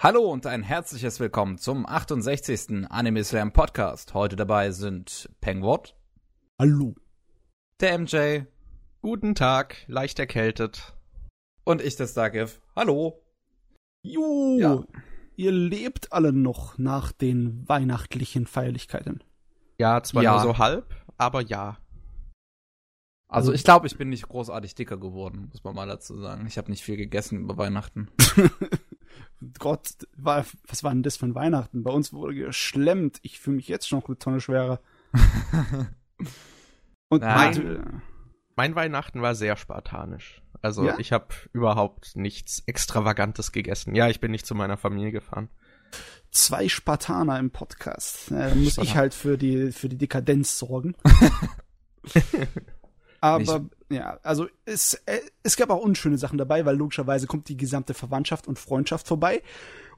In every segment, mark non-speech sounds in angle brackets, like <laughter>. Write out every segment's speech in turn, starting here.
Hallo und ein herzliches Willkommen zum 68. Anime Slam Podcast. Heute dabei sind Pengwort. Hallo. Der MJ. Guten Tag, leicht erkältet. Und ich, der Stargiv. Hallo. Jo, ja. ihr lebt alle noch nach den weihnachtlichen Feierlichkeiten. Ja, zwar ja. nur so halb, aber ja. Also ich glaube, ich bin nicht großartig dicker geworden, muss man mal dazu sagen. Ich habe nicht viel gegessen über Weihnachten. <laughs> Gott, war, was war denn das für ein Weihnachten? Bei uns wurde geschlemmt. Ich fühle mich jetzt schon noch eine Tonne schwerer. <laughs> Und mein, mein, Weihnachten war sehr spartanisch. Also ja? ich habe überhaupt nichts Extravagantes gegessen. Ja, ich bin nicht zu meiner Familie gefahren. Zwei Spartaner im Podcast. Da muss ich halt für die, für die Dekadenz sorgen. <laughs> Aber ja, also es, äh, es gab auch unschöne Sachen dabei, weil logischerweise kommt die gesamte Verwandtschaft und Freundschaft vorbei.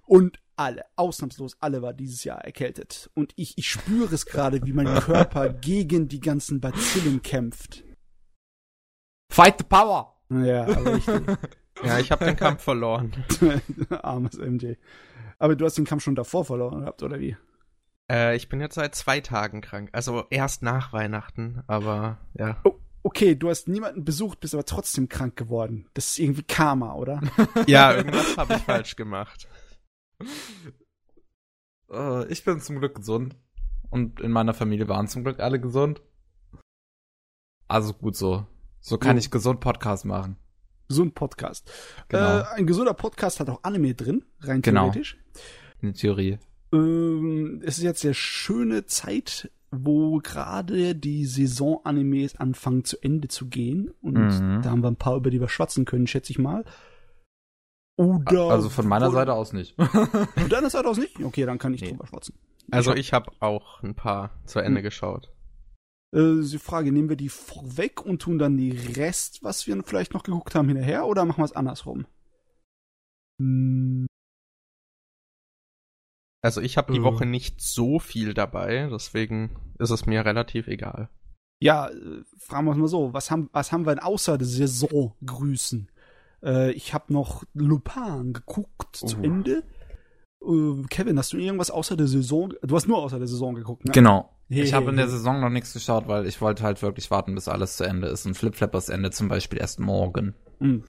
Und alle, ausnahmslos alle war dieses Jahr erkältet. Und ich, ich spüre es gerade, wie mein Körper <laughs> gegen die ganzen Bazillen kämpft. Fight the power! Ja, richtig. <laughs> ja, ich habe den Kampf verloren. <laughs> Armes MJ. Aber du hast den Kampf schon davor verloren gehabt, oder wie? Äh, ich bin jetzt seit zwei Tagen krank. Also erst nach Weihnachten, aber ja. Oh, okay, du hast niemanden besucht, bist aber trotzdem krank geworden. Das ist irgendwie Karma, oder? <laughs> ja, irgendwas habe ich falsch gemacht. Uh, ich bin zum Glück gesund. Und in meiner Familie waren zum Glück alle gesund. Also gut so. So kann ja. ich gesund Podcast machen. Gesund Podcast. Genau. Äh, ein gesunder Podcast hat auch Anime drin, rein genau. theoretisch. In der Theorie. Ähm, es ist jetzt sehr schöne Zeit wo gerade die Saison-Animes anfangen zu Ende zu gehen. Und mhm. da haben wir ein paar, über die wir schwatzen können, schätze ich mal. Oder also von meiner Seite aus nicht. von deiner Seite aus nicht? Okay, dann kann ich nee. drüber schwatzen. Also ich habe auch ein paar zu Ende hm. geschaut. Äh, die Frage, nehmen wir die vorweg und tun dann die Rest, was wir vielleicht noch geguckt haben, hinterher oder machen wir es andersrum? Also ich habe die mhm. Woche nicht so viel dabei, deswegen ist es mir relativ egal. Ja, äh, fragen wir uns mal so, was haben, was haben wir denn außer der Saisongrüßen? Äh, ich habe noch Lupin geguckt uh. zu Ende. Äh, Kevin, hast du irgendwas außer der Saison? Du hast nur außer der Saison geguckt, ne? Genau. Hey, ich habe hey, in der hey. Saison noch nichts geschaut, weil ich wollte halt wirklich warten, bis alles zu Ende ist. Und Flipflappers Ende zum Beispiel erst morgen. Mhm.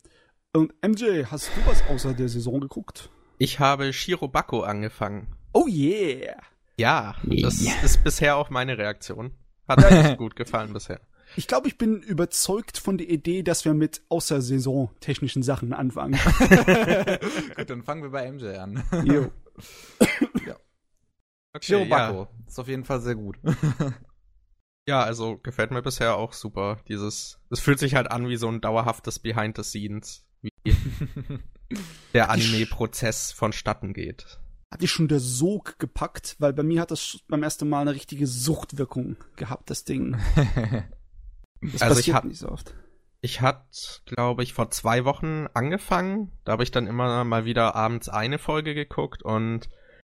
Und MJ, hast du was außer der Saison geguckt? Ich habe Shirobako angefangen. Oh yeah. Ja, das yeah. ist bisher auch meine Reaktion. Hat mir gut gefallen bisher. <laughs> Ich glaube, ich bin überzeugt von der Idee, dass wir mit außersaison technischen Sachen anfangen. <laughs> <laughs> Gut, dann fangen wir bei MJ an. Jo. ja. Okay. Ja. Ist auf jeden Fall sehr gut. ja, also gefällt mir bisher auch super. Dieses, es fühlt sich halt an wie so ein dauerhaftes Behind the Scenes, wie der Anime-Prozess vonstatten geht hat dich schon der Sog gepackt, weil bei mir hat das beim ersten Mal eine richtige Suchtwirkung gehabt, das Ding. <laughs> Das also passiert hab, nicht so oft. Ich hatte, glaube ich, vor zwei Wochen angefangen. Da habe ich dann immer mal wieder abends eine Folge geguckt und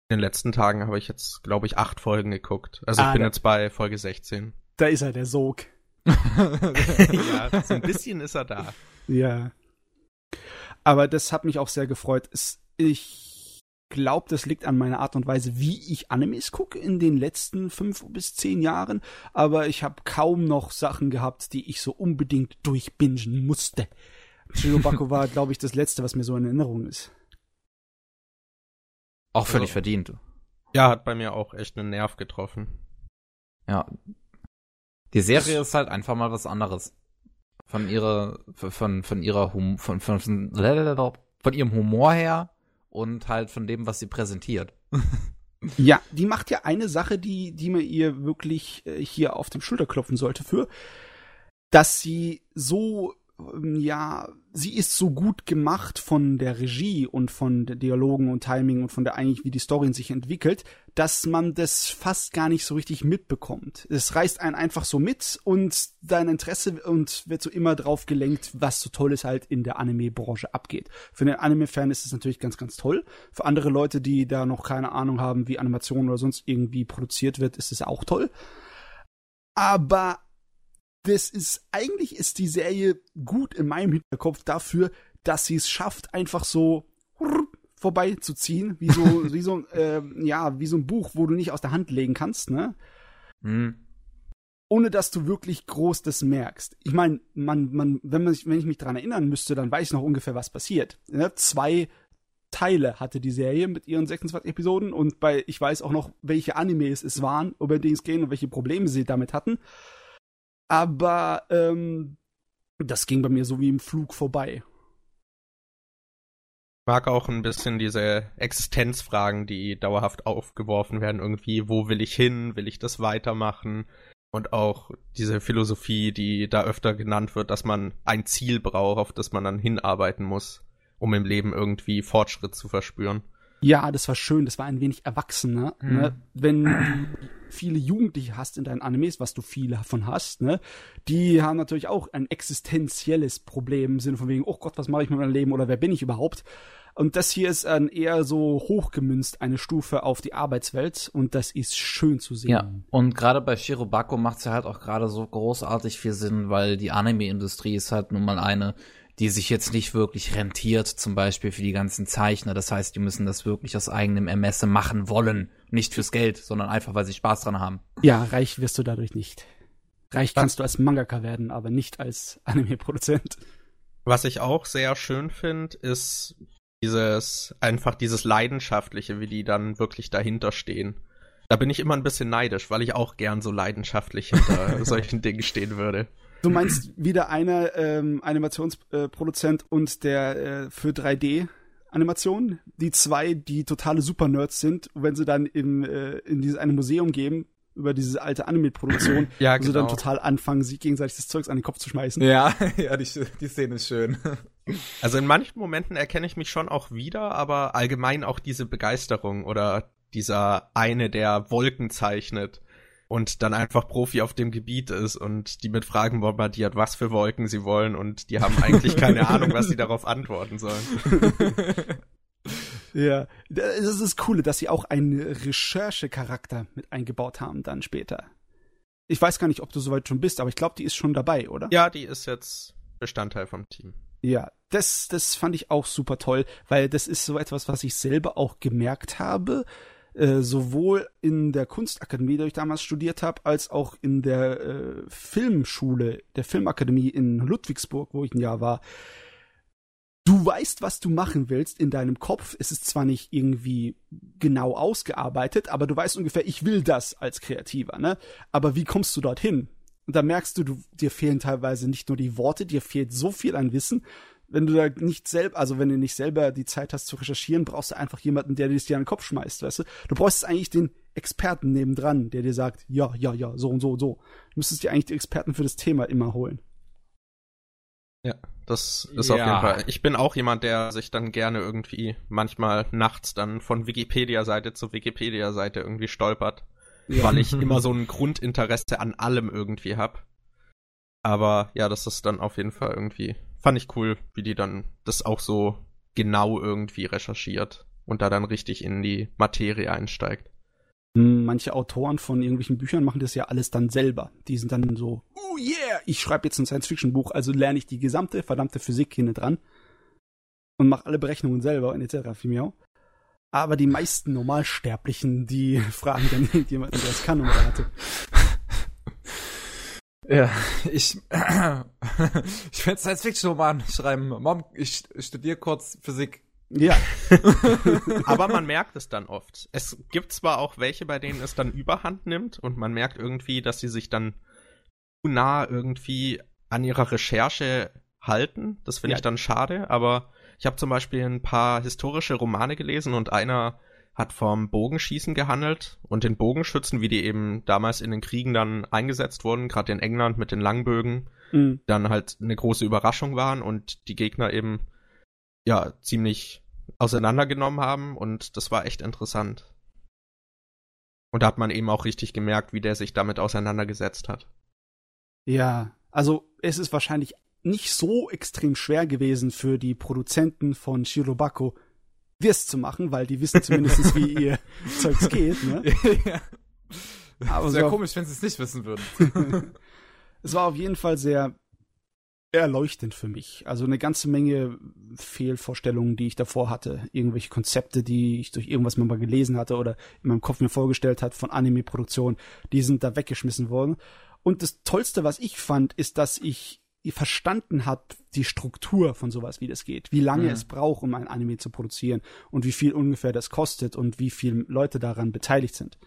in den letzten Tagen habe ich jetzt, glaube ich, acht Folgen geguckt. Also ah, ich bin jetzt bei Folge 16. Da ist er, der Sog. <laughs> <laughs> ja, so ein bisschen ist er da. Ja. Aber das hat mich auch sehr gefreut. Ich glaube, das liegt an meiner Art und Weise, wie ich Animes gucke in den letzten fünf bis zehn Jahren. Aber ich habe kaum noch Sachen gehabt, die ich so unbedingt durchbingen musste. Shirobako <laughs> war, glaube ich, das letzte, was mir so in Erinnerung ist. Auch völlig also, verdient. Ja, hat bei mir auch echt einen Nerv getroffen. Ja. Die Serie ist halt einfach mal was anderes. Von ihrer, von, von ihrer, hum, von, von, von, von ihrem Humor her und halt von dem, was sie präsentiert. <laughs> ja, die macht ja eine Sache, die, die man ihr wirklich äh, hier auf dem Schulter klopfen sollte für, dass sie so ja, sie ist so gut gemacht von der Regie und von der Dialogen und Timing und von der eigentlich, wie die Story sich entwickelt, dass man das fast gar nicht so richtig mitbekommt. Es reißt einen einfach so mit und dein Interesse und wird so immer drauf gelenkt, was so tolles halt in der Anime-Branche abgeht. Für den Anime-Fan ist es natürlich ganz, ganz toll. Für andere Leute, die da noch keine Ahnung haben, wie Animation oder sonst irgendwie produziert wird, ist es auch toll. Aber das ist, eigentlich ist die Serie gut in meinem Hinterkopf dafür, dass sie es schafft, einfach so vorbeizuziehen, wie so, <laughs> wie so, äh, ja, wie so ein Buch, wo du nicht aus der Hand legen kannst, ne? Mhm. Ohne dass du wirklich groß das merkst. Ich meine, man, man, wenn man sich, wenn ich mich daran erinnern müsste, dann weiß ich noch ungefähr, was passiert. Ne? Zwei Teile hatte die Serie mit ihren 26 Episoden und bei, ich weiß auch noch, welche Animes es waren, über die es gehen und welche Probleme sie damit hatten. Aber ähm, das ging bei mir so wie im Flug vorbei mag auch ein bisschen diese Existenzfragen, die dauerhaft aufgeworfen werden, irgendwie, wo will ich hin, will ich das weitermachen? Und auch diese Philosophie, die da öfter genannt wird, dass man ein Ziel braucht, auf das man dann hinarbeiten muss, um im Leben irgendwie Fortschritt zu verspüren. Ja, das war schön, das war ein wenig erwachsener. Mhm. Ne? Wenn <clears throat> viele Jugendliche hast in deinen Animes, was du viele davon hast, ne, die haben natürlich auch ein existenzielles Problem im Sinne von wegen, oh Gott, was mache ich mit meinem Leben oder wer bin ich überhaupt? Und das hier ist dann eher so hochgemünzt eine Stufe auf die Arbeitswelt und das ist schön zu sehen. Ja, und gerade bei Shirobako macht es ja halt auch gerade so großartig viel Sinn, weil die Anime-Industrie ist halt nun mal eine, die sich jetzt nicht wirklich rentiert, zum Beispiel für die ganzen Zeichner. Das heißt, die müssen das wirklich aus eigenem Ermesse machen wollen. Nicht fürs Geld, sondern einfach, weil sie Spaß dran haben. Ja, reich wirst du dadurch nicht. Reich kannst du als Mangaka werden, aber nicht als Anime-Produzent. Was ich auch sehr schön finde, ist, dieses, einfach dieses Leidenschaftliche, wie die dann wirklich dahinter stehen. Da bin ich immer ein bisschen neidisch, weil ich auch gern so leidenschaftlich hinter <laughs> solchen Dingen stehen würde. Du meinst wieder einer ähm, Animationsproduzent und der äh, für 3D Animation, die zwei, die totale Supernerds sind, wenn sie dann in, äh, in dieses eine Museum gehen, über diese alte Anime-Produktion, <clears throat> ja, wo genau. sie dann genau. total anfangen, sich gegenseitig das Zeugs an den Kopf zu schmeißen. Ja, <laughs> ja, die, die Szene ist schön. <laughs> Also in manchen Momenten erkenne ich mich schon auch wieder, aber allgemein auch diese Begeisterung oder dieser eine, der Wolken zeichnet und dann einfach Profi auf dem Gebiet ist und die mit Fragen bombardiert, was für Wolken sie wollen und die haben eigentlich keine <laughs> Ahnung, was sie darauf antworten sollen. <laughs> Ja, das ist das Coole, dass sie auch einen Recherchecharakter mit eingebaut haben dann später. Ich weiß gar nicht, ob du soweit schon bist, aber ich glaube, die ist schon dabei, oder? Ja, die ist jetzt Bestandteil vom Team. Ja, das, das fand ich auch super toll, weil das ist so etwas, was ich selber auch gemerkt habe, äh, sowohl in der Kunstakademie, die ich damals studiert habe, als auch in der äh, Filmschule, der Filmakademie in Ludwigsburg, wo ich ein Jahr war du weißt, was du machen willst in deinem Kopf. Es ist zwar nicht irgendwie genau ausgearbeitet, aber du weißt ungefähr, ich will das als Kreativer, ne? Aber wie kommst du dorthin? Und da merkst du, du, dir fehlen teilweise nicht nur die Worte, dir fehlt so viel an Wissen. Wenn du da nicht selber, also wenn du nicht selber die Zeit hast zu recherchieren, brauchst du einfach jemanden, der dir das dir an den Kopf schmeißt, weißt du? Du brauchst eigentlich den Experten nebendran, der dir sagt, ja, ja, ja, so und so und so. Du müsstest dir eigentlich die Experten für das Thema immer holen. Ja, das ist ja. auf jeden Fall. Ich bin auch jemand, der sich dann gerne irgendwie manchmal nachts dann von Wikipedia-Seite zu Wikipedia-Seite irgendwie stolpert, ja. weil ich <laughs> immer so ein Grundinteresse an allem irgendwie hab. Aber ja, das ist dann auf jeden Fall irgendwie, fand ich cool, wie die dann das auch so genau irgendwie recherchiert und da dann richtig in die Materie einsteigt. Manche Autoren von irgendwelchen Büchern machen das ja alles dann selber. Die sind dann so, oh yeah, ich schreibe jetzt ein Science-Fiction-Buch, also lerne ich die gesamte verdammte Physik hinten dran und mache alle Berechnungen selber und etc. Aber die meisten Normalsterblichen, die <laughs> fragen dann irgendjemanden, der es kann und rate. Ja, <laughs> ich, <clears throat> ich werde Science-Fiction-Roman schreiben. Mom, ich studiere kurz Physik. Ja. <laughs> Aber man merkt es dann oft. Es gibt zwar auch welche, bei denen es dann überhand nimmt und man merkt irgendwie, dass sie sich dann zu nah irgendwie an ihrer Recherche halten. Das finde ja. ich dann schade, aber ich habe zum Beispiel ein paar historische Romane gelesen und einer hat vom Bogenschießen gehandelt und den Bogenschützen, wie die eben damals in den Kriegen dann eingesetzt wurden, gerade in England mit den Langbögen, mhm. dann halt eine große Überraschung waren und die Gegner eben ja ziemlich auseinandergenommen haben und das war echt interessant. Und da hat man eben auch richtig gemerkt, wie der sich damit auseinandergesetzt hat. Ja, also es ist wahrscheinlich nicht so extrem schwer gewesen für die Produzenten von Shirobako, Wirst zu machen, weil die wissen zumindest, wie ihr <laughs> Zeugs geht, ne? ja. Aber sehr so, komisch, wenn sie es nicht wissen würden. <laughs> es war auf jeden Fall sehr erleuchtend für mich. Also eine ganze Menge Fehlvorstellungen, die ich davor hatte. Irgendwelche Konzepte, die ich durch irgendwas mal gelesen hatte oder in meinem Kopf mir vorgestellt hat von Anime-Produktion, die sind da weggeschmissen worden. Und das Tollste, was ich fand, ist, dass ich verstanden hat, die Struktur von sowas, wie das geht, wie lange mhm. es braucht, um ein Anime zu produzieren und wie viel ungefähr das kostet und wie viele Leute daran beteiligt sind.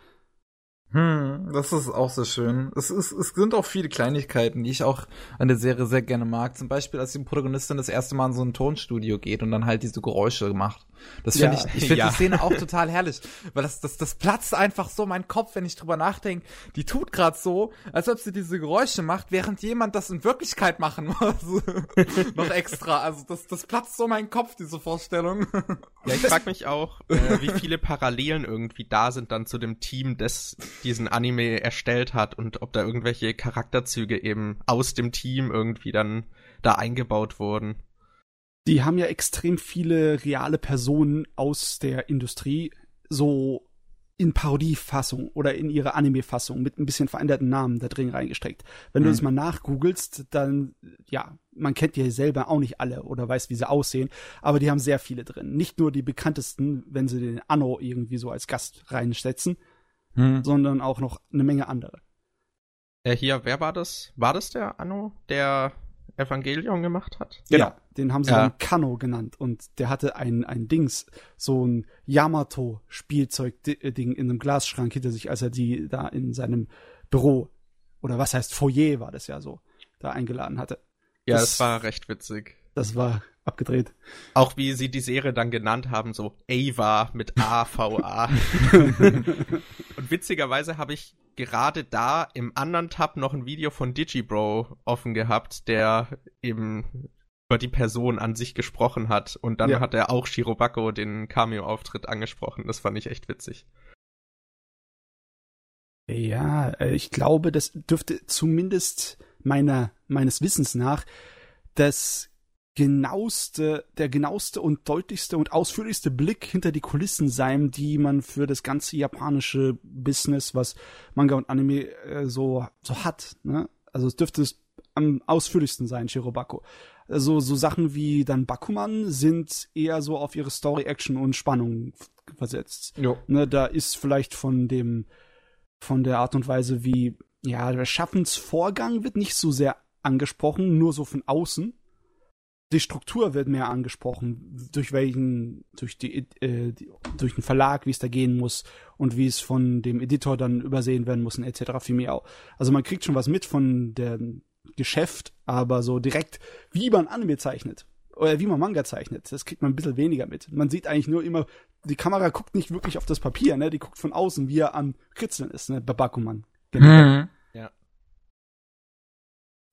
Hm, das ist auch sehr schön. Es, ist, es sind auch viele Kleinigkeiten, die ich auch an der Serie sehr gerne mag. Zum Beispiel, als die Protagonistin das erste Mal in so ein Tonstudio geht und dann halt diese Geräusche macht. Das finde ja, ich, ich finde ja. die Szene auch total herrlich, weil das, das, das platzt einfach so mein Kopf, wenn ich drüber nachdenke. Die tut gerade so, als ob sie diese Geräusche macht, während jemand das in Wirklichkeit machen muss. <laughs> Noch extra. Also das, das platzt so mein Kopf, diese Vorstellung. Ja, ich frage mich auch, äh, wie viele Parallelen irgendwie da sind dann zu dem Team, das diesen Anime erstellt hat und ob da irgendwelche Charakterzüge eben aus dem Team irgendwie dann da eingebaut wurden die haben ja extrem viele reale Personen aus der Industrie so in Parodiefassung oder in ihre Anime-Fassung mit ein bisschen veränderten Namen da drin reingesteckt. Wenn mhm. du das mal nachgoogelst, dann, ja, man kennt die selber auch nicht alle oder weiß, wie sie aussehen, aber die haben sehr viele drin. Nicht nur die bekanntesten, wenn sie den Anno irgendwie so als Gast reinsetzen, mhm. sondern auch noch eine Menge andere. Äh, hier, wer war das? War das der Anno, der Evangelion gemacht hat? Genau. Ja, den haben sie ja. dann Kano genannt und der hatte ein, ein Dings, so ein Yamato-Spielzeug-Ding in einem Glasschrank hinter sich, als er die da in seinem Büro oder was heißt Foyer war das ja so, da eingeladen hatte. Ja, das, das war recht witzig. Das war abgedreht. Auch wie sie die Serie dann genannt haben, so Ava mit A-V-A. <laughs> und witzigerweise habe ich gerade da im anderen Tab noch ein Video von Digibro offen gehabt, der eben über die Person an sich gesprochen hat. Und dann ja. hat er auch Shirobako den Cameo-Auftritt angesprochen. Das fand ich echt witzig. Ja, äh, ich glaube, das dürfte zumindest meiner, meines Wissens nach das genaueste, der genaueste und deutlichste und ausführlichste Blick hinter die Kulissen sein, die man für das ganze japanische Business, was Manga und Anime äh, so, so hat. Ne? Also es dürfte es am ausführlichsten sein, Shirobako. Also so Sachen wie dann Bakuman sind eher so auf ihre Story, Action und Spannung versetzt. Jo. Ne, da ist vielleicht von dem, von der Art und Weise, wie, ja, der Schaffensvorgang wird nicht so sehr angesprochen, nur so von außen die Struktur wird mehr angesprochen, durch welchen, durch die, äh, die, durch den Verlag, wie es da gehen muss und wie es von dem Editor dann übersehen werden muss, etc. für mich auch. Also man kriegt schon was mit von dem Geschäft, aber so direkt, wie man Anime zeichnet oder wie man Manga zeichnet, das kriegt man ein bisschen weniger mit. Man sieht eigentlich nur immer, die Kamera guckt nicht wirklich auf das Papier, ne, die guckt von außen, wie er am Kritzeln ist, ne, bei Bakuman. Genau. Mhm.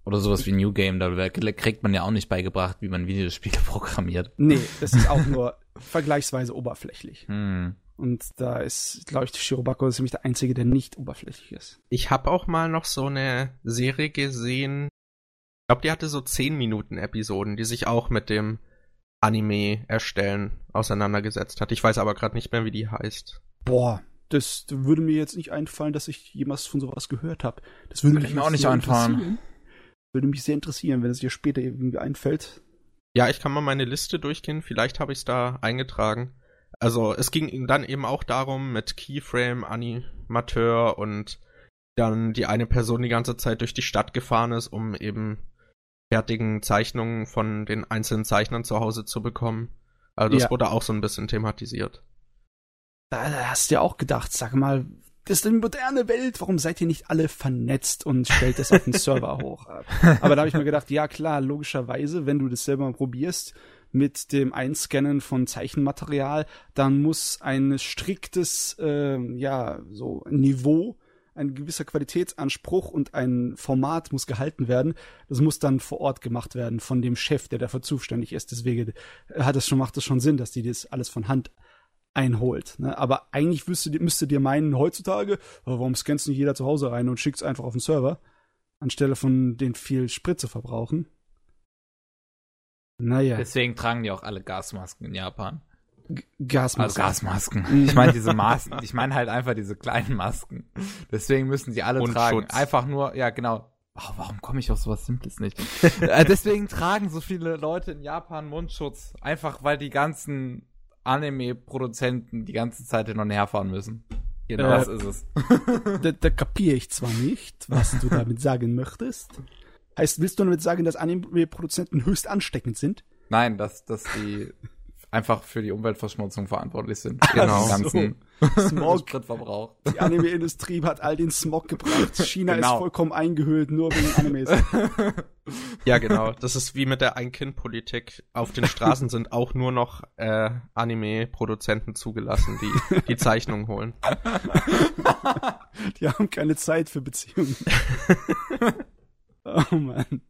Oder sowas wie New Game, da kriegt man ja auch nicht beigebracht, wie man Videospiele <laughs> programmiert. Nee, das ist auch nur <laughs> vergleichsweise oberflächlich. Hm. Und da ist, glaube ich, Shirobako ziemlich der Einzige, der nicht oberflächlich ist. Ich habe auch mal noch so eine Serie gesehen. Ich glaube, die hatte so 10 Minuten Episoden, die sich auch mit dem Anime erstellen auseinandergesetzt hat. Ich weiß aber gerade nicht mehr, wie die heißt. Boah, das würde mir jetzt nicht einfallen, dass ich jemals von sowas gehört habe. Das würde, würde mir auch nicht einfallen. Würde mich sehr interessieren, wenn es dir später irgendwie einfällt. Ja, ich kann mal meine Liste durchgehen. Vielleicht habe ich es da eingetragen. Also es ging dann eben auch darum mit Keyframe, Animateur und dann die eine Person die ganze Zeit durch die Stadt gefahren ist, um eben fertigen Zeichnungen von den einzelnen Zeichnern zu Hause zu bekommen. Also das ja. wurde auch so ein bisschen thematisiert. Da hast du ja auch gedacht, sag mal, das ist eine moderne Welt, warum seid ihr nicht alle vernetzt und stellt das auf den <laughs> Server hoch? Aber da habe ich mir gedacht, ja klar, logischerweise, wenn du das selber probierst mit dem Einscannen von Zeichenmaterial, dann muss ein striktes, äh, ja, so Niveau, ein gewisser Qualitätsanspruch und ein Format muss gehalten werden. Das muss dann vor Ort gemacht werden von dem Chef, der dafür zuständig ist. Deswegen hat es schon, macht es schon Sinn, dass die das alles von Hand einholt. Ne? Aber eigentlich müsste, müsste dir meinen, heutzutage, oh, warum scannst nicht jeder zu Hause rein und schickt es einfach auf den Server, anstelle von den viel Sprit zu verbrauchen. Naja. Deswegen tragen die auch alle Gasmasken in Japan. G Gasmasken. Also Gasmasken. Ich meine diese Masken, ich meine halt einfach diese kleinen Masken. Deswegen müssen sie alle und tragen. Schutz. Einfach nur, ja genau, Oh, warum komme ich auf sowas Simples nicht? äh, deswegen tragen so viele Leute in Japan Mundschutz. Einfach weil die ganzen Anime-Produzenten die ganze Zeit hin und her fahren müssen. Genau, äh, das ist es. <laughs> da, da kapiere ich zwar nicht, was du damit sagen möchtest. Heißt, willst du damit sagen, dass Anime-Produzenten höchst ansteckend sind? Nein, dass, dass die einfach für die Umweltverschmutzung verantwortlich sind. Genau. ganzen Smog. <laughs> Spritverbrauch. Die Anime-Industrie hat all den Smog gebracht. China genau. ist vollkommen eingehüllt, nur wegen Animes. <laughs> ja, genau. Das ist wie mit der Ein-Kind-Politik. Auf den Straßen sind auch nur noch äh, Anime-Produzenten zugelassen, die die Zeichnungen holen. <laughs> die haben keine Zeit für Beziehungen. oh Mann.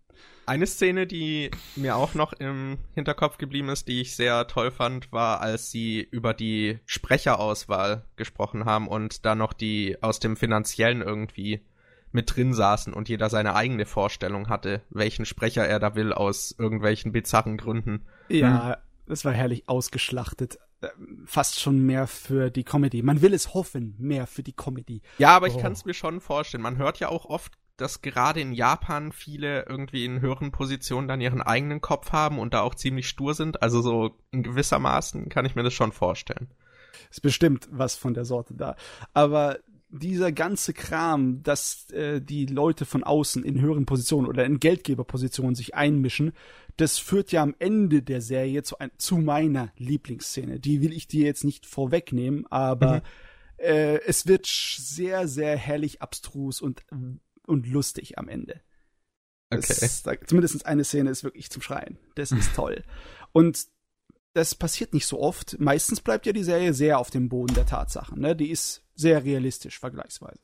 Eine Szene, die mir auch noch im Hinterkopf geblieben ist, die ich sehr toll fand, war, als sie über die Sprecherauswahl gesprochen haben und da noch die aus dem Finanziellen irgendwie mit drin saßen und jeder seine eigene Vorstellung hatte, welchen Sprecher er da will aus irgendwelchen bizarren Gründen. Ja, hm. das war herrlich ausgeschlachtet. Ähm, fast schon mehr für die Comedy. Man will es hoffen, mehr für die Comedy. Ja, aber oh. ich kann es mir schon vorstellen. Man hört ja auch oft dass gerade in Japan viele irgendwie in höheren Positionen dann ihren eigenen Kopf haben und da auch ziemlich stur sind. Also so in gewissermaßen kann ich mir das schon vorstellen. Ist bestimmt was von der Sorte da. Aber dieser ganze Kram, dass äh, die Leute von außen in höheren Positionen oder in Geldgeberpositionen sich einmischen, das führt ja am Ende der Serie zu, ein, zu meiner Lieblingsszene. Die will ich dir jetzt nicht vorwegnehmen, aber mhm. äh, es wird sehr, sehr herrlich abstrus und und lustig am Ende. Okay. Das, da, zumindest eine Szene ist wirklich zum Schreien. Das ist toll. Und das passiert nicht so oft. Meistens bleibt ja die Serie sehr auf dem Boden der Tatsachen. Ne? Die ist sehr realistisch vergleichsweise.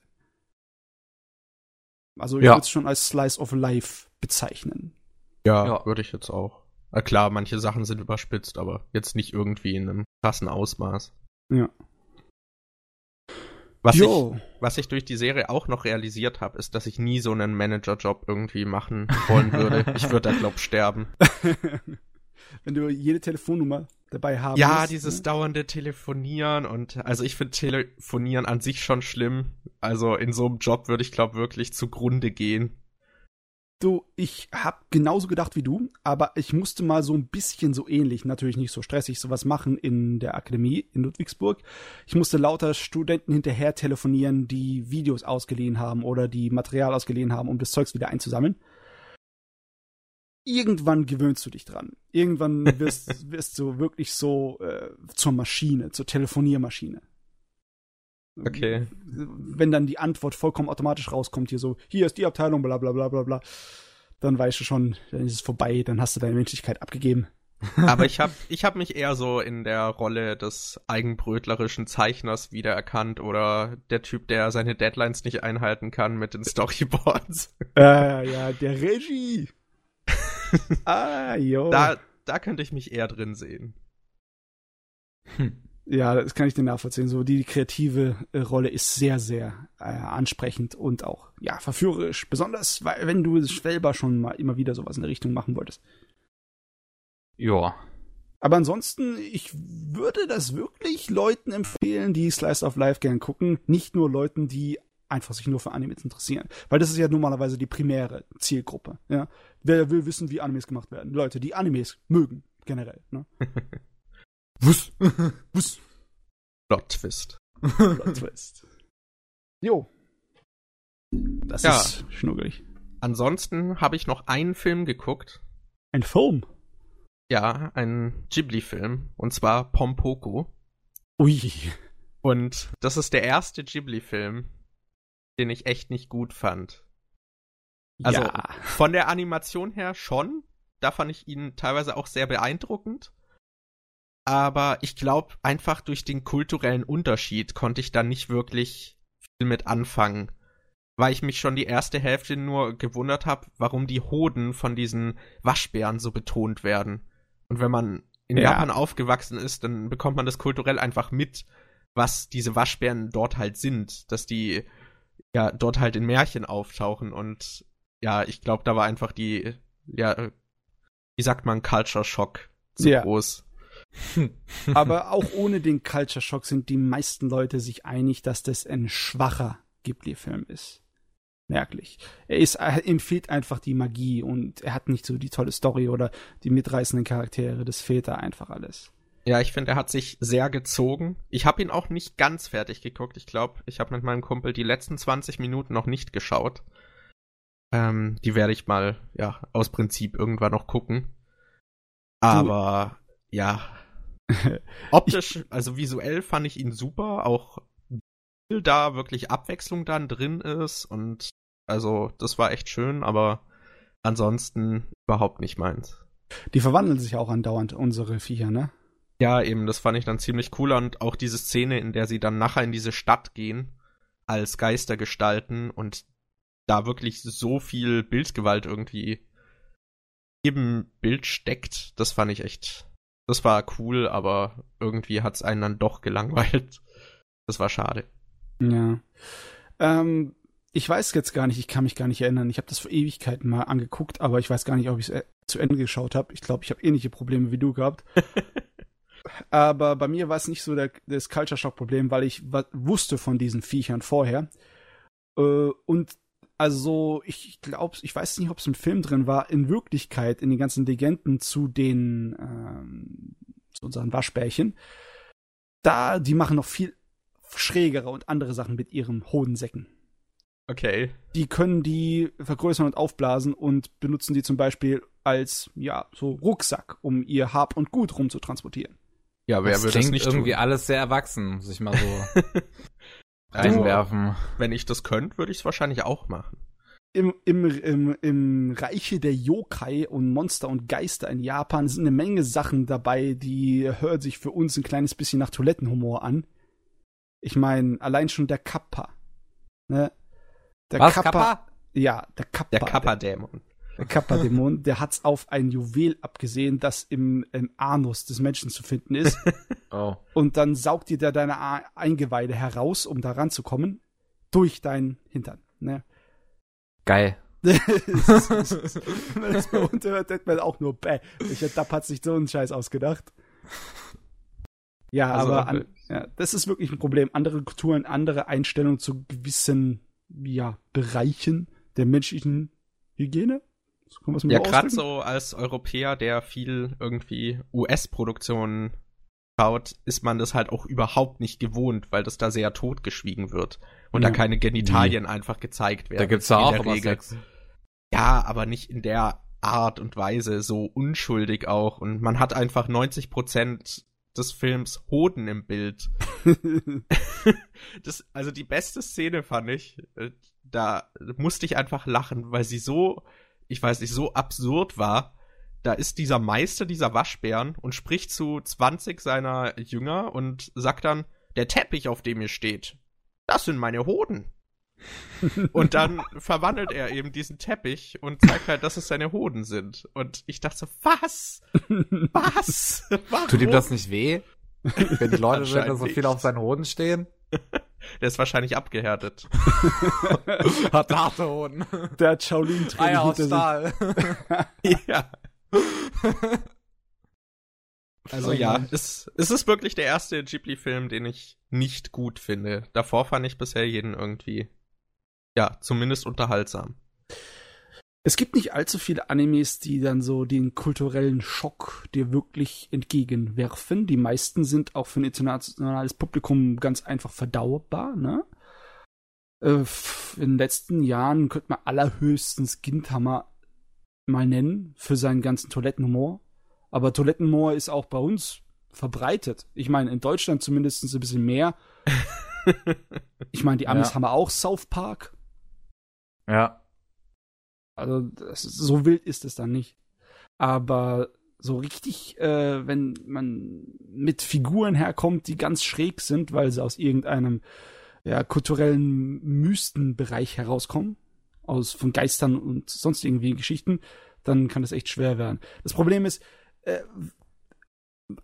Also ich ja. würde es schon als Slice of Life bezeichnen. Ja, ja. würde ich jetzt auch. Na klar, manche Sachen sind überspitzt, aber jetzt nicht irgendwie in einem krassen Ausmaß. Ja. Was ich, was ich durch die Serie auch noch realisiert habe, ist, dass ich nie so einen Managerjob irgendwie machen wollen würde. <laughs> ich würde da, glaub, sterben. <laughs> Wenn du jede Telefonnummer dabei haben Ja, musst, dieses ne? dauernde Telefonieren und also ich finde Telefonieren an sich schon schlimm. Also in so einem Job würde ich, glaube wirklich zugrunde gehen. Du, ich hab genauso gedacht wie du, aber ich musste mal so ein bisschen so ähnlich, natürlich nicht so stressig, sowas machen in der Akademie in Ludwigsburg. Ich musste lauter Studenten hinterher telefonieren, die Videos ausgeliehen haben oder die Material ausgeliehen haben, um das Zeugs wieder einzusammeln. Irgendwann gewöhnst du dich dran. Irgendwann <laughs> wirst, wirst du wirklich so äh, zur Maschine, zur Telefoniermaschine. Okay. Wenn dann die Antwort vollkommen automatisch rauskommt, hier so, hier ist die Abteilung, bla bla bla bla bla, dann weißt du schon, dann ist es vorbei, dann hast du deine Menschlichkeit abgegeben. <laughs> Aber ich habe ich hab mich eher so in der Rolle des eigenbrötlerischen Zeichners wiedererkannt oder der Typ, der seine Deadlines nicht einhalten kann mit den Storyboards. Äh, <laughs> ja, der Regie. <laughs> ah, jo. Da, da könnte ich mich eher drin sehen. Hm. Ja, das kann ich dir nachvollziehen. So die kreative äh, Rolle ist sehr, sehr äh, ansprechend und auch ja verführerisch. Besonders, weil, wenn du selber schon mal immer wieder sowas in der Richtung machen wolltest. Ja. Aber ansonsten, ich würde das wirklich Leuten empfehlen, die Slice of Life gern gucken, nicht nur Leuten, die einfach sich nur für Animes interessieren. Weil das ist ja normalerweise die primäre Zielgruppe. Ja? Wer will wissen, wie Animes gemacht werden? Leute, die Animes mögen, generell. Ne? <laughs> Wuss. Wuss. Plot Twist. Plot Twist. Jo. Das ja. ist schnuggelig. Ansonsten habe ich noch einen Film geguckt. Ein Film? Ja, ein Ghibli-Film. Und zwar Pompoko. Ui. Und das ist der erste Ghibli-Film, den ich echt nicht gut fand. Also ja. von der Animation her schon. Da fand ich ihn teilweise auch sehr beeindruckend aber ich glaube, einfach durch den kulturellen Unterschied konnte ich da nicht wirklich viel mit anfangen. Weil ich mich schon die erste Hälfte nur gewundert habe, warum die Hoden von diesen Waschbären so betont werden. Und wenn man in ja. Japan aufgewachsen ist, dann bekommt man das kulturell einfach mit, was diese Waschbären dort halt sind. Dass die ja dort halt in Märchen auftauchen. Und ja, ich glaube, da war einfach die, ja, wie sagt man, Culture Shock zu ja. groß. <laughs> Aber auch ohne den Culture Shock sind die meisten Leute sich einig, dass das ein schwacher Ghibli-Film ist. merklich. Er ist, er, ihm fehlt einfach die Magie und er hat nicht so die tolle Story oder die mitreißenden Charaktere. Das fehlt da einfach alles. Ja, ich finde, er hat sich sehr gezogen. Ich habe ihn auch nicht ganz fertig geguckt. Ich glaube, ich habe mit meinem Kumpel die letzten 20 Minuten noch nicht geschaut. Ähm, die werde ich mal, ja, aus Prinzip irgendwann noch gucken. Aber, du, ja. <laughs> Optisch, also visuell fand ich ihn super. Auch viel da wirklich Abwechslung dann drin ist und also das war echt schön, aber ansonsten überhaupt nicht meins. Die verwandeln sich auch andauernd, unsere Viecher, ne? Ja, eben, das fand ich dann ziemlich cool und auch diese Szene, in der sie dann nachher in diese Stadt gehen, als Geister gestalten und da wirklich so viel Bildgewalt irgendwie im Bild steckt, das fand ich echt, das war cool, aber irgendwie hat es einen dann doch gelangweilt. Das war schade. Ja. Ähm, ich weiß jetzt gar nicht, ich kann mich gar nicht erinnern. Ich habe das vor Ewigkeiten mal angeguckt, aber ich weiß gar nicht, ob ich es äh, zu Ende geschaut habe. Ich glaube, ich habe ähnliche Probleme wie du gehabt. <laughs> aber bei mir war es nicht so der, das Culture Shock Problem, weil ich wusste von diesen Viechern vorher. Äh, und also ich glaube, ich weiß nicht, ob es im Film drin war. In Wirklichkeit, in den ganzen Legenden zu den ähm, zu unseren Waschbärchen, da die machen noch viel schrägere und andere Sachen mit ihren Hodensäcken. Okay. Die können die vergrößern und aufblasen und benutzen die zum Beispiel als, ja, so Rucksack, um ihr Hab und Gut rumzutransportieren. Ja, wer das würde das nicht irgendwie tun? alles sehr erwachsen, muss ich mal so <laughs> einwerfen. Wenn ich das könnte, würde ich es wahrscheinlich auch machen. Im, im, im, Im Reiche der Yokai und Monster und Geister in Japan sind eine Menge Sachen dabei, die hören sich für uns ein kleines bisschen nach Toilettenhumor an. Ich meine, allein schon der Kappa. Ne? Der Was, Kappa, Kappa? Ja, der Kappa. Der Kappa-Dämon. Der Kappa-Dämon, der hat's auf ein Juwel abgesehen, das im, im Anus des Menschen zu finden ist. <laughs> oh. Und dann saugt dir da deine Eingeweide heraus, um da ranzukommen, durch deinen Hintern. Ne? Geil. <laughs> Wenn man das bei uns hört, denkt man auch nur, bäh, welcher Dapp hat sich so einen Scheiß ausgedacht. Ja, also, aber an, ja, das ist wirklich ein Problem. Andere Kulturen, andere Einstellungen zu gewissen ja, Bereichen der menschlichen Hygiene. Ja, gerade so als Europäer, der viel irgendwie US-Produktionen schaut, ist man das halt auch überhaupt nicht gewohnt, weil das da sehr totgeschwiegen wird und ja. da keine Genitalien nee. einfach gezeigt werden. Da gibt's ja auch Regel. Sex. Ja, aber nicht in der Art und Weise, so unschuldig auch. Und man hat einfach 90 Prozent des Films Hoden im Bild. <laughs> das, also die beste Szene fand ich, äh, da musste ich einfach lachen, weil sie so, ich weiß nicht, so absurd war. Da ist dieser Meister dieser Waschbären und spricht zu 20 seiner Jünger und sagt dann, der Teppich, auf dem ihr steht, das sind meine Hoden. <laughs> und dann verwandelt er eben diesen Teppich und zeigt halt, dass es seine Hoden sind. Und ich dachte so, was? Was? Warum? Tut ihm das nicht weh? Wenn die Leute sind, so viel auf seinen Hoden stehen? <laughs> Der ist wahrscheinlich abgehärtet. <laughs> Hat harte Hoden. Der hat Shaolin Eier aus Stahl. <laughs> ja. Also ja, es, es ist wirklich der erste Ghibli-Film, den ich nicht gut finde. Davor fand ich bisher jeden irgendwie ja, zumindest unterhaltsam. Es gibt nicht allzu viele Animes, die dann so den kulturellen Schock dir wirklich entgegenwerfen. Die meisten sind auch für ein internationales Publikum ganz einfach verdauerbar, ne? Äh, in den letzten Jahren könnte man allerhöchstens Gintama mal nennen für seinen ganzen Toilettenhumor. Aber Toilettenhumor ist auch bei uns verbreitet. Ich meine, in Deutschland zumindest ein bisschen mehr. <laughs> ich meine, die Amis ja. haben auch South Park. Ja. Also das, so wild ist es dann nicht. Aber so richtig, äh, wenn man mit Figuren herkommt, die ganz schräg sind, weil sie aus irgendeinem ja, kulturellen Mystenbereich herauskommen, aus von Geistern und sonst irgendwie Geschichten, dann kann das echt schwer werden. Das Problem ist, äh,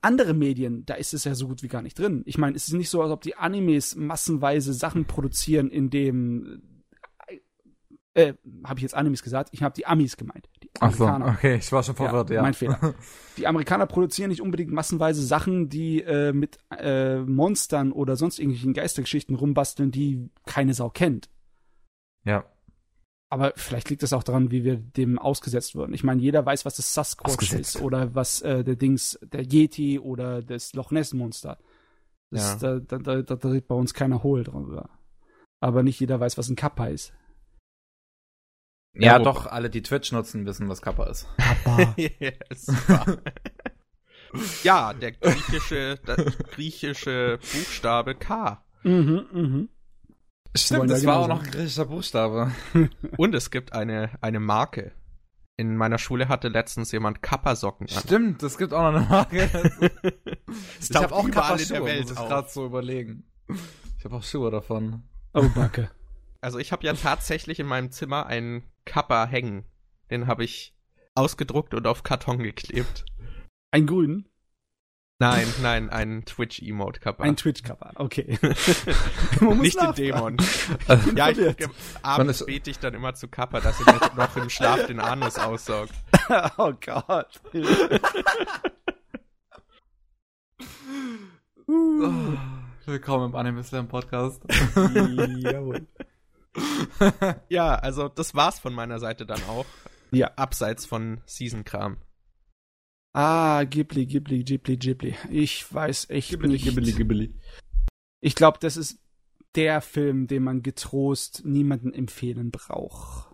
andere Medien, da ist es ja so gut wie gar nicht drin. Ich meine, es ist nicht so, als ob die Animes massenweise Sachen produzieren, in dem äh, habe ich jetzt Animes gesagt? Ich habe die Amis gemeint. Die Amerikaner. Ach so, okay, ich war schon verwirrt, ja. ja. Mein Fehler. Die Amerikaner produzieren nicht unbedingt massenweise Sachen, die äh, mit äh, Monstern oder sonst irgendwelchen Geistergeschichten rumbasteln, die keine Sau kennt. Ja. Aber vielleicht liegt es auch daran, wie wir dem ausgesetzt wurden. Ich meine, jeder weiß, was das Sasquatch ist oder was äh, der Dings, der Yeti oder das Loch Ness Monster. Das, ja. da, da, da, da redet bei uns keiner hohl drüber. Aber nicht jeder weiß, was ein Kappa ist. Ja, ja doch, alle, die Twitch nutzen, wissen, was Kappa ist. Kappa. <laughs> yes, ja, der griechische, der griechische Buchstabe K. Mhm, mhm. Stimmt, das war auch noch ein griechischer Buchstabe. <laughs> Und es gibt eine, eine Marke. In meiner Schule hatte letztens jemand Kappa-Socken an. Stimmt, es gibt auch noch eine Marke. <laughs> ich habe auch Kappa in der Welt muss ich gerade so überlegen. Ich habe auch Schuhe davon. Oh, Backe. Also ich habe ja tatsächlich in meinem Zimmer einen Kappa hängen. Den habe ich ausgedruckt und auf Karton geklebt. Ein grünen? Nein, nein, ein Twitch-Emote-Kappa. Ein Twitch-Kappa, okay. <laughs> Nicht den Dämon. ja, ich, abends bete ich dann immer zu Kappa, dass er mir noch im Schlaf den Anus aussaugt. <laughs> oh Gott. willkommen im Anime Slam Podcast. <laughs> Jawohl. Ja, also das war's von meiner Seite dann auch. Ja. Abseits von Season-Kram. Ah, Ghibli, Ghibli, Ghibli, Ghibli. Ich weiß echt Ghibli, nicht. Ghibli, Ghibli. Ich glaube, das ist der Film, den man getrost niemanden empfehlen braucht.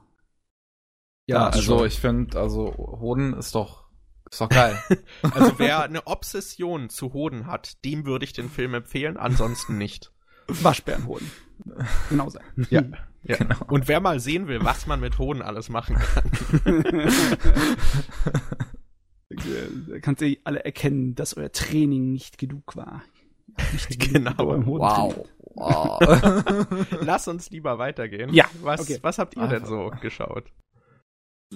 Ja, das also schon. ich finde, also Hoden ist doch ist doch geil. <laughs> also wer eine Obsession zu Hoden hat, dem würde ich den Film empfehlen, ansonsten nicht. Waschbärenhoden. Genau sein. <laughs> Ja. ja. Genau. Und wer mal sehen will, was man mit Hoden alles machen kann. <laughs> kannst ihr alle erkennen, dass euer Training nicht genug war. Nicht <laughs> genau. Wow. wow. Lass uns lieber weitergehen. Ja. Was, okay. was habt ihr Einfach. denn so geschaut?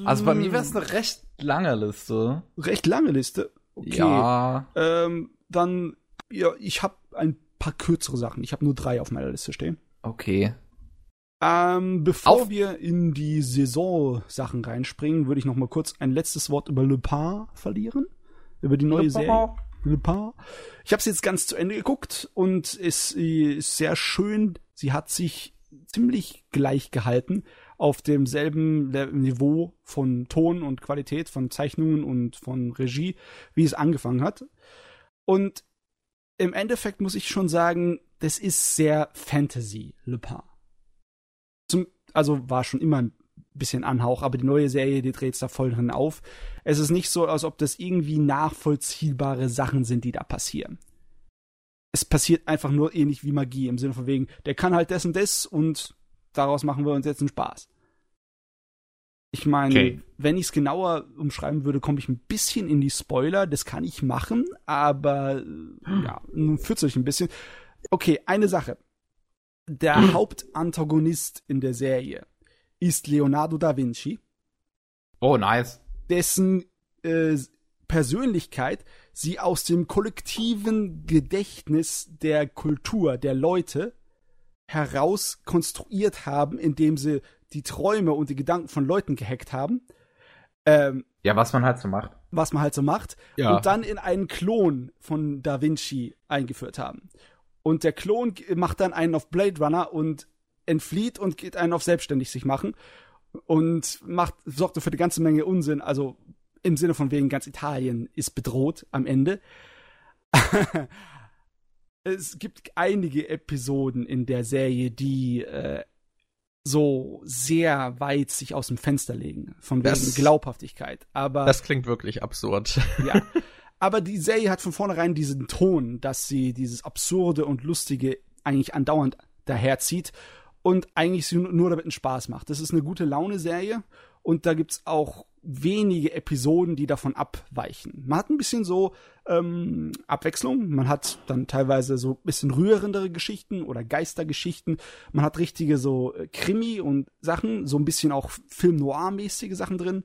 Also bei mir wäre es eine recht lange Liste. Recht lange Liste? Okay. Ja. Ähm, dann, ja, ich habe ein paar kürzere Sachen. Ich habe nur drei auf meiner Liste stehen. Okay. Ähm, bevor Auf. wir in die Saison-Sachen reinspringen, würde ich noch mal kurz ein letztes Wort über Le Pen verlieren. Über die neue Le Serie. Le Pen. Ich habe sie jetzt ganz zu Ende geguckt und es ist sehr schön. Sie hat sich ziemlich gleich gehalten auf demselben Niveau von Ton und Qualität, von Zeichnungen und von Regie, wie es angefangen hat. Und im Endeffekt muss ich schon sagen, das ist sehr Fantasy, Le Pen zum, also war schon immer ein bisschen Anhauch, aber die neue Serie, die dreht es da voll drin auf. Es ist nicht so, als ob das irgendwie nachvollziehbare Sachen sind, die da passieren. Es passiert einfach nur ähnlich wie Magie, im Sinne von wegen, der kann halt und das und daraus machen wir uns jetzt einen Spaß. Ich meine, okay. wenn ich es genauer umschreiben würde, komme ich ein bisschen in die Spoiler. Das kann ich machen, aber hm. ja, nun führt es euch ein bisschen. Okay, eine Sache der mhm. Hauptantagonist in der Serie ist Leonardo da Vinci. Oh, nice. Dessen äh, Persönlichkeit sie aus dem kollektiven Gedächtnis der Kultur, der Leute heraus konstruiert haben, indem sie die Träume und die Gedanken von Leuten gehackt haben. Ähm, ja, was man halt so macht. Was man halt so macht. Ja. Und dann in einen Klon von Da Vinci eingeführt haben. Und der Klon macht dann einen auf Blade Runner und entflieht und geht einen auf selbstständig sich machen und macht sorgte für eine ganze Menge Unsinn, also im Sinne von wegen ganz Italien ist bedroht am Ende. <laughs> es gibt einige Episoden in der Serie, die äh, so sehr weit sich aus dem Fenster legen, von wegen das, Glaubhaftigkeit. Aber das klingt wirklich absurd. <laughs> Ja, Aber die Serie hat von vornherein diesen Ton, dass sie dieses Absurde und Lustige eigentlich andauernd daherzieht und eigentlich nur damit einen Spaß macht. Das ist eine gute Laune-Serie und da gibt's auch wenige Episoden, die davon abweichen. Man hat ein bisschen so ähm, Abwechslung, man hat dann teilweise so ein bisschen rührendere Geschichten oder Geistergeschichten, man hat richtige so äh, Krimi und Sachen, so ein bisschen auch Film Noir-mäßige Sachen drin.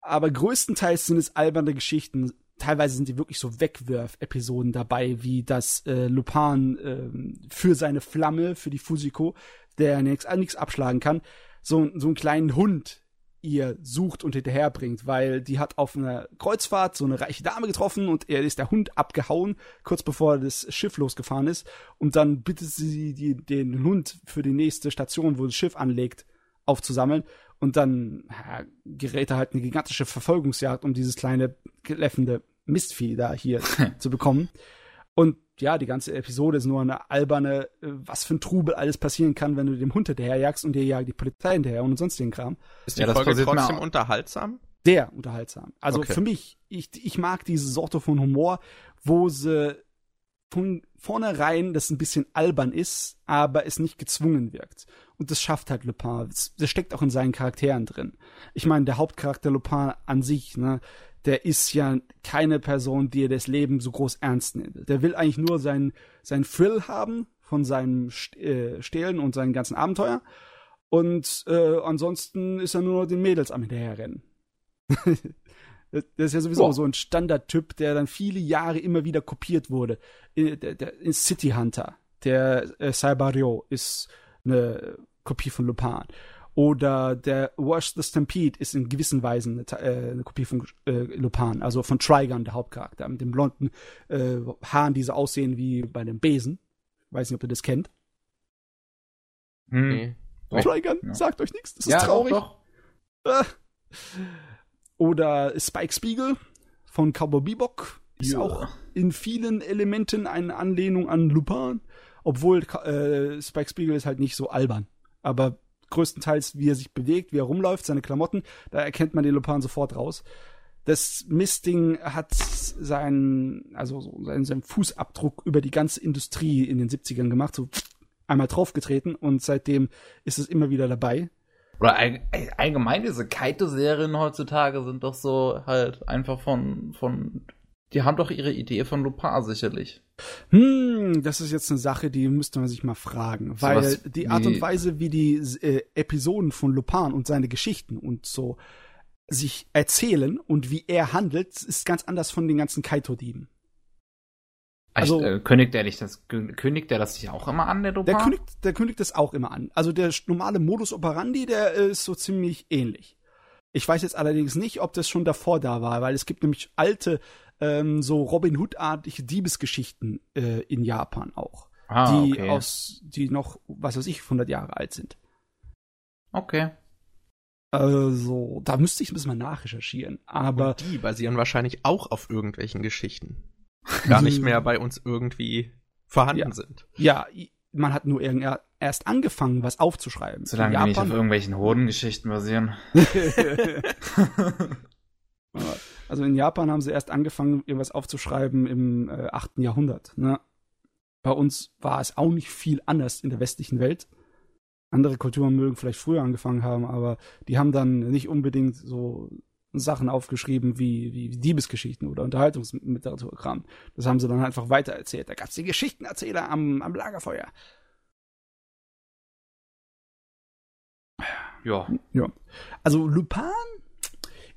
Aber größtenteils sind es alberne Geschichten, teilweise sind die wirklich so Wegwürf-Episoden dabei, wie das äh, Lupin äh, für seine Flamme, für die Fusiko, der nichts abschlagen kann, so, so einen kleinen Hund ihr sucht und hinterherbringt, weil die hat auf einer Kreuzfahrt so eine reiche Dame getroffen und er ist der Hund abgehauen, kurz bevor das Schiff losgefahren ist. Und dann bittet sie die, den Hund für die nächste Station, wo das Schiff anlegt, aufzusammeln. Und dann ja, gerät er halt eine gigantische Verfolgungsjagd, um dieses kleine, kläffende Mistvieh da hier <laughs> zu bekommen. Und ja, die ganze Episode ist nur eine alberne, äh, was für ein Trubel alles passieren kann, wenn du dem Hund hinterherjagst und dir jagt die Polizei hinterher und sonstigen Kram. Ist die ja, Folge trotzdem unterhaltsam? Sehr unterhaltsam. Also okay. für mich, ich, ich mag diese Sorte von Humor, wo sie von vornherein das ein bisschen albern ist, aber es nicht gezwungen wirkt. Und das schafft halt Lupin. Das, das steckt auch in seinen Charakteren drin. Ich meine, der Hauptcharakter Lupin an sich, ne, der ist ja keine Person, die das Leben so groß ernst nimmt. Der will eigentlich nur seinen, seinen Thrill haben von seinem äh, Stehlen und seinen ganzen Abenteuer. Und äh, ansonsten ist er nur noch den Mädels am hinterherrennen. <laughs> das ist ja sowieso oh. so ein Standardtyp, der dann viele Jahre immer wieder kopiert wurde. Der, der, City Hunter, der äh, Cyberio ist eine Kopie von Lupin. Oder der Wash the Stampede ist in gewissen Weisen eine, äh, eine Kopie von äh, Lupin, also von Trigon, der Hauptcharakter, mit den blonden äh, Haaren, die so aussehen wie bei dem Besen. Weiß nicht, ob ihr das kennt. Hm. Nee. Trigon, ja. sagt euch nichts, das ist ja, traurig. Doch, doch. Oder Spike Spiegel von Cowboy Bebop ist ja. auch in vielen Elementen eine Anlehnung an Lupin, obwohl äh, Spike Spiegel ist halt nicht so albern. Aber größtenteils, wie er sich bewegt, wie er rumläuft, seine Klamotten, da erkennt man den Lupin sofort raus. Das Mistding hat seinen, also so seinen, seinen Fußabdruck über die ganze Industrie in den 70ern gemacht, so einmal draufgetreten und seitdem ist es immer wieder dabei. Oder allgemein diese Kaito-Serien heutzutage sind doch so halt einfach von, von, die haben doch ihre Idee von Lupin sicherlich. Hm, das ist jetzt eine Sache, die müsste man sich mal fragen, so weil die Art und Weise, wie die äh, Episoden von Lupin und seine Geschichten und so sich erzählen und wie er handelt, ist ganz anders von den ganzen Kaito-Dieben. Also äh, kündigt der nicht das kündigt der das sich auch immer an, der Lupin? Der kündigt, der kündigt das auch immer an. Also der normale Modus operandi, der ist so ziemlich ähnlich. Ich weiß jetzt allerdings nicht, ob das schon davor da war, weil es gibt nämlich alte ähm, so Robin Hood-artige Diebesgeschichten äh, in Japan auch. Ah, die okay. aus, die noch, was weiß ich, 100 Jahre alt sind. Okay. Also, da müsste ich ein bisschen mal nachrecherchieren. Aber. Und die basieren wahrscheinlich auch auf irgendwelchen Geschichten. <laughs> Gar nicht mehr bei uns irgendwie vorhanden ja. sind. Ja, man hat nur erst angefangen, was aufzuschreiben. Solange die nicht auf irgendwelchen Hodengeschichten basieren. <laughs> <laughs> Also in Japan haben sie erst angefangen, irgendwas aufzuschreiben im äh, 8. Jahrhundert. Ne? Bei uns war es auch nicht viel anders in der westlichen Welt. Andere Kulturen mögen vielleicht früher angefangen haben, aber die haben dann nicht unbedingt so Sachen aufgeschrieben wie, wie Diebesgeschichten oder Unterhaltungsliteraturkram. Das haben sie dann einfach weitererzählt. Da gab es die Geschichtenerzähler am, am Lagerfeuer. Ja. Ja. Also Lupin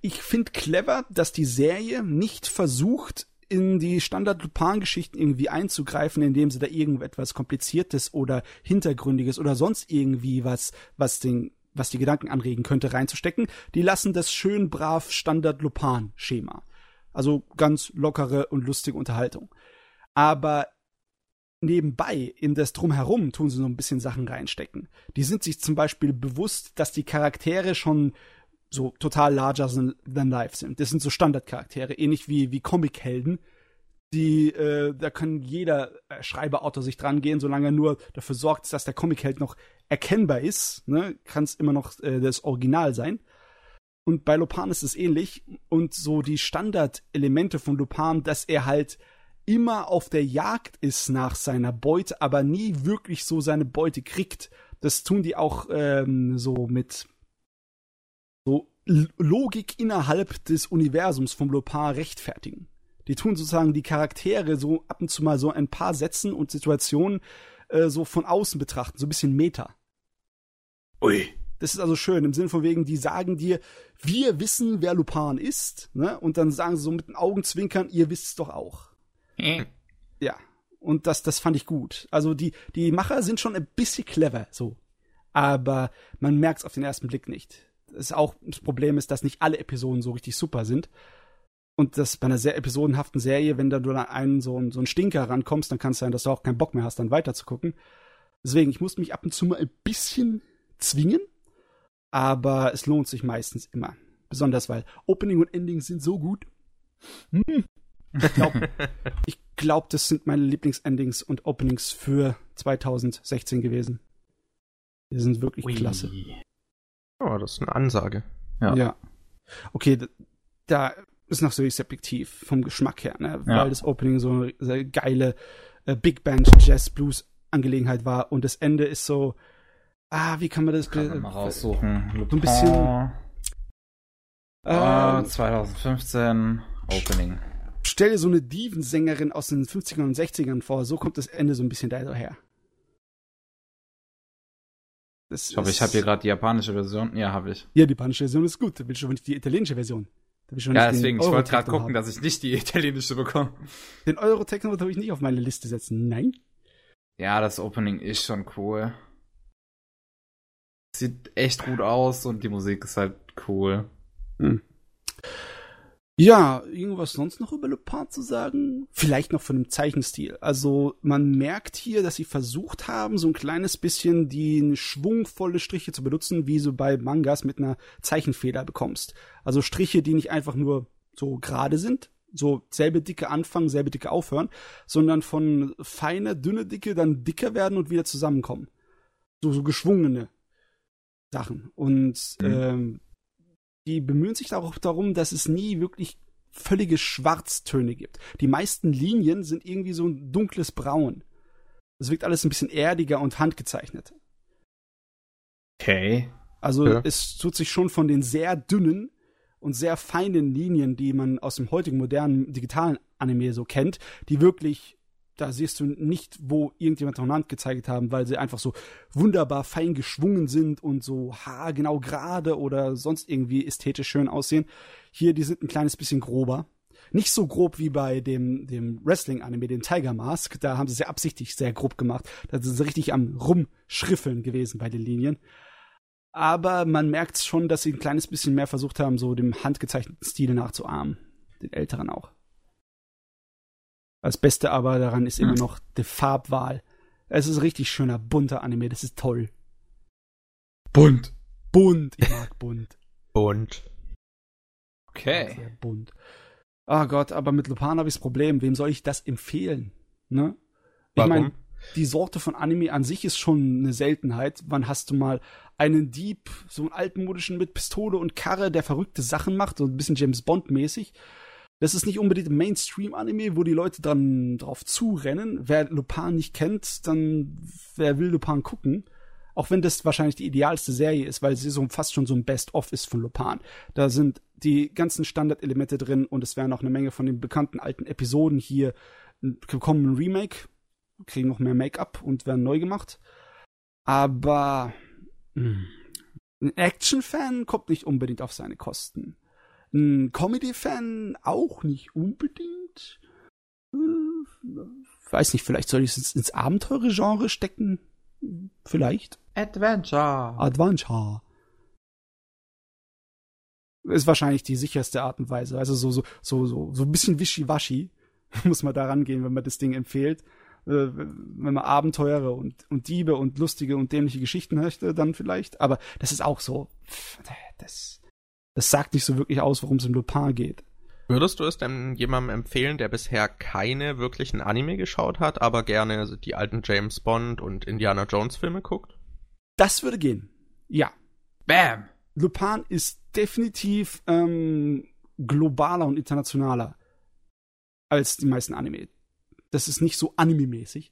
ich finde clever, dass die Serie nicht versucht, in die Standard-Lupin-Geschichten irgendwie einzugreifen, indem sie da irgendetwas Kompliziertes oder Hintergründiges oder sonst irgendwie was, was den, was die Gedanken anregen könnte, reinzustecken. Die lassen das schön brav Standard-Lupin-Schema. Also ganz lockere und lustige Unterhaltung. Aber nebenbei in das Drumherum tun sie noch ein bisschen Sachen reinstecken. Die sind sich zum Beispiel bewusst, dass die Charaktere schon so total larger than life sind. Das sind so Standardcharaktere, ähnlich wie, wie Comichelden. Die, äh, da kann jeder äh, Schreiberautor sich dran gehen, solange er nur dafür sorgt, dass der Comicheld noch erkennbar ist, ne, kann es immer noch äh, das Original sein. Und bei Lupin ist es ähnlich. Und so die Standardelemente von Lupin, dass er halt immer auf der Jagd ist nach seiner Beute, aber nie wirklich so seine Beute kriegt. Das tun die auch ähm, so mit so Logik innerhalb des Universums vom Lopar rechtfertigen. Die tun sozusagen die Charaktere so ab und zu mal so ein paar Sätzen und Situationen äh, so von außen betrachten, so ein bisschen Meta. Ui. Das ist also schön, im Sinne von wegen, die sagen dir, wir wissen, wer Lupin ist, ne? Und dann sagen sie so mit den Augenzwinkern, ihr wisst es doch auch. Hm. Ja. Und das, das fand ich gut. Also die, die Macher sind schon ein bisschen clever, so. Aber man merkt es auf den ersten Blick nicht es auch das Problem ist, dass nicht alle Episoden so richtig super sind. Und das bei einer sehr episodenhaften Serie, wenn da du an einen so, so einen Stinker rankommst, dann kann es sein, dass du auch keinen Bock mehr hast, dann weiterzugucken. Deswegen, ich musste mich ab und zu mal ein bisschen zwingen. aber es lohnt sich meistens immer. Besonders weil Opening und Ending sind so gut. Hm. Ich glaube, <laughs> glaub, das sind meine Lieblingsendings und Openings für 2016 gewesen. Die sind wirklich Ui. klasse. Oh, das ist eine Ansage. Ja. ja. Okay, da ist noch so subjektiv vom Geschmack her, ne? Ja. weil das Opening so eine sehr geile äh, Big Band Jazz Blues Angelegenheit war und das Ende ist so, ah, wie kann man das kann man mal raussuchen? So ein bisschen. Äh, 2015 Opening. Stell dir so eine Divensängerin aus den 50ern und 60ern vor, so kommt das Ende so ein bisschen daher. Das ich hoffe, ich habe hier gerade die japanische Version. Ja, habe ich. Ja, die japanische Version ist gut. Da will ich schon nicht die italienische Version. ja, deswegen, ich wollte gerade gucken, dass ich nicht die italienische bekomme. Den Euro-Techno würde ich nicht auf meine Liste setzen. Nein. Ja, das Opening ist schon cool. Sieht echt gut aus und die Musik ist halt cool. Hm. Ja, irgendwas sonst noch über Le Pen zu sagen? Vielleicht noch von dem Zeichenstil. Also man merkt hier, dass sie versucht haben, so ein kleines bisschen die schwungvolle Striche zu benutzen, wie so bei Mangas mit einer Zeichenfeder bekommst. Also Striche, die nicht einfach nur so gerade sind, so selbe Dicke anfangen, selbe Dicke aufhören, sondern von feiner, dünne Dicke dann dicker werden und wieder zusammenkommen. So, so geschwungene Sachen. Und mhm. ähm, die bemühen sich auch darum, dass es nie wirklich völlige Schwarztöne gibt. Die meisten Linien sind irgendwie so ein dunkles Braun. Es wirkt alles ein bisschen erdiger und handgezeichnet. Okay. Also ja. es tut sich schon von den sehr dünnen und sehr feinen Linien, die man aus dem heutigen modernen digitalen Anime so kennt, die wirklich da siehst du nicht, wo irgendjemand von Hand gezeigt haben, weil sie einfach so wunderbar fein geschwungen sind und so haargenau gerade oder sonst irgendwie ästhetisch schön aussehen. Hier, die sind ein kleines bisschen grober. Nicht so grob wie bei dem, dem Wrestling-Anime, dem Tiger Mask. Da haben sie es ja absichtlich sehr grob gemacht. Da sind sie richtig am Rumschriffeln gewesen bei den Linien. Aber man merkt schon, dass sie ein kleines bisschen mehr versucht haben, so dem handgezeichneten Stil nachzuahmen. Den älteren auch. Das Beste aber daran ist immer hm. noch die Farbwahl. Es ist richtig schöner, bunter Anime, das ist toll. Bunt. Bunt, ich mag bunt. bunt. Okay. Sehr bunt. Oh Gott, aber mit Lupin habe ich das Problem. Wem soll ich das empfehlen? Ne? Ich meine, die Sorte von Anime an sich ist schon eine Seltenheit. Wann hast du mal einen Dieb, so einen altmodischen mit Pistole und Karre, der verrückte Sachen macht, so ein bisschen James Bond mäßig? Das ist nicht unbedingt ein Mainstream-Anime, wo die Leute dann drauf zurennen. Wer Lupin nicht kennt, dann wer will Lupin gucken? Auch wenn das wahrscheinlich die idealste Serie ist, weil sie so fast schon so ein Best-of ist von Lupin. Da sind die ganzen Standardelemente drin und es werden auch eine Menge von den bekannten alten Episoden hier bekommen ein Remake, kriegen noch mehr Make-up und werden neu gemacht. Aber mh, hm, ein Action-Fan kommt nicht unbedingt auf seine Kosten. Ein Comedy-Fan auch nicht unbedingt. Äh, weiß nicht, vielleicht soll ich es ins Abenteuer-Genre stecken. Vielleicht. Adventure. Adventure. Ist wahrscheinlich die sicherste Art und Weise. Also so, so, so, so, so ein bisschen wischiwaschi <laughs> muss man da rangehen, wenn man das Ding empfiehlt. Äh, wenn man Abenteuer und, und Diebe und lustige und dämliche Geschichten möchte, dann vielleicht. Aber das ist auch so. Das, das sagt nicht so wirklich aus, worum es im Lupin geht. Würdest du es denn jemandem empfehlen, der bisher keine wirklichen Anime geschaut hat, aber gerne die alten James Bond und Indiana Jones Filme guckt? Das würde gehen. Ja. Bam. Lupin ist definitiv ähm, globaler und internationaler als die meisten Anime. Das ist nicht so anime-mäßig.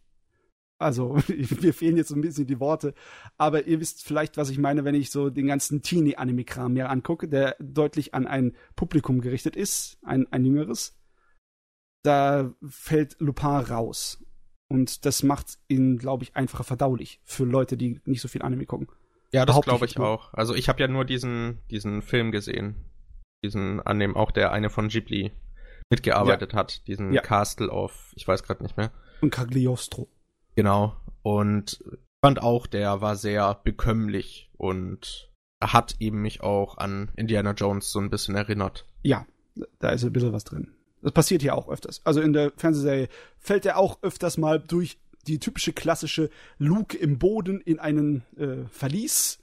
Also, <laughs> mir fehlen jetzt so ein bisschen die Worte. Aber ihr wisst vielleicht, was ich meine, wenn ich so den ganzen Teenie-Anime-Kram mir angucke, der deutlich an ein Publikum gerichtet ist, ein, ein jüngeres. Da fällt Lupin raus. Und das macht ihn, glaube ich, einfacher verdaulich für Leute, die nicht so viel Anime gucken. Ja, das glaube ich auch. Also ich habe ja nur diesen, diesen Film gesehen. Diesen, an dem auch der eine von Ghibli mitgearbeitet ja. hat. Diesen ja. Castle of, ich weiß gerade nicht mehr. Und Cagliostro. Genau. Und fand auch, der war sehr bekömmlich und hat eben mich auch an Indiana Jones so ein bisschen erinnert. Ja, da ist ein bisschen was drin. Das passiert hier auch öfters. Also in der Fernsehserie fällt er auch öfters mal durch die typische klassische Luke im Boden in einen äh, Verlies,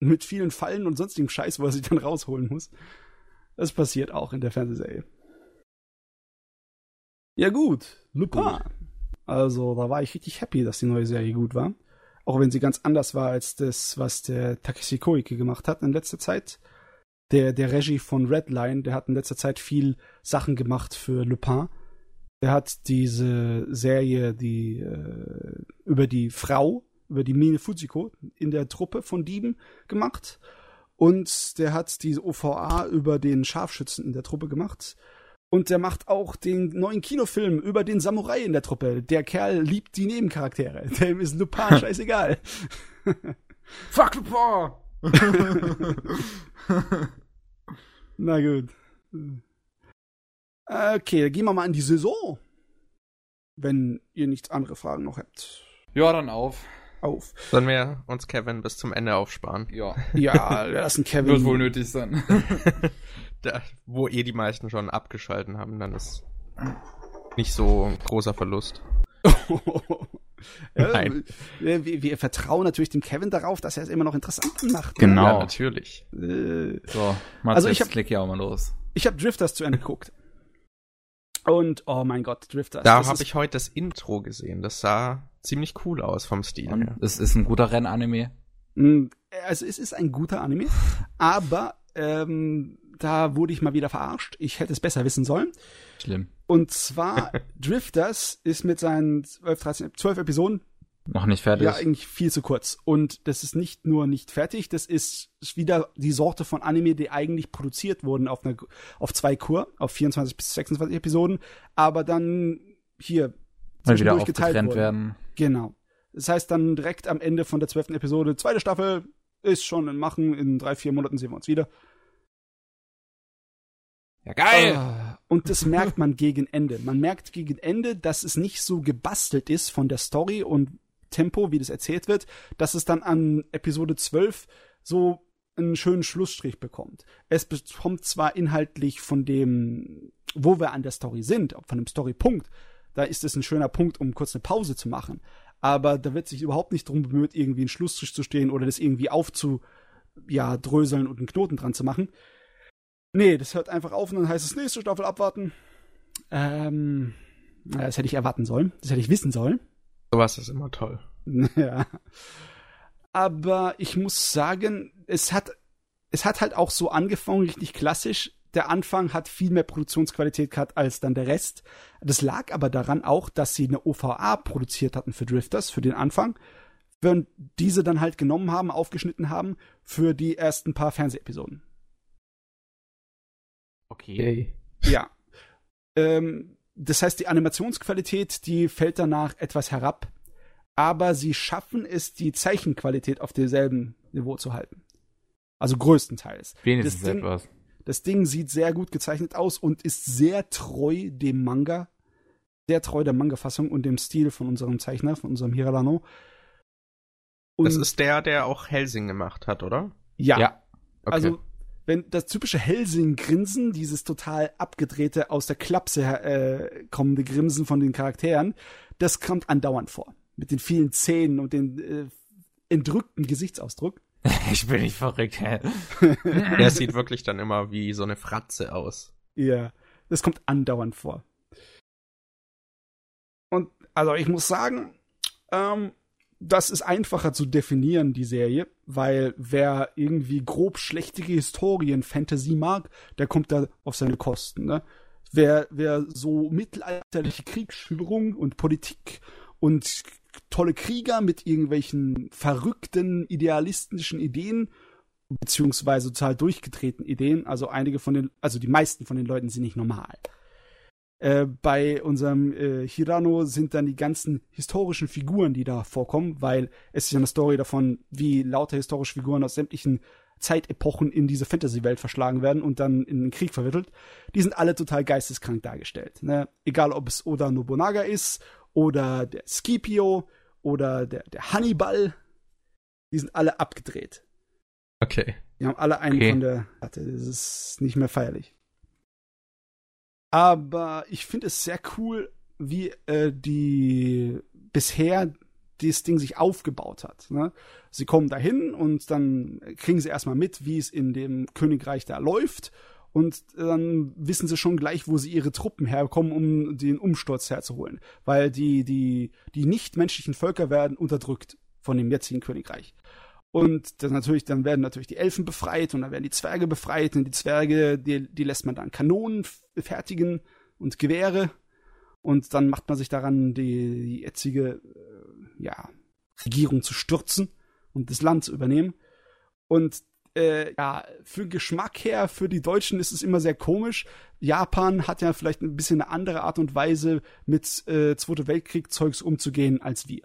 Mit vielen Fallen und sonstigem Scheiß, wo er sich dann rausholen muss. Das passiert auch in der Fernsehserie. Ja gut, Lupin. Also da war ich richtig happy, dass die neue Serie gut war. Auch wenn sie ganz anders war als das, was der Takeshi Koike gemacht hat in letzter Zeit. Der, der Regie von Redline, der hat in letzter Zeit viel Sachen gemacht für Lupin. Der hat diese Serie, die äh, über die Frau, über die Mine Fujiko in der Truppe von Dieben gemacht. Und der hat diese OVA über den Scharfschützen in der Truppe gemacht. Und der macht auch den neuen Kinofilm über den Samurai in der Truppe. Der Kerl liebt die Nebencharaktere. <laughs> Dem ist Lupin <laughs> scheißegal. Fuck Lupin! <laughs> Na gut. Okay, dann gehen wir mal in die Saison. Wenn ihr nichts andere Fragen noch habt. Ja, dann auf. Auf. Sollen wir uns Kevin bis zum Ende aufsparen? Ja. Ja, lassen <laughs> Kevin. Wird wohl nötig sein. <laughs> da, wo eh die meisten schon abgeschalten haben, dann ist nicht so ein großer Verlust. <laughs> ja, Nein. Wir, wir, vertrauen natürlich dem Kevin darauf, dass er es immer noch interessant macht. Genau, ja, natürlich. Äh, so, Mats, also ich hab, klick ja auch mal los. Ich habe Drifters zu Ende geguckt. Und, oh mein Gott, Drifters. Da habe ich heute das Intro gesehen. Das sah ziemlich cool aus vom Stil her. Es ist ein guter Rennanime. Mm, also es ist ein guter Anime, aber ähm, da wurde ich mal wieder verarscht. Ich hätte es besser wissen sollen. Schlimm. Und zwar, <laughs> Drifters ist mit seinen 12, 13, 12 Episoden noch nicht fertig. Ja, eigentlich viel zu kurz. Und das ist nicht nur nicht fertig, das ist wieder die Sorte von Anime, die eigentlich produziert wurden auf, einer, auf zwei Kur, auf 24 bis 26 Episoden, aber dann hier Mal wieder geteilt wurden. werden. Genau. Das heißt dann direkt am Ende von der zwölften Episode, zweite Staffel ist schon in Machen, in drei, vier Monaten sehen wir uns wieder. Ja, geil! Ah, und das merkt man gegen Ende. Man merkt gegen Ende, dass es nicht so gebastelt ist von der Story und Tempo, wie das erzählt wird, dass es dann an Episode 12 so einen schönen Schlussstrich bekommt. Es bekommt zwar inhaltlich von dem, wo wir an der Story sind, von dem Storypunkt, da ist es ein schöner Punkt, um kurz eine Pause zu machen. Aber da wird sich überhaupt nicht drum bemüht, irgendwie einen Schlussstrich zu stehen oder das irgendwie aufzu, ja, dröseln und einen Knoten dran zu machen. Nee, das hört einfach auf und dann heißt es nächste Staffel abwarten. Ähm, das hätte ich erwarten sollen. Das hätte ich wissen sollen. Sowas ist immer toll. <laughs> ja. Aber ich muss sagen, es hat, es hat halt auch so angefangen, richtig klassisch. Der Anfang hat viel mehr Produktionsqualität gehabt als dann der Rest. Das lag aber daran auch, dass sie eine OVA produziert hatten für Drifters, für den Anfang. Während diese dann halt genommen haben, aufgeschnitten haben für die ersten paar Fernsehepisoden. Okay. Ja. Ähm, das heißt, die Animationsqualität, die fällt danach etwas herab, aber sie schaffen es, die Zeichenqualität auf demselben Niveau zu halten. Also größtenteils. Wenigstens das Ding, etwas. Das Ding sieht sehr gut gezeichnet aus und ist sehr treu dem Manga, sehr treu der Manga-Fassung und dem Stil von unserem Zeichner, von unserem Hiralano. Und das ist der, der auch Helsing gemacht hat, oder? Ja. ja. Okay. Also wenn das typische Helsing-Grinsen, dieses total abgedrehte, aus der Klapse äh, kommende Grinsen von den Charakteren, das kommt andauernd vor. Mit den vielen Zähnen und den äh, entrückten Gesichtsausdruck. <laughs> Ich bin nicht verrückt, hä? <laughs> Der sieht wirklich dann immer wie so eine Fratze aus. Ja, das kommt andauernd vor. Und also ich muss sagen, ähm, das ist einfacher zu definieren, die Serie, weil wer irgendwie grob schlechtige Historien, Fantasy mag, der kommt da auf seine Kosten. Ne? Wer, wer so mittelalterliche Kriegsführung und Politik und tolle Krieger mit irgendwelchen verrückten, idealistischen Ideen, beziehungsweise total durchgedrehten Ideen, also einige von den, also die meisten von den Leuten sind nicht normal. Äh, bei unserem äh, Hirano sind dann die ganzen historischen Figuren, die da vorkommen, weil es ist ja eine Story davon, wie lauter historische Figuren aus sämtlichen Zeitepochen in diese Fantasy-Welt verschlagen werden und dann in den Krieg verwickelt. Die sind alle total geisteskrank dargestellt. Ne? Egal, ob es Oda Nobunaga ist oder der Scipio oder der, der Hannibal. Die sind alle abgedreht. Okay. Die haben alle einen okay. von der. Das ist nicht mehr feierlich. Aber ich finde es sehr cool, wie äh, die bisher das Ding sich aufgebaut hat. Ne? Sie kommen dahin und dann kriegen sie erstmal mit, wie es in dem Königreich da läuft. Und dann wissen sie schon gleich, wo sie ihre Truppen herkommen, um den Umsturz herzuholen. Weil die, die, die nichtmenschlichen Völker werden unterdrückt von dem jetzigen Königreich. Und dann natürlich, dann werden natürlich die Elfen befreit und dann werden die Zwerge befreit und die Zwerge, die, die lässt man dann Kanonen fertigen und Gewehre und dann macht man sich daran, die, die jetzige äh, ja, Regierung zu stürzen und das Land zu übernehmen. Und äh, ja, für Geschmack her, für die Deutschen ist es immer sehr komisch. Japan hat ja vielleicht ein bisschen eine andere Art und Weise, mit äh, Zweite Weltkrieg-Zeugs umzugehen als wir.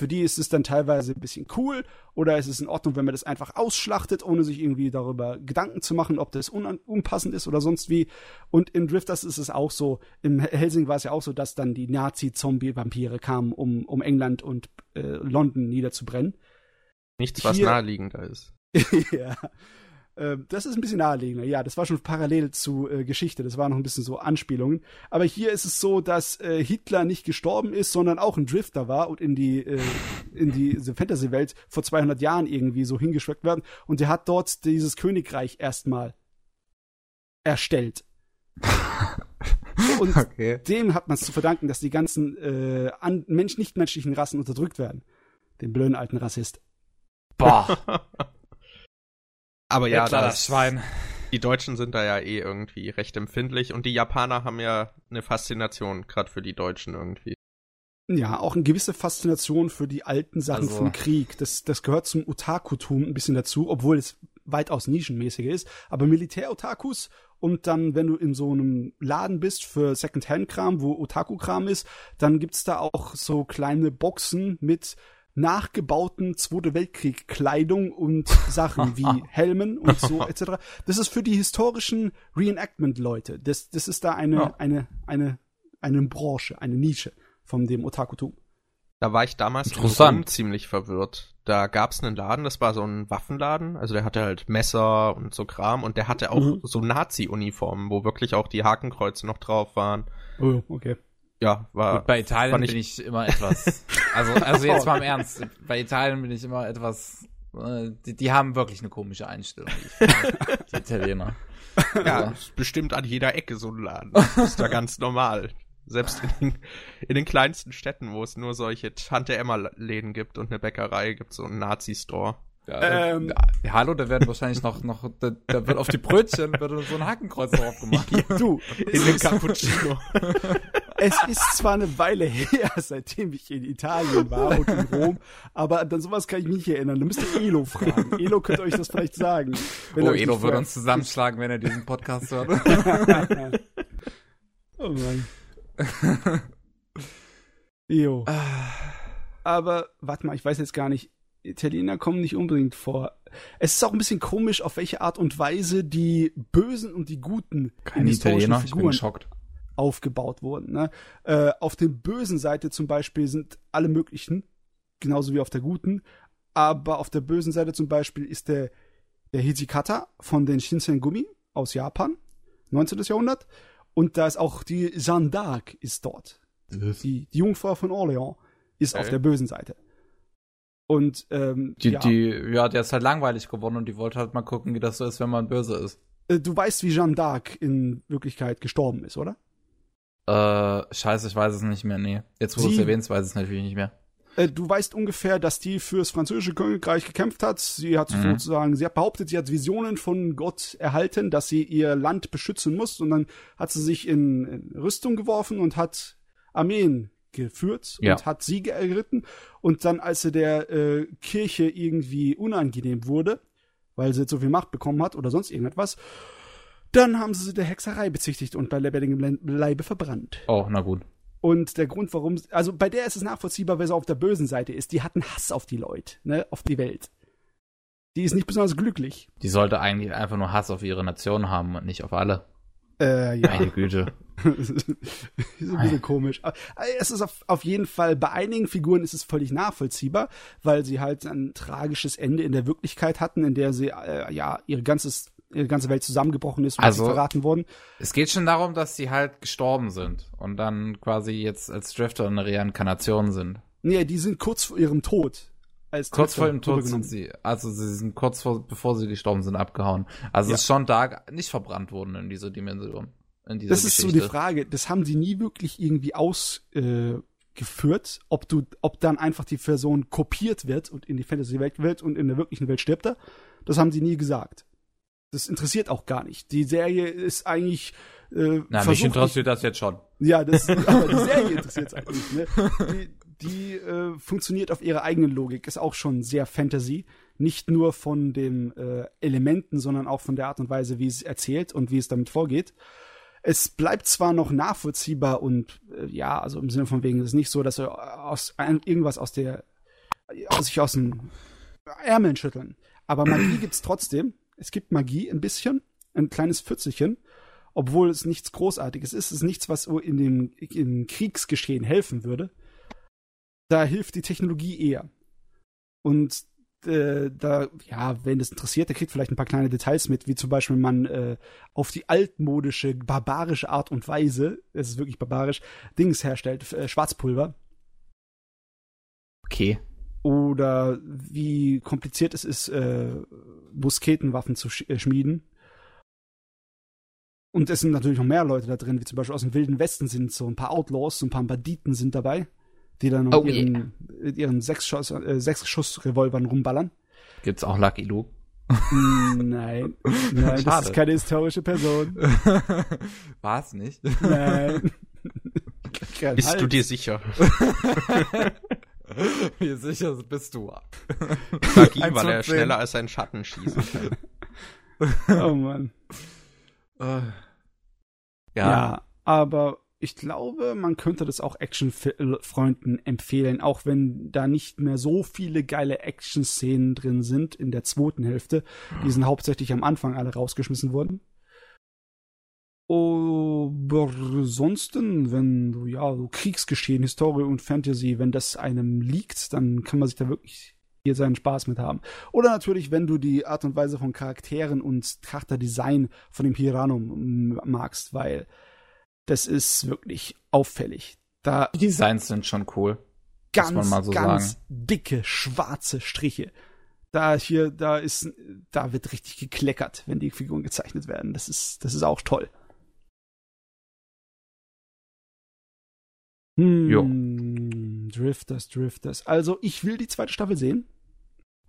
Für die ist es dann teilweise ein bisschen cool oder ist es in Ordnung, wenn man das einfach ausschlachtet, ohne sich irgendwie darüber Gedanken zu machen, ob das unpassend ist oder sonst wie. Und in Drifters ist es auch so, im Helsing war es ja auch so, dass dann die Nazi-Zombie-Vampire kamen, um, um England und äh, London niederzubrennen. Nichts, was Hier, naheliegender ist. <laughs> ja. Ähm, das ist ein bisschen naheliegender. Ja, das war schon parallel zu äh, Geschichte. Das war noch ein bisschen so Anspielungen. Aber hier ist es so, dass äh, Hitler nicht gestorben ist, sondern auch ein Drifter war und in die äh, in diese Fantasy-Welt vor 200 Jahren irgendwie so hingeschweckt werden. Und der hat dort dieses Königreich erstmal erstellt. <laughs> und okay. dem hat man es zu verdanken, dass die ganzen äh, an Mensch nichtmenschlichen Rassen unterdrückt werden. Den blöden alten Rassist. Boah. <laughs> Aber ja, klar, das, Schwein. Die Deutschen sind da ja eh irgendwie recht empfindlich und die Japaner haben ja eine Faszination gerade für die Deutschen irgendwie. Ja, auch eine gewisse Faszination für die alten Sachen also. vom Krieg. Das, das gehört zum Otakutum ein bisschen dazu, obwohl es weitaus nischenmäßiger ist. Aber Militär-Otakus und dann, wenn du in so einem Laden bist für Second-Hand-Kram, wo Otaku-Kram ist, dann gibt's da auch so kleine Boxen mit nachgebauten Zweite Weltkrieg Kleidung und Sachen wie <laughs> Helmen und so etc. Das ist für die historischen Reenactment Leute. Das das ist da eine ja. eine eine eine Branche, eine Nische von dem Otakutum. Da war ich damals in ziemlich verwirrt. Da gab's einen Laden, das war so ein Waffenladen, also der hatte halt Messer und so Kram und der hatte auch mhm. so Nazi-Uniformen, wo wirklich auch die Hakenkreuze noch drauf waren. Oh, okay ja, war. Gut, bei Italien ich bin ich immer etwas. Also, also jetzt mal im Ernst. Bei Italien bin ich immer etwas. Äh, die, die haben wirklich eine komische Einstellung, die, die <laughs> Italiener. Ja, also. bestimmt an jeder Ecke so ein Laden. Das ist da ganz normal. Selbst in den, in den kleinsten Städten, wo es nur solche Tante-Emma-Läden gibt und eine Bäckerei, gibt so einen Nazi-Store. Ja, ähm, ja, hallo, da werden wahrscheinlich noch, noch da, da, wird auf die Brötchen wird so ein Hakenkreuz drauf gemacht. <laughs> Ja, du, in den Cappuccino. <laughs> es ist zwar eine Weile her, <laughs> seitdem ich in Italien war und in Rom, aber an sowas kann ich mich nicht erinnern. Da müsst ihr Elo fragen. Elo könnte euch das vielleicht sagen. oh, Elo würde uns zusammenschlagen, wenn er diesen Podcast hört. <laughs> <laughs> oh Mann. Jo. Aber, warte mal, ich weiß jetzt gar nicht, Italiener kommen nicht unbedingt vor. Es ist auch ein bisschen komisch, auf welche Art und Weise die Bösen und die Guten Keine Italiener, Figuren ich bin geschockt. Aufgebaut wurden. Ne? Äh, auf der bösen Seite zum Beispiel sind alle möglichen, genauso wie auf der guten. Aber auf der bösen Seite zum Beispiel ist der, der Hijikata von den Shinsengumi aus Japan, 19. Jahrhundert. Und da ist auch die Jeanne d'Arc ist dort. Die, die Jungfrau von Orléans ist okay. auf der bösen Seite. Und ähm, die, ja. die, ja, der ist halt langweilig geworden und die wollte halt mal gucken, wie das so ist, wenn man böse ist. Äh, du weißt, wie Jeanne d'Arc in Wirklichkeit gestorben ist, oder? Äh, scheiße, ich weiß es nicht mehr, nee. Jetzt, wo du es erwähnst, weiß ich es natürlich nicht mehr. Äh, du weißt ungefähr, dass die fürs französische Königreich gekämpft hat. Sie hat mhm. sozusagen, sie hat behauptet, sie hat Visionen von Gott erhalten, dass sie ihr Land beschützen muss. Und dann hat sie sich in, in Rüstung geworfen und hat Armeen geführt ja. und hat Siege erritten. Und dann, als er der äh, Kirche irgendwie unangenehm wurde, weil sie jetzt so viel Macht bekommen hat oder sonst irgendetwas, dann haben sie sie der Hexerei bezichtigt und bei lebendigem Leibe verbrannt. Oh, na gut. Und der Grund, warum, also bei der ist es nachvollziehbar, weil sie auf der bösen Seite ist. Die hat einen Hass auf die Leute, ne, auf die Welt. Die ist nicht besonders glücklich. Die sollte eigentlich einfach nur Hass auf ihre Nation haben und nicht auf alle. Äh, ja. Meine Güte. <laughs> ist ein bisschen komisch. Es ist auf, auf jeden Fall, bei einigen Figuren ist es völlig nachvollziehbar, weil sie halt ein tragisches Ende in der Wirklichkeit hatten, in der sie, äh, ja, ihre ganzes ihre ganze Welt zusammengebrochen ist und also, verraten worden. Es geht schon darum, dass sie halt gestorben sind und dann quasi jetzt als Drifter eine Reinkarnation sind. Nee, die sind kurz vor ihrem Tod. Als kurz vor ihrem Tod sind sie, also sie sind kurz vor, bevor sie gestorben sind, abgehauen. Also ja. ist schon da nicht verbrannt worden in dieser Dimension. In dieser das Geschichte. ist so die Frage. Das haben sie nie wirklich irgendwie ausgeführt, äh, ob du, ob dann einfach die Person kopiert wird und in die Fantasy-Welt wird und in der wirklichen Welt stirbt er. Das haben sie nie gesagt. Das interessiert auch gar nicht. Die Serie ist eigentlich äh, Na, mich interessiert das jetzt schon. Ja, das, <laughs> aber die Serie interessiert es eigentlich. Ne? Die, die äh, funktioniert auf ihrer eigenen Logik, ist auch schon sehr Fantasy. Nicht nur von den äh, Elementen, sondern auch von der Art und Weise, wie es erzählt und wie es damit vorgeht. Es bleibt zwar noch nachvollziehbar und äh, ja, also im Sinne von wegen, es ist nicht so, dass er aus irgendwas aus der aus sich aus den Ärmeln schütteln. Aber Magie gibt's trotzdem. Es gibt Magie ein bisschen, ein kleines Pfützelchen obwohl es nichts Großartiges ist. Es ist nichts, was in dem im Kriegsgeschehen helfen würde. Da hilft die Technologie eher. Und äh, da, ja, wenn das interessiert, der kriegt vielleicht ein paar kleine Details mit, wie zum Beispiel man äh, auf die altmodische, barbarische Art und Weise, es ist wirklich barbarisch, Dings herstellt, äh, Schwarzpulver. Okay. Oder wie kompliziert es ist, äh, Musketenwaffen zu sch äh, schmieden. Und es sind natürlich noch mehr Leute da drin, wie zum Beispiel aus dem Wilden Westen sind so ein paar Outlaws, so ein paar Banditen sind dabei, die dann oh, ihren, yeah. ihren Sechs-Schuss, äh, Sechs-Schuss-Revolvern rumballern. Gibt's auch Lucky Luke? Nein, <laughs> nein, das ist keine historische Person. <laughs> War es nicht? Nein. <laughs> Bist halt. du dir sicher? <laughs> Wie sicher bist du? Sag ihm, weil er schneller als sein Schatten schießen kann. <laughs> oh Mann. Äh, ja. ja, aber ich glaube, man könnte das auch Actionfreunden empfehlen, auch wenn da nicht mehr so viele geile Action-Szenen drin sind in der zweiten Hälfte. Die sind hauptsächlich am Anfang alle rausgeschmissen worden. Aber ansonsten, wenn du ja so Kriegsgeschehen, Historie und Fantasy, wenn das einem liegt, dann kann man sich da wirklich hier seinen Spaß mit haben. Oder natürlich, wenn du die Art und Weise von Charakteren und Charakterdesign von dem Piranum magst, weil das ist wirklich auffällig. Da die Designs sind schon cool. Ganz, so ganz sagen. dicke schwarze Striche. Da hier, da ist, da wird richtig gekleckert, wenn die Figuren gezeichnet werden. Das ist, das ist auch toll. Hm, jo. Drifters, Drifters. Also, ich will die zweite Staffel sehen.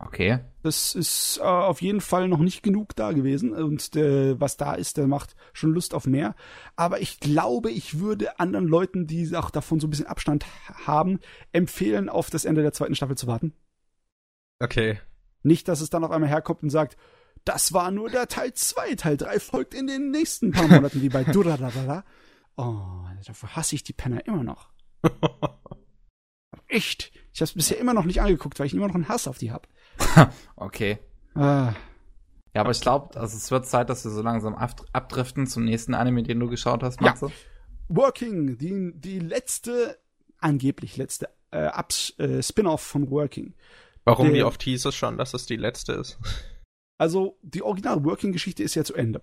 Okay. Das ist äh, auf jeden Fall noch nicht genug da gewesen. Und äh, was da ist, der macht schon Lust auf mehr. Aber ich glaube, ich würde anderen Leuten, die auch davon so ein bisschen Abstand haben, empfehlen, auf das Ende der zweiten Staffel zu warten. Okay. Nicht, dass es dann auf einmal herkommt und sagt, das war nur der Teil 2, Teil 3 folgt in den nächsten paar Monaten, wie bei <laughs> Durarara. Oh, dafür hasse ich die Penner immer noch. <laughs> Echt. Ich habe es bisher immer noch nicht angeguckt, weil ich immer noch einen Hass auf die hab. <laughs> okay. Ah. Ja, aber ich glaube, also es wird Zeit, dass wir so langsam abdriften zum nächsten Anime, den du geschaut hast, Matze. Ja. Working, die, die letzte, angeblich letzte äh, äh, Spin-off von Working. Warum, Der, wie oft hieß es schon, dass es die letzte ist? Also, die originale Working-Geschichte ist ja zu Ende.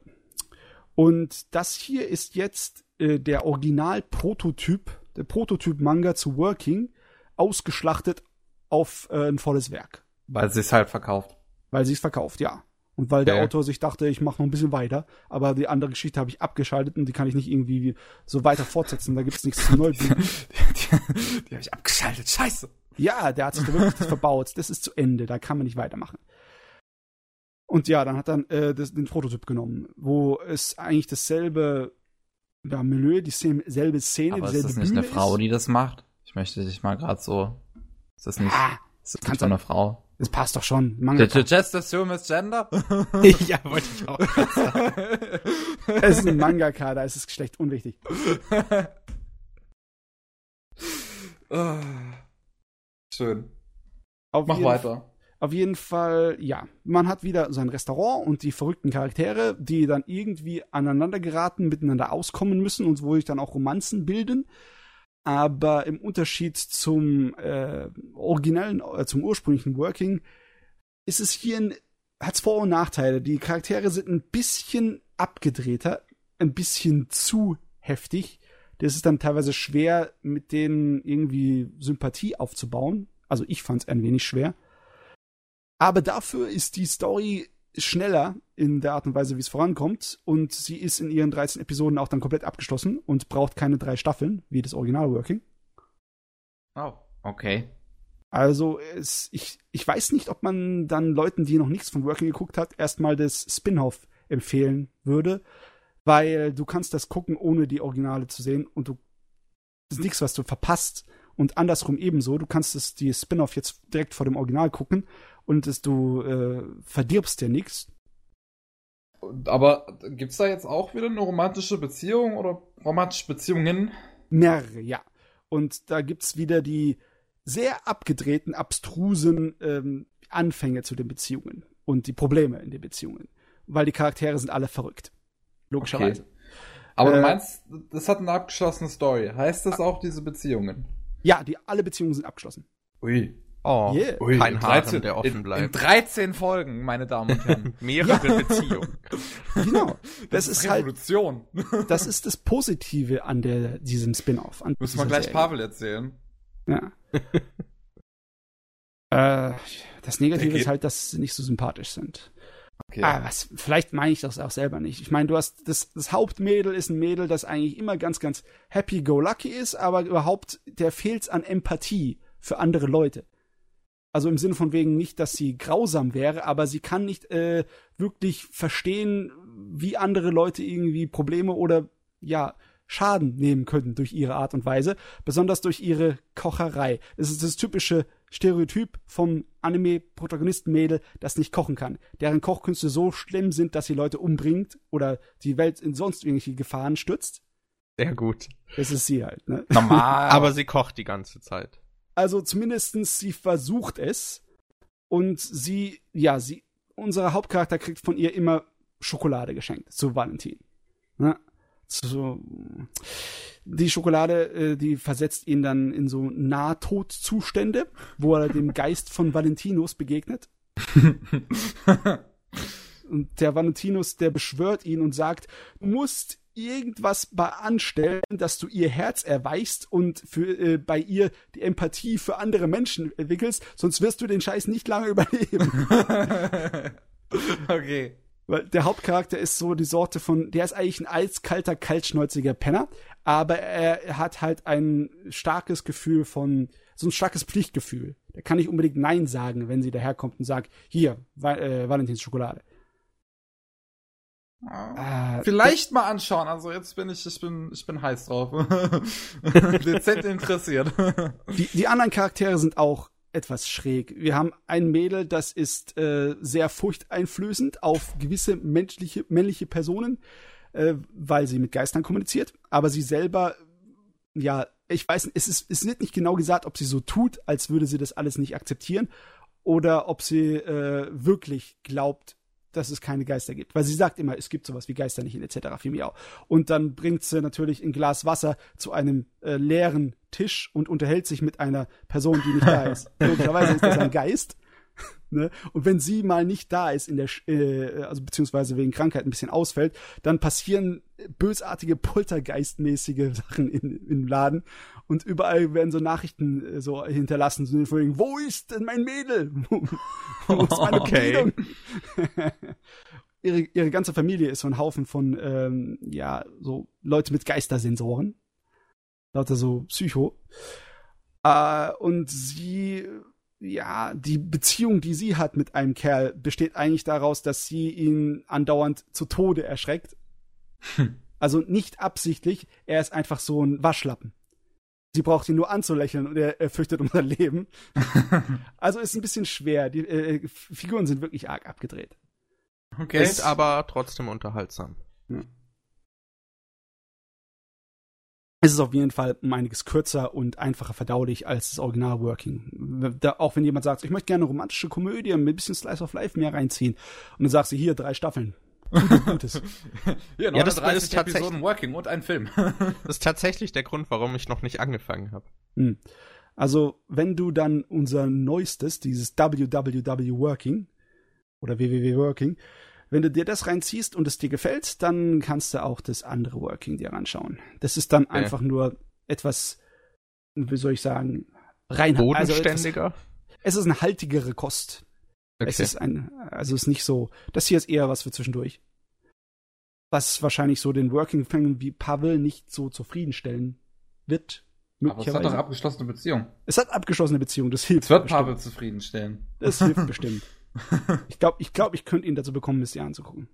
Und das hier ist jetzt äh, der Original-Prototyp, der Prototyp-Manga zu Working, ausgeschlachtet auf äh, ein volles Werk. Weil sie es halt verkauft. Weil sie es verkauft, ja. Und weil der ja. Autor sich dachte, ich mache noch ein bisschen weiter, aber die andere Geschichte habe ich abgeschaltet und die kann ich nicht irgendwie so weiter fortsetzen, da gibt es nichts zu neu. <laughs> die, die, die habe ich abgeschaltet, scheiße. Ja, der hat sich da wirklich verbaut. Das ist zu Ende, da kann man nicht weitermachen. Und ja, dann hat er äh, das, den Prototyp genommen, wo es eigentlich dasselbe ja, Milieu, dieselbe Szene, aber dieselbe ist das nicht Bühne eine Frau, ist. die das macht? Ich möchte dich mal gerade so. Ist das nicht? Ah, ist das nicht so eine Frau? Das passt doch schon. Manga Did you just assume it's gender? <laughs> <laughs> ja, wollte ich auch sagen. es ist ein Mangaka, da ist das Geschlecht unwichtig. Schön. Auf Mach weiter. Auf jeden Fall, ja. Man hat wieder sein Restaurant und die verrückten Charaktere, die dann irgendwie aneinander geraten, miteinander auskommen müssen und wo sich dann auch Romanzen bilden. Aber im Unterschied zum äh, originellen, äh, zum ursprünglichen Working, ist es hier ein, hat's Vor- und Nachteile. Die Charaktere sind ein bisschen abgedrehter, ein bisschen zu heftig. Das ist dann teilweise schwer, mit denen irgendwie Sympathie aufzubauen. Also ich fand es ein wenig schwer. Aber dafür ist die Story schneller in der Art und Weise, wie es vorankommt. Und sie ist in ihren 13 Episoden auch dann komplett abgeschlossen und braucht keine drei Staffeln, wie das Original Working. Oh, okay. Also es, ich, ich weiß nicht, ob man dann Leuten, die noch nichts von Working geguckt hat, erstmal das Spin-off empfehlen würde, weil du kannst das gucken, ohne die Originale zu sehen und du das ist nichts, was du verpasst. Und andersrum ebenso, du kannst es die Spin-off jetzt direkt vor dem Original gucken und es, du äh, verdirbst dir nichts. Aber gibt's da jetzt auch wieder eine romantische Beziehung oder romantische Beziehungen? Mehrere, ja. Und da gibt's wieder die sehr abgedrehten, abstrusen ähm, Anfänge zu den Beziehungen und die Probleme in den Beziehungen. Weil die Charaktere sind alle verrückt. Logischerweise. Okay. Aber äh, du meinst, das hat eine abgeschlossene Story. Heißt das auch diese Beziehungen? Ja, die alle Beziehungen sind abgeschlossen. Ui. Oh, yeah. Ui, kein Harem, der offen bleibt. In 13 Folgen, meine Damen und Herren. <laughs> Mehrere. Beziehungen. <laughs> Genau. Das, das ist, ist halt Revolution. Halt, <laughs> das ist das Positive an der, diesem Spin-off. Müssen wir gleich Serie. Pavel erzählen. Ja. äh, das Negative ist halt, dass sie nicht so sympathisch sind. Okay. Ah, was, vielleicht meine ich das auch selber nicht. Ich meine, du hast, das, das Hauptmädel ist ein Mädel, das eigentlich immer ganz, ganz happy-go-lucky ist, aber überhaupt, der fehlt an Empathie für andere Leute. Also im Sinne von wegen nicht, dass sie grausam wäre, aber sie kann nicht äh, wirklich verstehen, wie andere Leute irgendwie Probleme oder ja Schaden nehmen könnten durch ihre Art und Weise, besonders durch ihre Kocherei. Es ist das typische Stereotyp vom Anime-Protagonisten-Mädel, das nicht kochen kann, deren Kochkünste so schlimm sind, dass sie Leute umbringt oder die Welt in sonst irgendwelche Gefahren stützt. Sehr gut. Das ist sie halt, ne? Normal. Aber sie kocht die ganze Zeit. Also zumindestens sie versucht es und sie, ja, sie, unser Hauptcharakter kriegt von ihr immer Schokolade geschenkt zu Valentin. Ne? so, die Schokolade, äh, die versetzt ihn dann in so Nahtodzustände, wo er dem Geist von Valentinus begegnet. <laughs> und der Valentinus, der beschwört ihn und sagt, du musst irgendwas anstellen, dass du ihr Herz erweichst und für, äh, bei ihr die Empathie für andere Menschen entwickelst, sonst wirst du den Scheiß nicht lange <laughs> überleben. <laughs> okay. Weil der Hauptcharakter ist so die Sorte von, der ist eigentlich ein eiskalter, kaltschnäuziger Penner, aber er hat halt ein starkes Gefühl von, so ein starkes Pflichtgefühl. Der kann nicht unbedingt Nein sagen, wenn sie daherkommt und sagt, hier, äh, Valentins Schokolade. Ah, Vielleicht mal anschauen. Also jetzt bin ich, ich bin, ich bin heiß drauf. <laughs> Dezent interessiert. Die, die anderen Charaktere sind auch etwas schräg. Wir haben ein Mädel, das ist äh, sehr furchteinflößend auf gewisse menschliche, männliche Personen, äh, weil sie mit Geistern kommuniziert. Aber sie selber, ja, ich weiß, nicht, es ist, es wird nicht genau gesagt, ob sie so tut, als würde sie das alles nicht akzeptieren, oder ob sie äh, wirklich glaubt, dass es keine Geister gibt. Weil sie sagt immer, es gibt sowas wie Geister nicht in etc. Miau. Und dann bringt sie natürlich ein Glas Wasser zu einem äh, leeren Tisch und unterhält sich mit einer Person, die nicht da ist. <laughs> Logischerweise ist das ein Geist. <laughs> Ne? Und wenn sie mal nicht da ist, in der, äh, also beziehungsweise wegen Krankheit ein bisschen ausfällt, dann passieren bösartige Poltergeistmäßige <laughs> Sachen in, im Laden und überall werden so Nachrichten äh, so hinterlassen, so von wo ist denn mein Mädel? <laughs> wo ist meine okay. ihre, ihre ganze Familie ist so ein Haufen von, ähm, ja, so Leute mit Geistersensoren. Lauter so Psycho. Äh, und sie ja, die Beziehung, die sie hat mit einem Kerl, besteht eigentlich daraus, dass sie ihn andauernd zu Tode erschreckt. Hm. Also nicht absichtlich, er ist einfach so ein Waschlappen. Sie braucht ihn nur anzulächeln und er, er fürchtet um sein Leben. <laughs> also ist ein bisschen schwer. Die äh, Figuren sind wirklich arg abgedreht. Okay. Ist aber trotzdem unterhaltsam. Ja. Es ist auf jeden Fall um einiges kürzer und einfacher verdaulich als das Original Working. Da, auch wenn jemand sagt, ich möchte gerne eine romantische Komödie mit ein bisschen Slice of Life mehr reinziehen. Und dann sagst du, hier, drei Staffeln. Gutes. ja, <laughs> ja, das ist tatsächlich Working und ein Film. <laughs> das ist tatsächlich der Grund, warum ich noch nicht angefangen habe. Hm. Also, wenn du dann unser neuestes, dieses WWW Working oder WWW Working, Wenn du dir das reinziehst und es dir gefällt, dann kannst du auch das andere Working dir anschauen. Das ist dann okay. einfach nur etwas, wie soll ich sagen, rein bodenständiger. Also etwas, es ist eine haltigere Kost. Okay. Es ist ein, also es ist nicht so. Das hier ist eher was für zwischendurch. Was wahrscheinlich so den Working Fan wie Pavel nicht so zufriedenstellen wird. Aber es hat doch abgeschlossene Beziehung. Es hat abgeschlossene Beziehung, das hilft. Es wird bestimmt. Pavel zufriedenstellen. Das hilft bestimmt. <laughs> Ich glaube, ich, glaub, ich könnte ihn dazu bekommen, es dir anzugucken.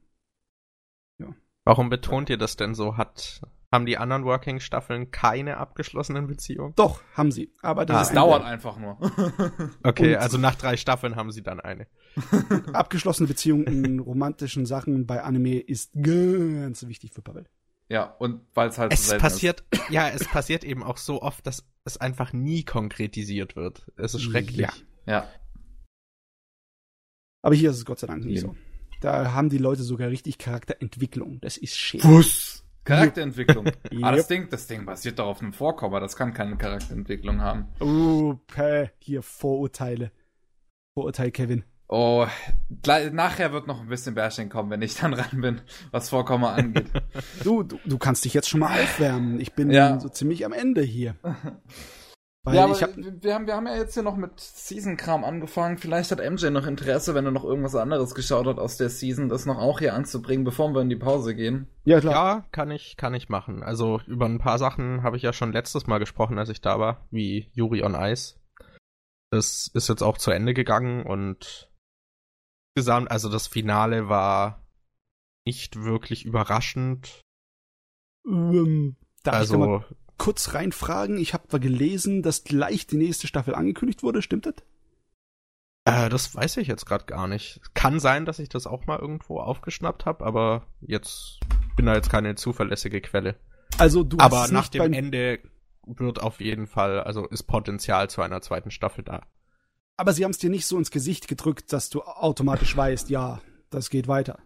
Ja. Warum betont ihr das denn so? Hat haben die anderen Working-Staffeln keine abgeschlossenen Beziehungen? Doch, haben sie. Aber das, ah, das dauert ein einfach nur. <laughs> okay, Und also nach drei Staffeln haben sie dann eine. <laughs> <laughs> Abgeschlossene Beziehungen in romantischen Sachen bei Anime ist ganz wichtig für Pavel. Ja, und weil es halt es so passiert, ist. Ja, es passiert eben auch so oft, dass es einfach nie konkretisiert wird. Es ist schrecklich. Ja. ja. Aber hier ist es Gott sei Dank nicht so. Da haben die Leute sogar richtig Charakterentwicklung. Das ist schön. Was? Charakterentwicklung. <laughs> Ah, das Ding, das Ding basiert doch auf einem Vorkommer, das kann keine Charakterentwicklung haben. Uh, päh, hier Vorurteile. Vorurteil Kevin. Oh, gleich, nachher wird noch ein bisschen Bashing kommen, wenn ich dann ran bin, was Vorkommer angeht. <laughs> du, du, du kannst dich jetzt schon mal aufwärmen. Ich bin ja. so ziemlich am Ende hier. <laughs> Weil ja, aber hab, wir, haben, wir haben ja jetzt hier noch mit Season-Kram angefangen. Vielleicht hat MJ noch Interesse, wenn er noch irgendwas anderes geschaut hat aus der Season, das noch auch hier anzubringen, bevor wir in die Pause gehen. Ja, klar. Ja, kann ich, kann ich machen. Also über ein paar Sachen habe ich ja schon letztes Mal gesprochen, als ich da war, wie Yuri on Ice. Das ist jetzt auch zu Ende gegangen und insgesamt, also das Finale war nicht wirklich überraschend. Ähm, also kurz reinfragen? Ich habe gelesen, dass gleich die nächste Staffel angekündigt wurde. Stimmt das? Äh, das weiß ich jetzt gerade gar nicht. Kann sein, dass ich das auch mal irgendwo aufgeschnappt habe, aber jetzt bin da jetzt keine zuverlässige Quelle. Also du aber nach dem Ende wird auf jeden Fall, also ist Potenzial zu einer zweiten Staffel da. Aber sie haben es dir nicht so ins Gesicht gedrückt, dass du automatisch weißt, ja, das geht weiter.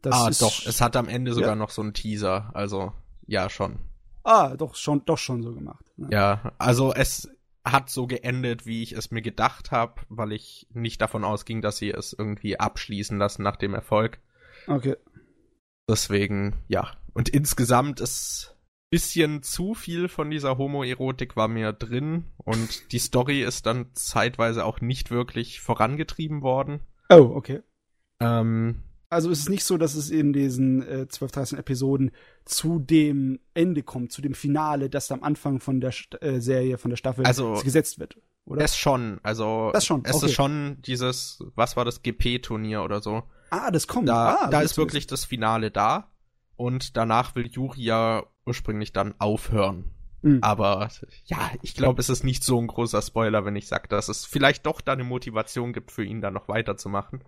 Das ah, doch, es hat am Ende sogar ja. noch so einen Teaser, also ja schon. Ah, doch schon, doch schon so gemacht. Ne? Ja, also es hat so geendet, wie ich es mir gedacht habe, weil ich nicht davon ausging, dass sie es irgendwie abschließen lassen nach dem Erfolg. Okay. Deswegen, ja. Und insgesamt ist bisschen zu viel von dieser Homoerotik war mir drin und die Story ist dann zeitweise auch nicht wirklich vorangetrieben worden. Oh, okay. Ähm, also es ist nicht so, dass es in diesen äh, 12, 13 Episoden zu dem Ende kommt, zu dem Finale, das am Anfang von der St äh, Serie, von der Staffel also, gesetzt wird, oder? Das schon, also das schon. es okay. ist schon dieses, was war das GP-Turnier oder so. Ah, das kommt. Da, ah, da ist wirklich das Finale da und danach will Juri ja ursprünglich dann aufhören. Mhm. Aber ja, ich glaube, es ist nicht so ein großer Spoiler, wenn ich sage, dass es vielleicht doch da eine Motivation gibt für ihn, da noch weiterzumachen.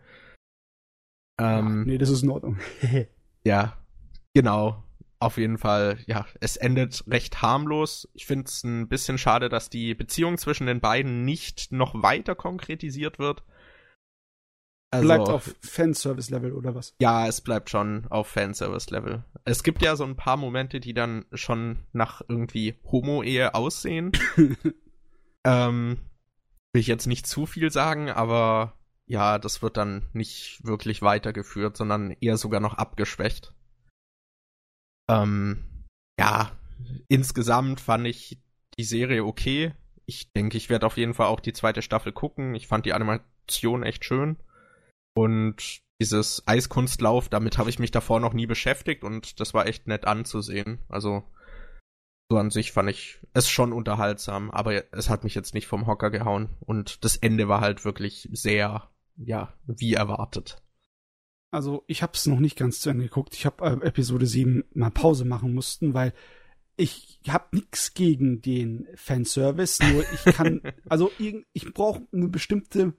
Ähm, nee, das ist in Ordnung. <laughs> ja, genau. Auf jeden Fall, ja, es endet recht harmlos. Ich finde es ein bisschen schade, dass die Beziehung zwischen den beiden nicht noch weiter konkretisiert wird. Also, bleibt auf Fanservice-Level oder was? Ja, es bleibt schon auf Fanservice-Level. Es gibt ja so ein paar Momente, die dann schon nach irgendwie Homo-Ehe aussehen. <laughs> ähm, will ich jetzt nicht zu viel sagen, aber ja, das wird dann nicht wirklich weitergeführt, sondern eher sogar noch abgeschwächt. Ähm, ja, insgesamt fand ich die Serie okay. Ich denke, ich werde auf jeden Fall auch die zweite Staffel gucken. Ich fand die Animation echt schön. Und dieses Eiskunstlauf, damit habe ich mich davor noch nie beschäftigt und das war echt nett anzusehen. Also so an sich fand ich es schon unterhaltsam, aber es hat mich jetzt nicht vom Hocker gehauen und das Ende war halt wirklich sehr ja, wie erwartet. Also ich habe es noch nicht ganz zu Ende geguckt. Ich habe äh, Episode 7 mal Pause machen mussten, weil ich habe nichts gegen den Fanservice, nur ich kann, <laughs> also ich brauche eine bestimmte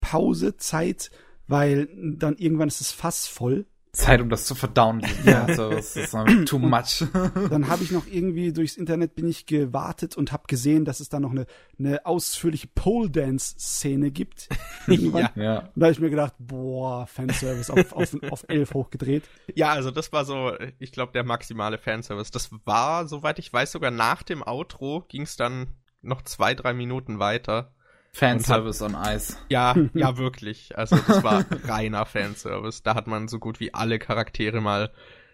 Pause, Zeit, weil dann irgendwann ist es Fass voll Zeit, um das zu verdauen. Ja, also, das ist <clears throat> too much. dann habe ich noch irgendwie durchs Internet bin ich gewartet und habe gesehen, dass es da noch eine, eine ausführliche Pole Dance Szene gibt. <laughs> ja. ja. Und da habe ich mir gedacht, boah, Fanservice auf, auf, auf elf hochgedreht. Ja, also das war so, ich glaube, der maximale Fanservice. Das war, soweit ich weiß, sogar nach dem Outro ging es dann noch zwei, drei Minuten weiter. Fanservice on Eis. Ja, <laughs> ja, wirklich. Also das war reiner Fanservice. Da hat man so gut wie alle Charaktere mal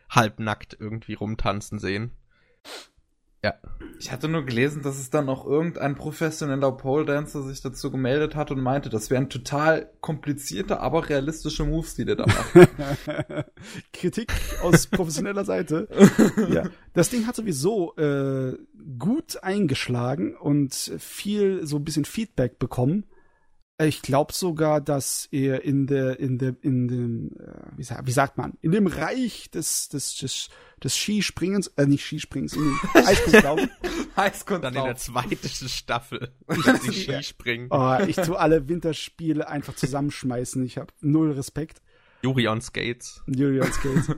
halbnackt irgendwie rumtanzen sehen. Ja. Ich hatte nur gelesen, dass es dann noch irgendein professioneller Pole Dancer sich dazu gemeldet hat und meinte, das wären total komplizierte, aber realistische Moves, die der da macht. <laughs> Kritik aus professioneller Seite. <laughs> ja. Das Ding hat sowieso äh, gut eingeschlagen und viel so ein bisschen Feedback bekommen. Ich glaube sogar, dass er in der, in der, in dem, äh, wie, sagt, wie sagt man, in dem Reich des, des, des, des Skispringens, äh, nicht Skispringens, in dem <laughs> Eiskunstlaufen. Eiskunstlauf. Dann in der zweiten Staffel. <laughs> die Skispringen. Oh, ich tu alle Winterspiele einfach zusammenschmeißen. Ich habe null Respekt. Juri on Skates. Juri on <laughs> Skates.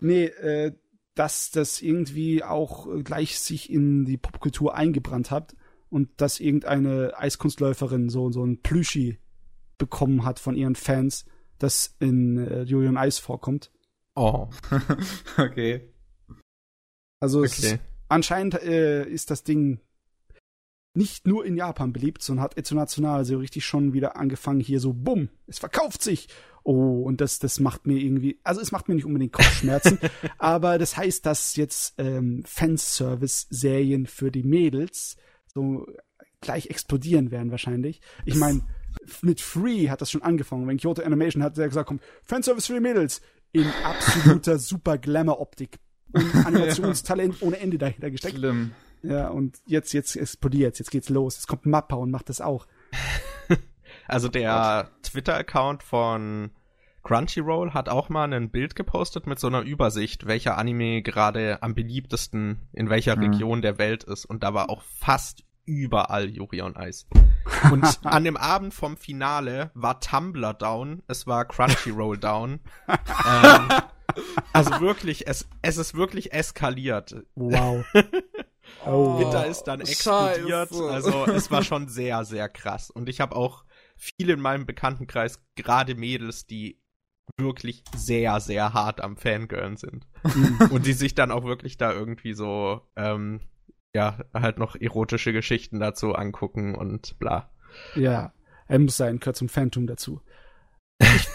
nee, äh, dass das irgendwie auch gleich sich in die Popkultur eingebrannt hat und dass irgendeine Eiskunstläuferin so, so ein Plüschi bekommen hat von ihren Fans, das in äh, Julian Eis vorkommt. Oh. <laughs> okay. Also okay. Ist, anscheinend äh, ist das Ding nicht nur in Japan beliebt, sondern hat international so richtig schon wieder angefangen, hier so, bumm, es verkauft sich. Oh, und das, das macht mir irgendwie, also es macht mir nicht unbedingt Kopfschmerzen, <laughs> aber das heißt, dass jetzt ähm, Fanservice-Serien für die Mädels so gleich explodieren werden wahrscheinlich. Ich meine, mit Free hat das schon angefangen. Wenn Kyoto Animation hat der gesagt, komm, Fanservice für die Mädels in absoluter <laughs> super Glamour-Optik und Animationstalent ja. ohne Ende dahinter gesteckt. Schlimm. Ja, und jetzt, jetzt explodiert jetzt geht's los. Jetzt kommt Mappa und macht das auch. <laughs> also der Twitter-Account von Crunchyroll hat auch mal ein Bild gepostet mit so einer Übersicht, welcher Anime gerade am beliebtesten in welcher mhm. Region der Welt ist. Und da war auch fast überall Yuri on Ice. Und <laughs> an dem Abend vom Finale war Tumblr down, es war Crunchyroll down. ähm, also wirklich, es, es ist wirklich eskaliert. Wow. <laughs> Oh. Twitter ist dann explodiert. Scheiße. Also es war schon sehr, sehr krass. Und ich habe auch viele in meinem Bekanntenkreis, gerade Mädels, die wirklich sehr, sehr hart am Fangirlen sind. Mhm. und die sich dann auch wirklich da irgendwie so, ähm, ja, halt noch erotische Geschichten dazu angucken und bla. Ja, er muss sein, gehört zum Phantom dazu. Ich,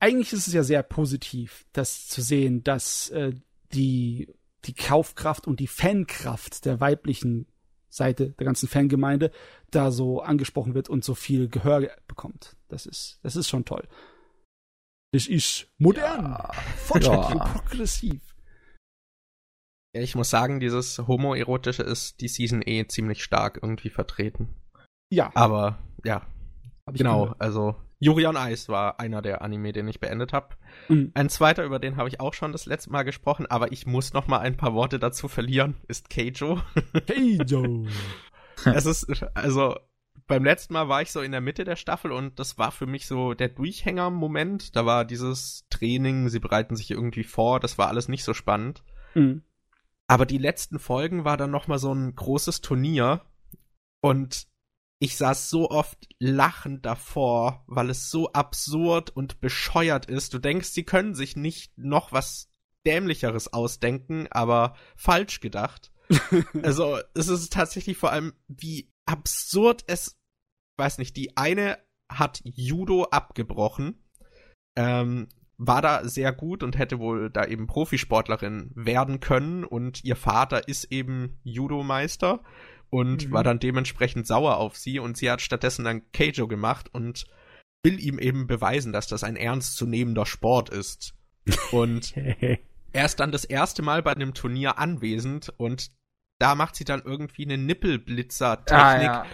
eigentlich ist es ja sehr positiv, das zu sehen, dass äh, die, die Kaufkraft und die Fankraft der weiblichen Seite der ganzen Fangemeinde da so angesprochen wird und so viel Gehör bekommt. Das ist, das ist schon toll. Das ist modern, ja. fortschrittlich, ja. progressiv. Ich muss sagen, dieses Homoerotische ist die Season eh ziemlich stark irgendwie vertreten. Ja. Aber, ja. Genau, gehört. also Yuri on Ice war einer der Anime, den ich beendet habe. Mhm. Ein zweiter, über den habe ich auch schon das letzte Mal gesprochen, aber ich muss noch mal ein paar Worte dazu verlieren, ist Keijo. Keijo. <laughs> es ist, also, beim letzten Mal war ich so in der Mitte der Staffel und das war für mich so der Durchhänger-Moment. Da war dieses Training, sie bereiten sich irgendwie vor, das war alles nicht so spannend. Mhm. Aber die letzten Folgen war dann noch mal so ein großes Turnier und ich saß so oft lachend davor, weil es so absurd und bescheuert ist. Du denkst, sie können sich nicht noch was dämlicheres ausdenken, aber falsch gedacht. <laughs> also, es ist tatsächlich vor allem, wie absurd es, weiß nicht, die eine hat Judo abgebrochen, ähm, war da sehr gut und hätte wohl da eben Profisportlerin werden können und ihr Vater ist eben Judo-Meister und mhm. war dann dementsprechend sauer auf sie und sie hat stattdessen dann Keijo gemacht und will ihm eben beweisen, dass das ein ernstzunehmender Sport ist. Und <laughs> er ist dann das erste Mal bei einem Turnier anwesend und da macht sie dann irgendwie eine Nippelblitzer-Technik. Ah, ja.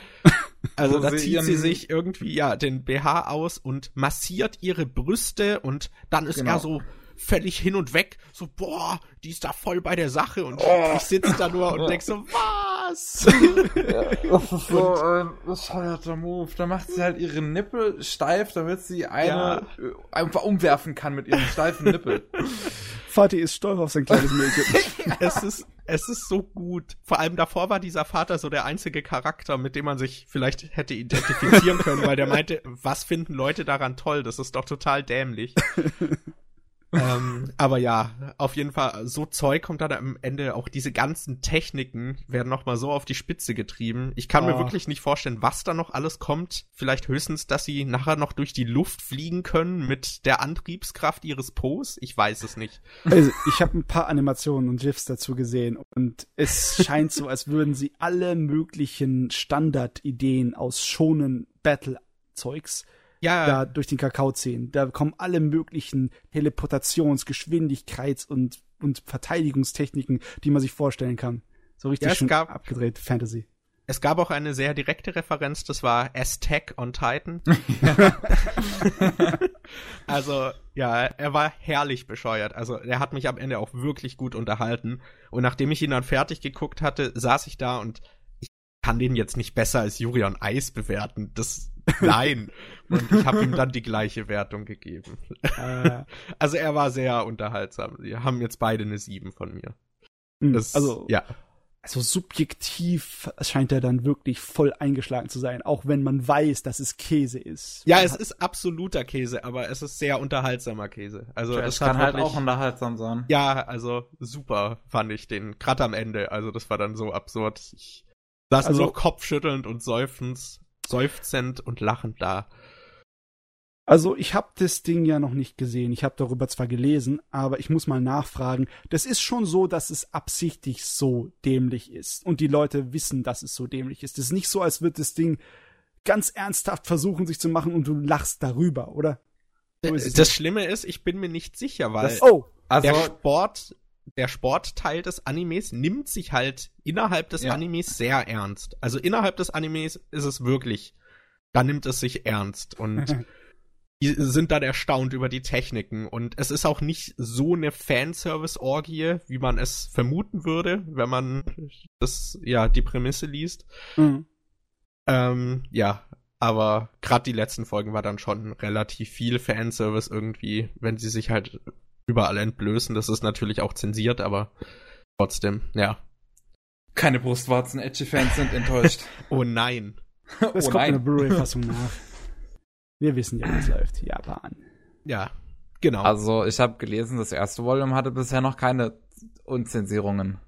Also da zieht sie sich irgendwie ja den BH aus und massiert ihre Brüste und dann ist genau. er so völlig hin und weg, so boah, die ist da voll bei der Sache und oh. ich sitze da nur und denk so <laughs> was? ja, <laughs> das ist so ein bescheuerter Move. Da macht sie halt ihre Nippel steif, damit sie eine ja. einfach umwerfen kann mit ihren steifen Nippel. <laughs> Vati ist stolz auf sein kleines Mädchen. es ist es ist so gut. Vor allem davor war dieser Vater so der einzige Charakter, mit dem man sich vielleicht hätte identifizieren können, weil der meinte, was finden Leute daran toll? Das ist doch total dämlich. Ähm, aber ja, auf jeden Fall, so Zeug kommt dann am Ende, auch diese ganzen Techniken werden nochmal so auf die Spitze getrieben. Ich kann oh. mir wirklich nicht vorstellen, was da noch alles kommt. Vielleicht höchstens, dass sie nachher noch durch die Luft fliegen können mit der Antriebskraft ihres Po's. Ich weiß es nicht. Also, ich habe ein paar Animationen und GIFs dazu gesehen und es scheint so, als würden sie alle möglichen Standardideen aus schonen Battle-Zeugs ja. da durch den Kakao ziehen. Da kommen alle möglichen Teleportations-, Geschwindigkeits- und, und Verteidigungstechniken, die man sich vorstellen kann. So richtig ja, schön gab, abgedreht Fantasy. Es gab auch eine sehr direkte Referenz, das war Aztec on Titan. <laughs> <laughs> also, ja, er war herrlich bescheuert. Also, er hat mich am Ende auch wirklich gut unterhalten. Und nachdem ich ihn dann fertig geguckt hatte, saß ich da und kann den jetzt nicht besser als Jurion Eis bewerten. Das <laughs> Nein. Und ich habe ihm dann die gleiche Wertung gegeben. Äh. <laughs> Also er war sehr unterhaltsam. Wir haben jetzt beide eine 7 von mir. Hm, das, also, ja. Also subjektiv scheint er dann wirklich voll eingeschlagen zu sein, auch wenn man weiß, dass es Käse ist. Ja, es ist absoluter Käse, aber es ist sehr unterhaltsamer Käse. Also es kann halt auch unterhaltsam sein. Ja, also super fand ich den, gerade am Ende. Also das war dann so absurd. Ich saß also, nur noch kopfschüttelnd und seufzend seufzend und lachend da. Also ich habe das Ding ja noch nicht gesehen. Ich habe darüber zwar gelesen, aber ich muss mal nachfragen. Das ist schon so, dass es absichtlich so dämlich ist und die Leute wissen, dass es so dämlich ist. Es ist nicht so, als würde das Ding ganz ernsthaft versuchen, sich zu machen und du lachst darüber, oder? So das nicht. Schlimme ist, ich bin mir nicht sicher, weil das, oh, also der Sport der Sportteil des Animes nimmt sich halt innerhalb des ja. Animes sehr ernst. Also innerhalb des Animes ist es wirklich, da nimmt es sich ernst und <laughs> die sind dann erstaunt über die Techniken und es ist auch nicht so eine Fanservice-Orgie, wie man es vermuten würde, wenn man das, ja, die Prämisse liest. Mhm. Ähm, ja, aber gerade die letzten Folgen war dann schon relativ viel Fanservice irgendwie, wenn sie sich halt überall entblößen. Das ist natürlich auch zensiert, aber trotzdem, ja. Keine Brustwarzen, Edgy-Fans sind enttäuscht. <laughs> oh nein. Es oh kommt nein. eine Blu-ray-Fassung nach. Wir wissen ja, wie es läuft. Japan. Ja, genau. Also, ich habe gelesen, das erste Volume hatte bisher noch keine Unzensierungen.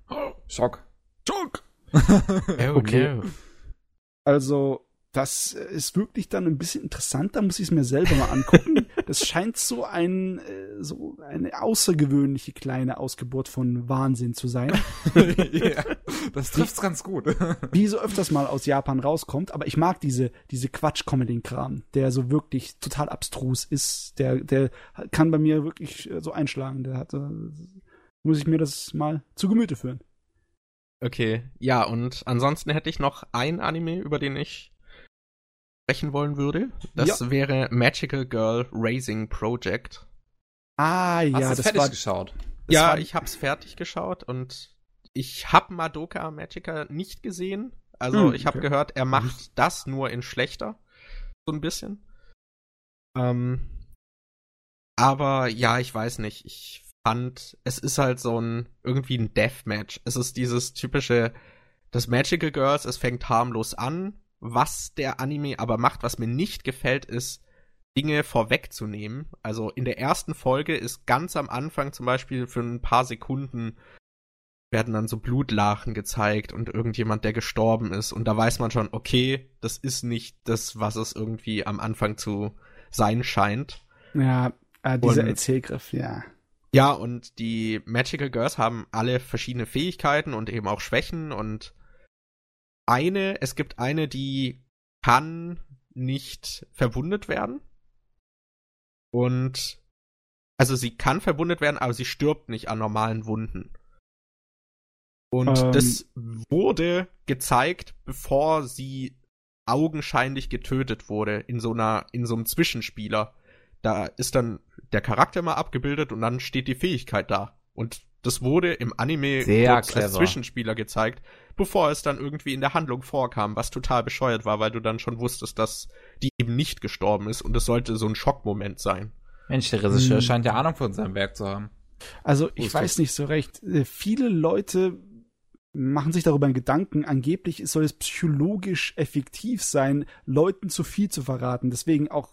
Schock. Schock! <laughs> oh, okay. Also, das ist wirklich dann ein bisschen interessant, da muss ich es mir selber mal angucken. Das scheint so ein äh, so eine außergewöhnliche kleine Ausgeburt von Wahnsinn zu sein. <laughs> ja, das trifft's ganz gut. <laughs> Wie so öfters mal aus Japan rauskommt, aber ich mag diese diese Quatsch-Comedy-Kram, der so wirklich total abstrus ist, der der kann bei mir wirklich äh, so einschlagen, der hat äh, muss ich mir das mal zu Gemüte führen. Okay, ja, und ansonsten hätte ich noch ein Anime, über den ich sprechen wollen würde. Das ja. wäre Magical Girl Raising Project. Ah, ja, Hast das fertig war geschaut. Das ja, war... ich hab's fertig geschaut und ich hab Madoka Magica nicht gesehen. Also hm, ich habe okay. gehört, er macht das nur in schlechter. So ein bisschen. Ähm, aber ja, ich weiß nicht. Ich fand, es ist halt so ein, irgendwie ein Deathmatch. Es ist dieses typische, das Magical Girls, es fängt harmlos an, was der Anime aber macht, was mir nicht gefällt, ist, Dinge vorwegzunehmen. Also in der ersten Folge ist ganz am Anfang zum Beispiel für ein paar Sekunden werden dann so Blutlachen gezeigt und irgendjemand, der gestorben ist. Und da weiß man schon, okay, das ist nicht das, was es irgendwie am Anfang zu sein scheint. Ja, äh, dieser und, Erzählgriff, ja. Ja, und die Magical Girls haben alle verschiedene Fähigkeiten und eben auch Schwächen und eine, es gibt eine, die kann nicht verwundet werden. Und also sie kann verwundet werden, aber sie stirbt nicht an normalen Wunden. Und ähm, das wurde gezeigt, bevor sie augenscheinlich getötet wurde in so einer in so einem Zwischenspieler. Da ist dann der Charakter mal abgebildet und dann steht die Fähigkeit da. Und das wurde im Anime kurz als Zwischenspieler gezeigt, bevor es dann irgendwie in der Handlung vorkam, was total bescheuert war, weil du dann schon wusstest, dass die eben nicht gestorben ist und es sollte so ein Schockmoment sein. Mensch, der Regisseur hm. scheint ja Ahnung von seinem Werk zu haben. Also ich weiß das? nicht so recht. Äh, viele Leute machen sich darüber Gedanken, angeblich soll es psychologisch effektiv sein, Leuten zu viel zu verraten. Deswegen auch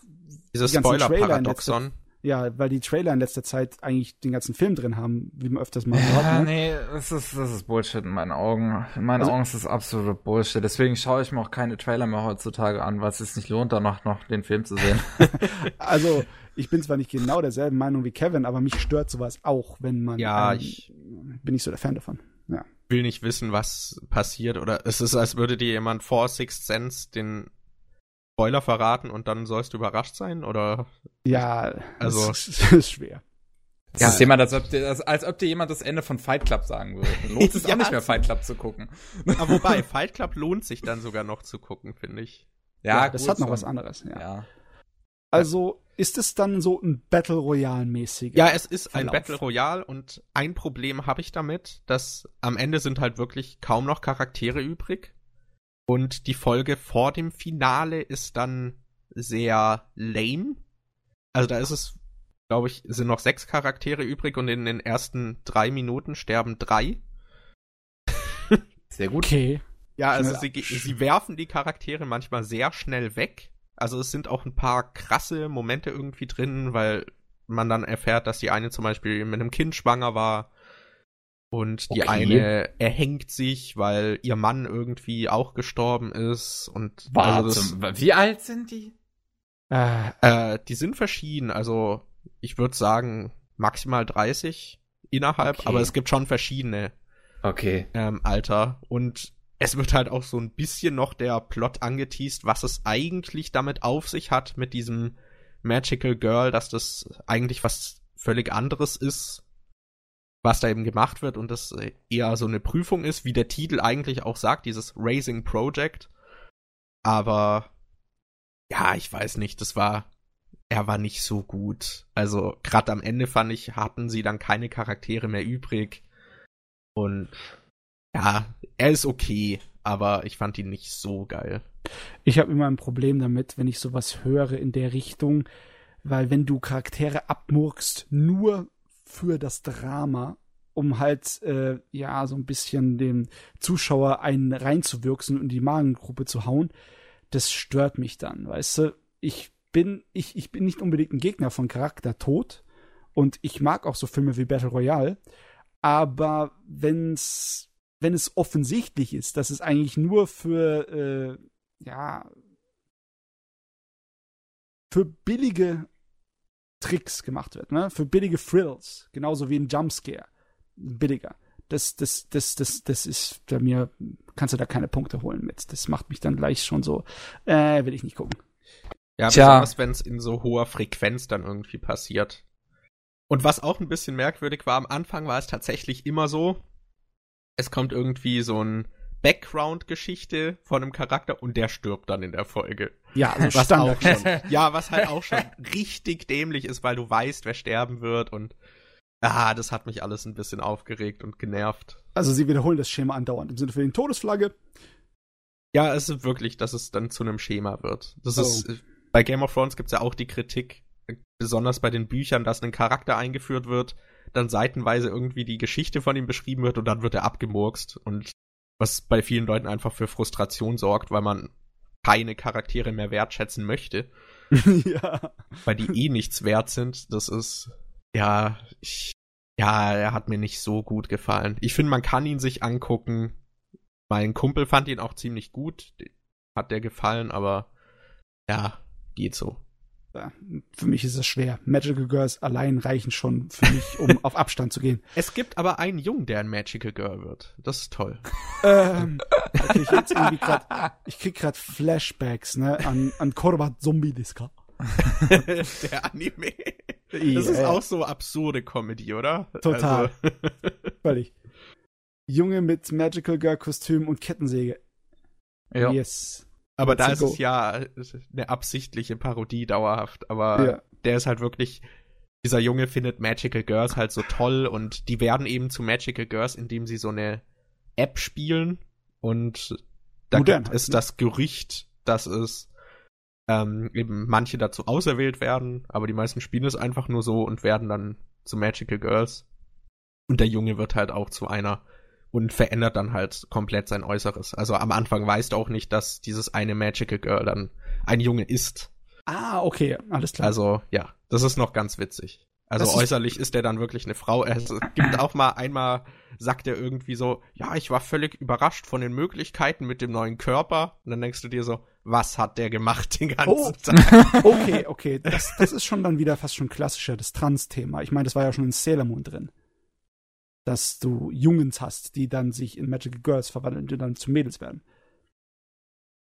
dieses Spoiler-Paradoxon Ja, weil die Trailer in letzter Zeit eigentlich den ganzen Film drin haben, wie man öfters mal hört. Ja, ne? nee, das ist, das ist Bullshit in meinen Augen. In meinen Also- Augen ist das absolute Bullshit. Deswegen schaue ich mir auch keine Trailer mehr heutzutage an, weil es sich nicht lohnt, danach noch den Film zu sehen. <laughs> Also, ich bin zwar nicht genau derselben Meinung wie Kevin, aber mich stört sowas auch, wenn man. Ja, ähm, ich bin nicht so der Fan davon. Ja. will nicht wissen, was passiert. Oder es ist, als würde dir jemand vor Sixth Sense den Spoiler verraten und dann sollst du überrascht sein? Oder Ja, Also- das ist, das ist schwer. Das Ja. ist jemand, als ob, dir, als, als ob dir jemand das Ende von Fight Club sagen würde. Dann lohnt es <laughs> Ja. auch nicht mehr, Fight Club zu gucken. Aber wobei, Fight Club lohnt sich dann sogar noch zu gucken, finde ich. Ja, das gut, hat noch so. was anderes. Ja. Ja. Also ist es dann so ein Battle Royale mäßig? Ja, es ist ein Verlauf. Battle Royale und ein Problem habe ich damit, dass am Ende sind halt wirklich kaum noch Charaktere übrig. Und die Folge vor dem Finale ist dann sehr lame. Also da ist es, glaube ich, sind noch sechs Charaktere übrig und in den ersten drei Minuten sterben drei. Sehr gut. Okay. Ja, also sie, sie werfen die Charaktere manchmal sehr schnell weg. Also es sind auch ein paar krasse Momente irgendwie drin, weil man dann erfährt, dass die eine zum Beispiel mit einem Kind schwanger war und die Okay. eine erhängt sich, weil ihr Mann irgendwie auch gestorben ist und also Warte, wie alt sind die? Äh, äh, die sind verschieden. Also ich würde sagen maximal 30 innerhalb, Okay. aber es gibt schon verschiedene Okay. ähm, Alter. Und es wird halt auch so ein bisschen noch der Plot angeteased, was es eigentlich damit auf sich hat mit diesem Magical Girl, dass das eigentlich was völlig anderes ist, was da eben gemacht wird und das äh, eher so eine Prüfung ist, wie der Titel eigentlich auch sagt, dieses Raising Project. Aber ja, ich weiß nicht, das war er war nicht so gut. Also gerade am Ende fand ich, hatten sie dann keine Charaktere mehr übrig. Und ja, er ist okay, aber ich fand ihn nicht so geil. ich habe immer ein Problem damit, wenn ich sowas höre in der Richtung, weil wenn du Charaktere abmurkst, nur für das Drama, um halt, äh, ja, so ein bisschen dem Zuschauer einen reinzuwirksen und die Magengruppe zu hauen, das stört mich dann, weißt du? Ich bin, ich, ich bin nicht unbedingt ein Gegner von Charaktertod und ich mag auch so Filme wie Battle Royale, aber wenn's, wenn es offensichtlich ist, dass es eigentlich nur für, äh, ja, für billige Tricks gemacht wird, ne? Für billige Thrills, genauso wie ein Jumpscare. Billiger. Das, das, das, das, das ist bei mir, kannst du da keine Punkte holen mit. Das macht mich dann gleich schon so, äh, will ich nicht gucken. Ja, Tja. besonders wenn es in so hoher Frequenz dann irgendwie passiert. Und was auch ein bisschen merkwürdig war, am Anfang war es tatsächlich immer so, es kommt irgendwie so ein Background-Geschichte von einem Charakter und der stirbt dann in der Folge. Ja, also Was auch schon, <laughs> ja, was halt auch schon richtig dämlich ist, weil du weißt, wer sterben wird und ah, das hat mich alles ein bisschen aufgeregt und genervt. Also sie wiederholen das Schema andauernd. Im Sinne für den Todesflagge. Ja, es ist wirklich, dass es dann zu einem Schema wird. Das Oh. ist bei Game of Thrones gibt's ja auch die Kritik, besonders bei den Büchern, dass ein Charakter eingeführt wird, dann seitenweise irgendwie die Geschichte von ihm beschrieben wird und dann wird er abgemurkst und was bei vielen Leuten einfach für Frustration sorgt, weil man keine Charaktere mehr wertschätzen möchte, <laughs> ja. weil die eh nichts wert sind. Das ist ja, ich ja, er hat mir nicht so gut gefallen. Ich finde, man kann ihn sich angucken. Mein Kumpel fand ihn auch ziemlich gut. Hat der gefallen, aber ja, geht so. Für mich ist es schwer. Magical Girls allein reichen schon für mich, um <laughs> auf Abstand zu gehen. Es gibt aber einen Jungen, der ein Magical Girl wird. Das ist toll. <laughs> ähm, okay, ich, jetzt irgendwie grad, ich krieg grad Flashbacks, ne, an, an Korbat Zombie Disca. <laughs> der Anime. Das ist Ja. auch so absurde Comedy, oder? Total. Also, Völlig. Junge mit Magical Girl Kostüm und Kettensäge. Ja. Yes. Aber da ist es ja eine absichtliche Parodie dauerhaft. Aber Ja. der ist halt wirklich, dieser Junge findet Magical Girls halt so toll und die werden eben zu Magical Girls, indem sie so eine App spielen und da Modern gibt halt, es ne? das Gerücht, dass es ähm, eben manche dazu auserwählt werden, aber die meisten spielen es einfach nur so und werden dann zu Magical Girls. Und der Junge wird halt auch zu einer und verändert dann halt komplett sein Äußeres. Also am Anfang weißt du auch nicht, dass dieses eine Magical Girl dann ein Junge ist. Ah, okay, alles klar. Also ja, Das ist noch ganz witzig. Also das äußerlich ist, ist er dann wirklich eine Frau. Es gibt auch mal einmal, sagt er irgendwie so, ja, ich war völlig überrascht von den Möglichkeiten mit dem neuen Körper. Und dann denkst du dir so, was hat der gemacht den ganzen oh. Tag? <laughs> Okay, okay. Das, das ist schon dann wieder fast schon klassischer, das Trans-Thema. Ich meine, das war ja schon in Sailor Moon drin. Dass du Jungens hast, die dann sich in Magical Girls verwandeln und dann zu Mädels werden.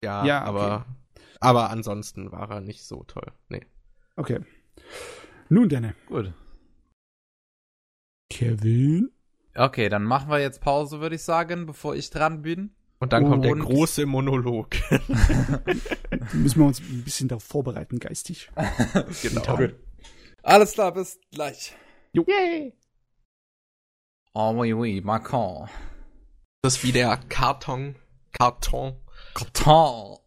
Ja, ja aber, okay. aber ansonsten war er nicht so toll. Nee. Okay. Nun denn. Gut. Kevin? Okay, dann machen wir jetzt Pause, würde ich sagen, bevor ich dran bin. Und dann kommt der große Monolog. <laughs> <laughs> müssen wir uns ein bisschen darauf vorbereiten, geistig. <laughs> genau. Okay. Alles klar, bis gleich. Jo. Yay. Oh oui, oui, Macron. Das ist wie der Karton. Karton. Karton.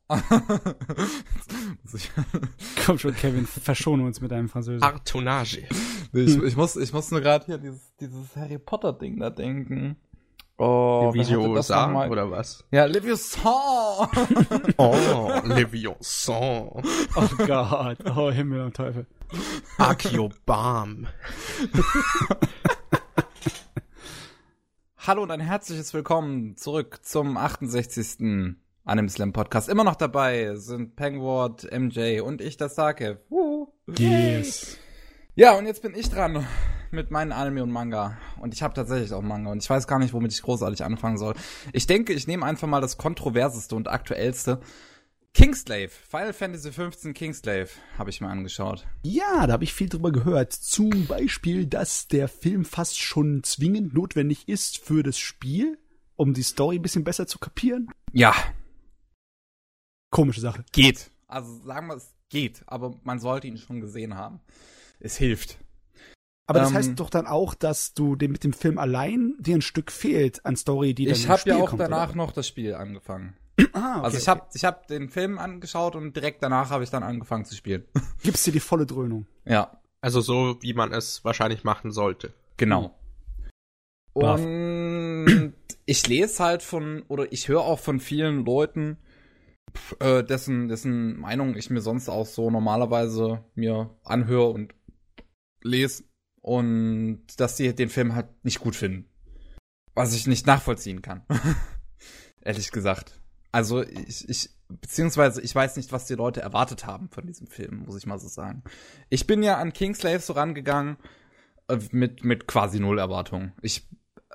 Komm schon, Kevin, verschone uns mit deinem Französisch. Artonage. Ich, ich, muss, ich muss nur gerade hier dieses, dieses Harry Potter Ding da denken. Oh, Leviosa oder was? Ja, Leviosa. <laughs> oh, Leviosa. Oh Gott, oh Himmel und Teufel. Akiobam. <laughs> Hallo und ein herzliches Willkommen zurück zum 68. Anime Slam Podcast. Immer noch dabei sind Pengward, MJ und ich, das Sake. Yes. Ja, und jetzt bin ich dran mit meinen Anime und Manga. Und ich habe tatsächlich auch Manga und ich weiß gar nicht, womit ich großartig anfangen soll. Ich denke, ich nehme einfach mal das kontroverseste und aktuellste. Kingslave, Final Fantasy XV Kingslave, habe ich mir angeschaut. Ja, da habe ich viel drüber gehört. Zum Beispiel, dass der Film fast schon zwingend notwendig ist für das Spiel, um die Story ein bisschen besser zu kapieren. Ja, Komische Sache. Geht. Also sagen wir, es geht, aber man sollte ihn schon gesehen haben. Es hilft. Aber das ähm, heißt doch dann auch, dass du dem, mit dem Film allein dir ein Stück fehlt an Story, die dann Ich habe ja auch kommt, danach oder? noch das Spiel angefangen. Ah, okay, also ich habe okay. ich hab den Film angeschaut und direkt danach habe ich dann angefangen zu spielen. <laughs> Gibst dir die volle Dröhnung. Ja. Also so, wie man es wahrscheinlich machen sollte. Genau. Und <clears throat> ich lese halt von, oder ich höre auch von vielen Leuten, äh, dessen, dessen Meinung ich mir sonst auch so normalerweise mir anhöre und lese und dass sie den Film halt nicht gut finden. Was ich nicht nachvollziehen kann. <laughs> Ehrlich gesagt. Also ich, ich, beziehungsweise ich weiß nicht, was die Leute erwartet haben von diesem Film, muss ich mal so sagen. Ich bin ja an Kingslave so rangegangen äh, mit, mit quasi null Erwartungen. Ich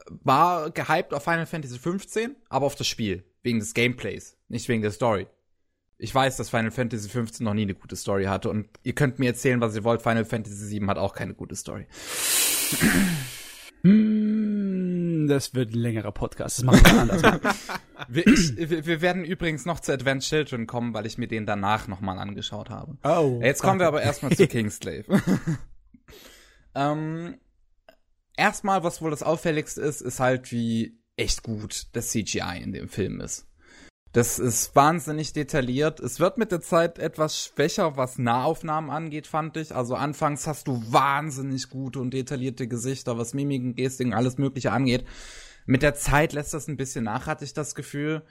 war gehypt auf Final Fantasy 15, aber auf das Spiel. Wegen des Gameplays, nicht wegen der Story. Ich weiß, dass Final Fantasy 15 noch nie eine gute Story hatte und ihr könnt mir erzählen, was ihr wollt. Final Fantasy 7 hat auch keine gute Story. Hm, das wird ein längerer Podcast. Das machen wir anders. <laughs> wir, ich, wir, werden übrigens noch zu Advanced Children kommen, weil ich mir den danach nochmal angeschaut habe. Oh. Jetzt kommen wir aber erstmal zu Kingslave. <laughs> ähm, erstmal, was wohl das auffälligste ist, ist halt, wie echt gut das CGI in dem Film ist. Das ist wahnsinnig detailliert. Es wird mit der Zeit etwas schwächer, was Nahaufnahmen angeht, fand ich. Also anfangs hast du wahnsinnig gute und detaillierte Gesichter, was Mimiken, Gestiken, alles Mögliche angeht. Mit der Zeit lässt das ein bisschen nach, hatte ich das Gefühl.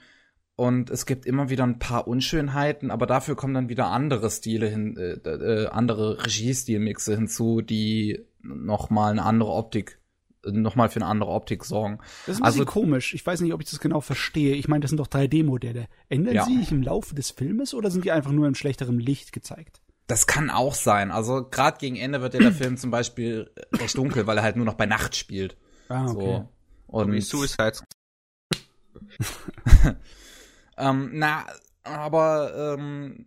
Und es gibt immer wieder ein paar Unschönheiten, aber dafür kommen dann wieder andere Stile hin, äh, äh, andere Regiestilmixe hinzu, die nochmal eine andere Optik nochmal für eine andere Optik sorgen. Das ist ein also, komisch. Ich weiß nicht, ob ich das genau verstehe. Ich meine, das sind doch 3D-Modelle. Ändern ja. sie sich im Laufe des Filmes oder sind die einfach nur im schlechteren Licht gezeigt? Das kann auch sein. Also gerade gegen Ende wird ja der <clears throat> Film zum Beispiel recht dunkel, weil er halt nur noch bei Nacht spielt. Ah, okay. So. Und wie Suicide. <laughs> ähm, na, aber ähm,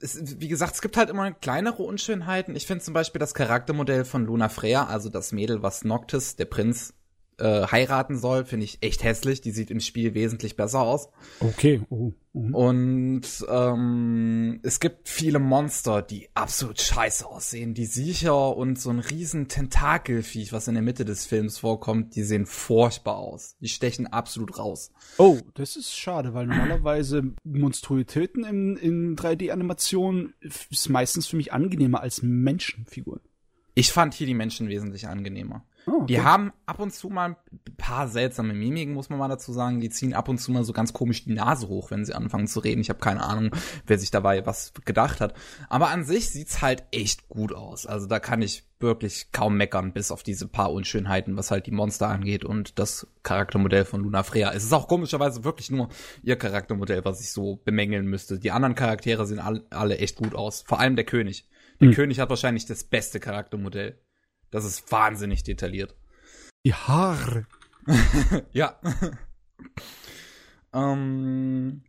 es, wie gesagt, es gibt halt immer kleinere Unschönheiten. Ich finde zum Beispiel das Charaktermodell von Luna Freya, also das Mädel, was Noctis, der Prinz, äh, heiraten soll, finde ich echt hässlich. Die sieht im Spiel wesentlich besser aus. Okay. Oh. Mhm. Und ähm, es gibt viele Monster, die absolut scheiße aussehen. Die Siecher und so ein riesen Tentakelviech, was in der Mitte des Films vorkommt, die sehen furchtbar aus. Die stechen absolut raus. Oh, das ist schade, weil normalerweise Monstrositäten in, in 3D-Animationen ist meistens für mich angenehmer als Menschenfiguren. Ich fand hier die Menschen wesentlich angenehmer. Oh, okay. Die haben ab und zu mal ein paar seltsame Mimiken, muss man mal dazu sagen. Die ziehen ab und zu mal so ganz komisch die Nase hoch, wenn sie anfangen zu reden. Ich habe keine Ahnung, wer sich dabei was gedacht hat. Aber an sich sieht's halt echt gut aus. Also da kann ich wirklich kaum meckern, bis auf diese paar Unschönheiten, was halt die Monster angeht und das Charaktermodell von Luna Freya. Es ist auch komischerweise wirklich nur ihr Charaktermodell, was ich so bemängeln müsste. Die anderen Charaktere sehen alle, echt gut aus. Vor allem der König. Der hm. König hat wahrscheinlich das beste Charaktermodell. Das ist wahnsinnig detailliert. Die Haare. <laughs> ja. ähm,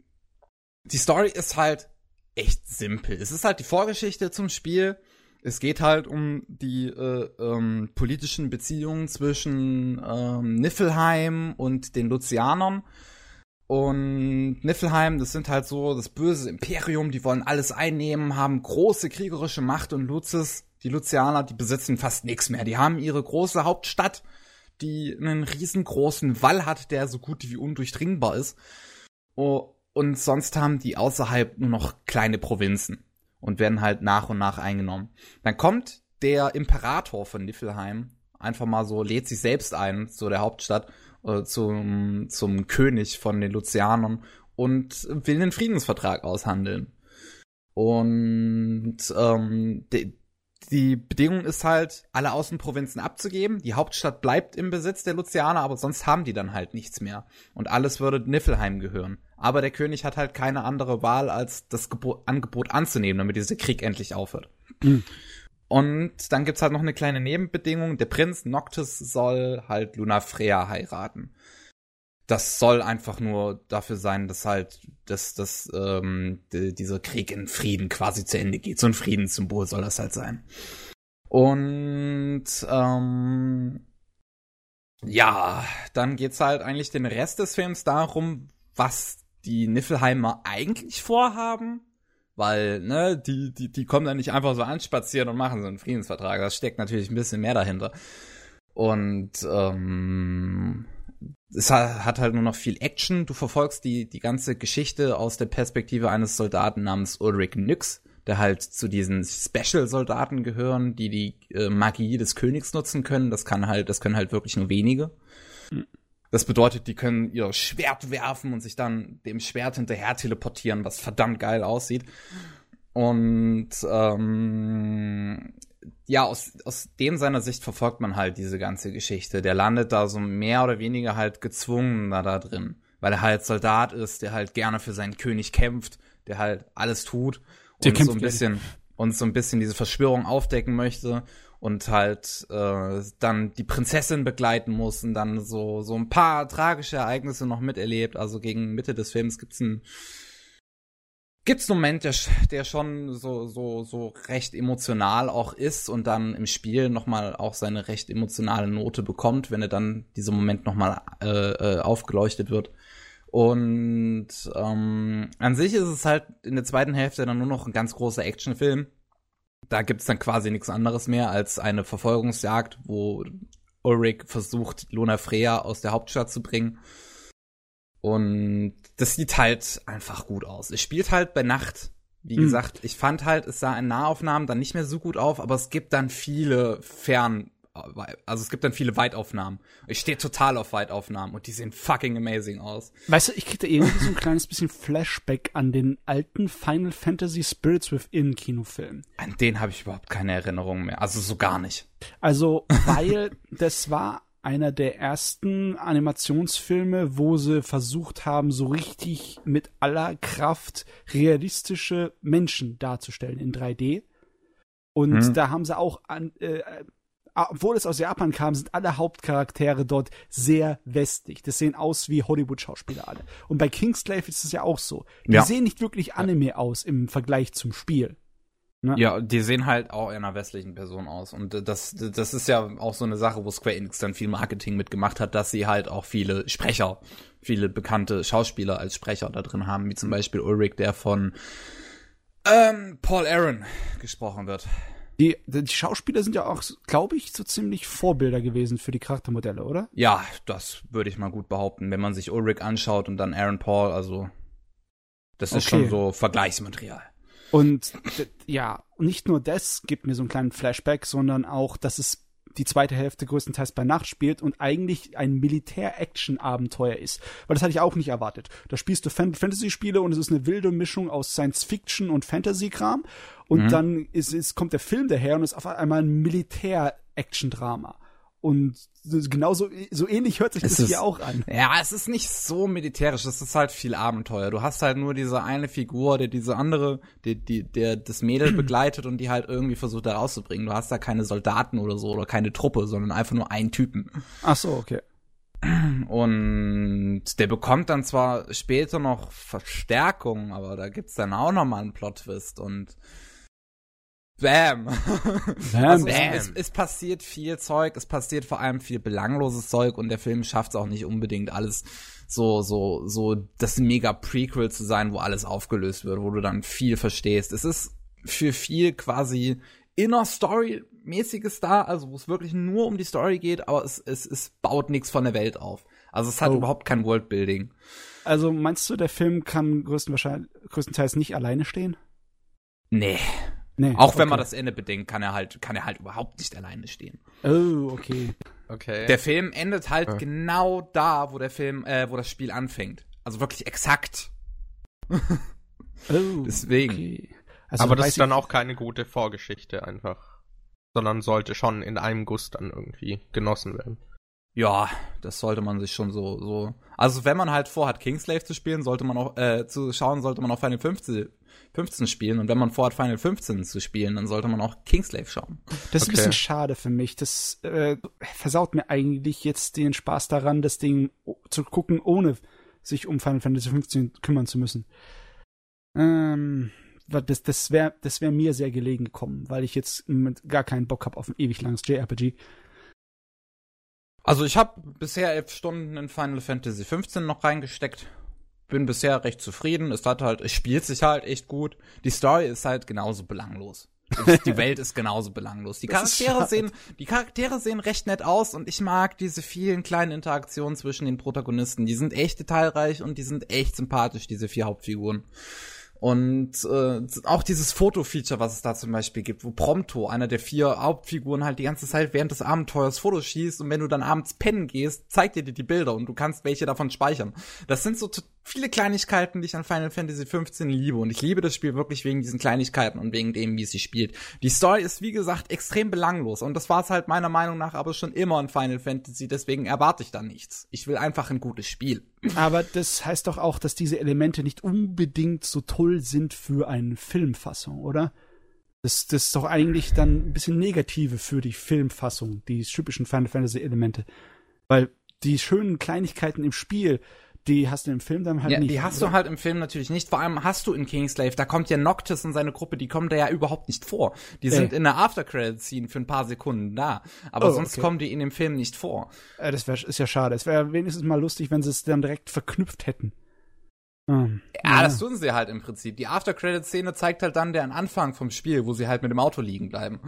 die Story ist halt echt simpel. Es ist halt die Vorgeschichte zum Spiel. Es geht halt um die äh, ähm, politischen Beziehungen zwischen ähm, Niflheim und den Lucianern. Und Niflheim, das sind halt so das böse Imperium, die wollen alles einnehmen, haben große kriegerische Macht und Luzis, die Lucianer, die besitzen fast nichts mehr. Die haben ihre große Hauptstadt, die einen riesengroßen Wall hat, der so gut wie undurchdringbar ist. Und sonst haben die außerhalb nur noch kleine Provinzen und werden halt nach und nach eingenommen. Dann kommt der Imperator von Niflheim einfach mal so, lädt sich selbst ein zu der Hauptstadt, äh, zum, zum König von den Lucianern und will einen Friedensvertrag aushandeln. Und ähm, de, die Bedingung ist halt, alle Außenprovinzen abzugeben. Die Hauptstadt bleibt im Besitz der Lucianer, aber sonst haben die dann halt nichts mehr. Und alles würde Niflheim gehören. Aber der König hat halt keine andere Wahl, als das Gebo Angebot anzunehmen, damit dieser Krieg endlich aufhört. Und dann gibt's halt noch eine kleine Nebenbedingung. Der Prinz Noctis soll halt Luna Freya heiraten. Das soll einfach nur dafür sein, dass halt, dass, dass ähm, die, dieser Krieg in Frieden quasi zu Ende geht. So ein Friedenssymbol soll das halt sein. Und ähm, ja, dann geht's halt eigentlich den Rest des Films darum, was die Niffelheimer eigentlich vorhaben weil, ne, die, die, die kommen dann nicht einfach so anspazieren und machen so einen Friedensvertrag. Das steckt natürlich ein bisschen mehr dahinter. Und ähm, es hat halt nur noch viel Action. Du verfolgst die, die ganze Geschichte aus der Perspektive eines Soldaten namens Ulrich Nyx, der halt zu diesen Special-Soldaten gehören, die die äh, Magie des Königs nutzen können. Das kann halt, das können halt wirklich nur wenige. Das bedeutet, die können ihr Schwert werfen und sich dann dem Schwert hinterher teleportieren, was verdammt geil aussieht. Und ähm, ja, aus, aus dem seiner Sicht verfolgt man halt diese ganze Geschichte. Der landet da so mehr oder weniger halt gezwungener da drin, weil er halt Soldat ist, der halt gerne für seinen König kämpft, der halt alles tut und so ein bisschen und so ein bisschen diese Verschwörung aufdecken möchte und halt äh, dann die Prinzessin begleiten muss und dann so so ein paar tragische Ereignisse noch miterlebt. Also gegen Mitte des Films gibt's ein gibt's einen Moment, der, der schon so so so recht emotional auch ist und dann im Spiel noch mal auch seine recht emotionale Note bekommt, wenn er dann dieser Moment noch mal äh, äh, aufgeleuchtet wird. Und ähm, an sich ist es halt in der zweiten Hälfte dann nur noch ein ganz großer Actionfilm da gibt's dann quasi nichts anderes mehr als eine Verfolgungsjagd, wo Ulrich versucht, Luna Freya aus der Hauptstadt zu bringen. Und das sieht halt einfach gut aus. Es spielt halt bei Nacht. Wie mhm. gesagt, ich fand halt, es sah in Nahaufnahmen dann nicht mehr so gut auf, aber es gibt dann viele Fern also es gibt dann viele Weitaufnahmen. Ich stehe total auf Weitaufnahmen und die sehen fucking amazing aus. Weißt du, ich krieg da irgendwie so ein kleines bisschen Flashback an den alten Final Fantasy Spirits Within Kinofilm. An den habe ich überhaupt keine Erinnerung mehr, also so gar nicht. Also, weil <laughs> das war einer der ersten Animationsfilme, wo sie versucht haben, so richtig mit aller Kraft realistische Menschen darzustellen in 3D. Und hm. da haben sie auch an, äh, Ah, obwohl es aus Japan kam, sind alle Hauptcharaktere dort sehr westlich. Das sehen aus wie Hollywood-Schauspieler alle. Und bei Kingslave ist es ja auch so. Die ja. sehen nicht wirklich Anime aus im Vergleich zum Spiel. Ne? Ja, die sehen halt auch einer westlichen Person aus. Und das, das ist ja auch so eine Sache, wo Square Enix dann viel Marketing mitgemacht hat, dass sie halt auch viele Sprecher, viele bekannte Schauspieler als Sprecher da drin haben, wie zum Beispiel Ulrich, der von ähm, Paul Aaron gesprochen wird. Die, die Schauspieler sind ja auch, glaube ich, so ziemlich Vorbilder gewesen für die Charaktermodelle, oder? Ja, das würde ich mal gut behaupten, wenn man sich Ulrich anschaut und dann Aaron Paul, also das ist okay. schon so Vergleichsmaterial. Und ja, nicht nur das gibt mir so einen kleinen Flashback, sondern auch, dass es die zweite Hälfte größtenteils bei Nacht spielt und eigentlich ein Militär-Action-Abenteuer ist. Weil das hatte ich auch nicht erwartet. Da spielst du Fan Fantasy-Spiele und es ist eine wilde Mischung aus Science-Fiction und Fantasy-Kram. Und mhm. dann ist, ist, kommt der Film daher und ist auf einmal ein Militär-Action-Drama. Und genauso so ähnlich hört sich es das ist, hier auch an. Ja, es ist nicht so militärisch, es ist halt viel Abenteuer. Du hast halt nur diese eine Figur, der diese andere, die, die, der das Mädel <clears throat> begleitet und die halt irgendwie versucht da rauszubringen. Du hast da keine Soldaten oder so oder keine Truppe, sondern einfach nur einen Typen. Ach so, okay. <clears throat> Und der bekommt dann zwar später noch Verstärkung, aber da gibt's dann auch noch mal einen Plot-Twist und Bam. <laughs> Bam, also bam. Es, es, passiert viel Zeug, es passiert vor allem viel belangloses Zeug und der Film schafft es auch nicht unbedingt alles so, so, so das mega Prequel zu sein, wo alles aufgelöst wird, wo du dann viel verstehst. Es ist für viel quasi Inner Story mäßiges da, also wo es wirklich nur um die Story geht, aber es, es, es baut nichts von der Welt auf. Also es hat oh. überhaupt kein Worldbuilding. Also meinst du, der Film kann größtenteils nicht alleine stehen? Nee, Nee, auch wenn man das Ende bedenkt, kann er halt, kann er halt überhaupt nicht alleine stehen. Oh, okay. Okay. Der Film endet halt ja. genau da, wo der Film, äh, wo das Spiel anfängt. Also wirklich exakt. <laughs> oh, Deswegen. Okay. Also, Aber das ist dann auch keine gute Vorgeschichte einfach. Sondern sollte schon in einem Guss dann irgendwie genossen werden. Ja, das sollte man sich schon so, so. Also wenn man halt vorhat, Kingslave zu spielen, sollte man auch, äh, zu schauen, sollte man auch Final 15 15 spielen. Und wenn man vorhat, Final 15 zu spielen, dann sollte man auch Kingslave schauen. Das ist okay. ein bisschen schade für mich. Das äh, versaut mir eigentlich jetzt den Spaß daran, das Ding zu gucken, ohne sich um Final Fantasy 15 kümmern zu müssen. Ähm, das, das wäre das wär mir sehr gelegen gekommen, weil ich jetzt mit gar keinen Bock habe auf ein ewig langes JRPG. Also ich habe bisher elf Stunden in Final Fantasy 15 noch reingesteckt bin bisher recht zufrieden. Es hat halt, es spielt sich halt echt gut. Die Story ist halt genauso belanglos. die <laughs> Welt ist genauso belanglos. Die Charaktere sehen, die Charaktere sehen recht nett aus und ich mag diese vielen kleinen Interaktionen zwischen den Protagonisten. Die sind echt detailreich und die sind echt sympathisch, diese vier Hauptfiguren. Und äh, auch dieses Foto-Feature, was es da zum Beispiel gibt, wo Prompto, einer der vier Hauptfiguren, halt die ganze Zeit während des Abenteuers Fotos schießt und wenn du dann abends pennen gehst, zeigt er dir die Bilder und du kannst welche davon speichern. Das sind so viele Kleinigkeiten, die ich an Final Fantasy 15 liebe und ich liebe das Spiel wirklich wegen diesen Kleinigkeiten und wegen dem, wie es sich spielt. Die Story ist, wie gesagt, extrem belanglos und das war es halt meiner Meinung nach aber schon immer in Final Fantasy, deswegen erwarte ich da nichts. Ich will einfach ein gutes Spiel. <laughs> Aber das heißt doch auch, dass diese Elemente nicht unbedingt so toll sind für eine Filmfassung, oder? Das, das ist doch eigentlich dann ein bisschen negative für die Filmfassung, die typischen Final Fantasy Elemente. Weil die schönen Kleinigkeiten im Spiel, die hast du im Film dann halt ja, nicht. Die hast oder? du halt im Film natürlich nicht. Vor allem hast du in Kingslave, da kommt ja Noctis und seine Gruppe, die kommen da ja überhaupt nicht vor. Die sind äh. in der After-Credit-Scene für ein paar Sekunden da. Aber oh, sonst okay. kommen die in dem Film nicht vor. Äh, das wär, ist ja schade. Es wäre wenigstens mal lustig, wenn sie es dann direkt verknüpft hätten. Hm. Ja, ja, das tun sie halt im Prinzip. Die After-Credit-Szene zeigt halt dann den Anfang vom Spiel, wo sie halt mit dem Auto liegen bleiben.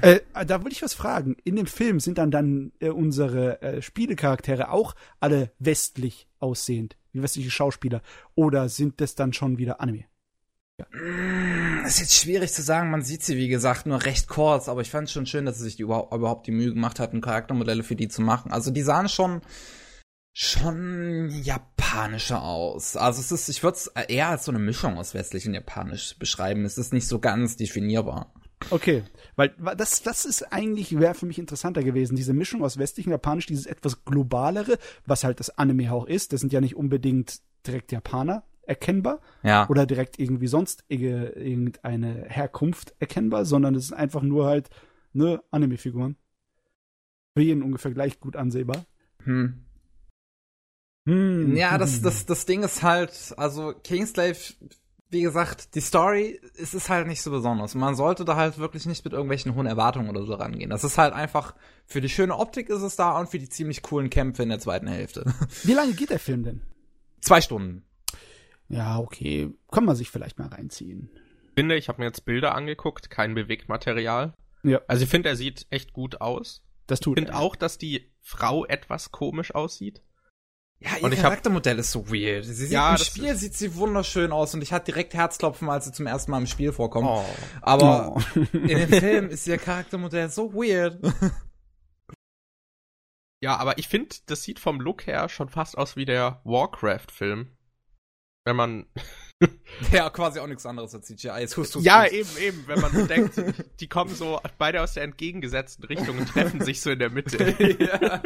Äh, da würde ich was fragen. In dem Film sind dann dann äh, unsere äh, Spielecharaktere auch alle westlich aussehend, wie westliche Schauspieler, oder sind das dann schon wieder Anime? Ja. Das ist jetzt schwierig zu sagen. Man sieht sie, wie gesagt, nur recht kurz. Aber ich fand es schon schön, dass sie sich die überhaupt, überhaupt die Mühe gemacht hatten, Charaktermodelle für die zu machen. Also die sahen schon schon japanischer aus. Also es ist, ich würde es eher als so eine Mischung aus westlich und japanisch beschreiben. Es ist nicht so ganz definierbar. Okay, weil das, das ist eigentlich, wäre für mich interessanter gewesen. Diese Mischung aus westlich und japanisch, dieses etwas globalere, was halt das Anime auch ist. Das sind ja nicht unbedingt direkt Japaner erkennbar. Ja. Oder direkt irgendwie sonst irgendeine Herkunft erkennbar, sondern es ist einfach nur halt, ne, Anime-Figuren. Für jeden ungefähr gleich gut ansehbar. Hm. Hm. Ja, das, das, das Ding ist halt, also Kingslave wie gesagt, die Story, es ist halt nicht so besonders. Man sollte da halt wirklich nicht mit irgendwelchen hohen Erwartungen oder so rangehen. Das ist halt einfach, für die schöne Optik ist es da und für die ziemlich coolen Kämpfe in der zweiten Hälfte. Wie lange geht der Film denn? Zwei Stunden. Ja, okay. Kann man sich vielleicht mal reinziehen. Ich finde, ich habe mir jetzt Bilder angeguckt, kein Bewegtmaterial. Ja. Also ich finde, er sieht echt gut aus. Das tut Ich finde auch, dass die Frau etwas komisch aussieht. Ja, ihr Charaktermodell ist so weird. Ja, im Spiel sieht sie wunderschön aus und ich hatte direkt Herzklopfen, als sie zum ersten Mal im Spiel vorkommt. Oh. Aber oh. <laughs> in dem Film ist ihr Charaktermodell so weird. Ja, aber ich finde, das sieht vom Look her schon fast aus wie der Warcraft-Film. Wenn man. <laughs> ja, quasi auch nichts anderes als CGI. Jetzt hust du ja, eben, eben. Wenn man so denkt, <laughs> die kommen so beide aus der entgegengesetzten Richtung und treffen sich so in der Mitte. ja.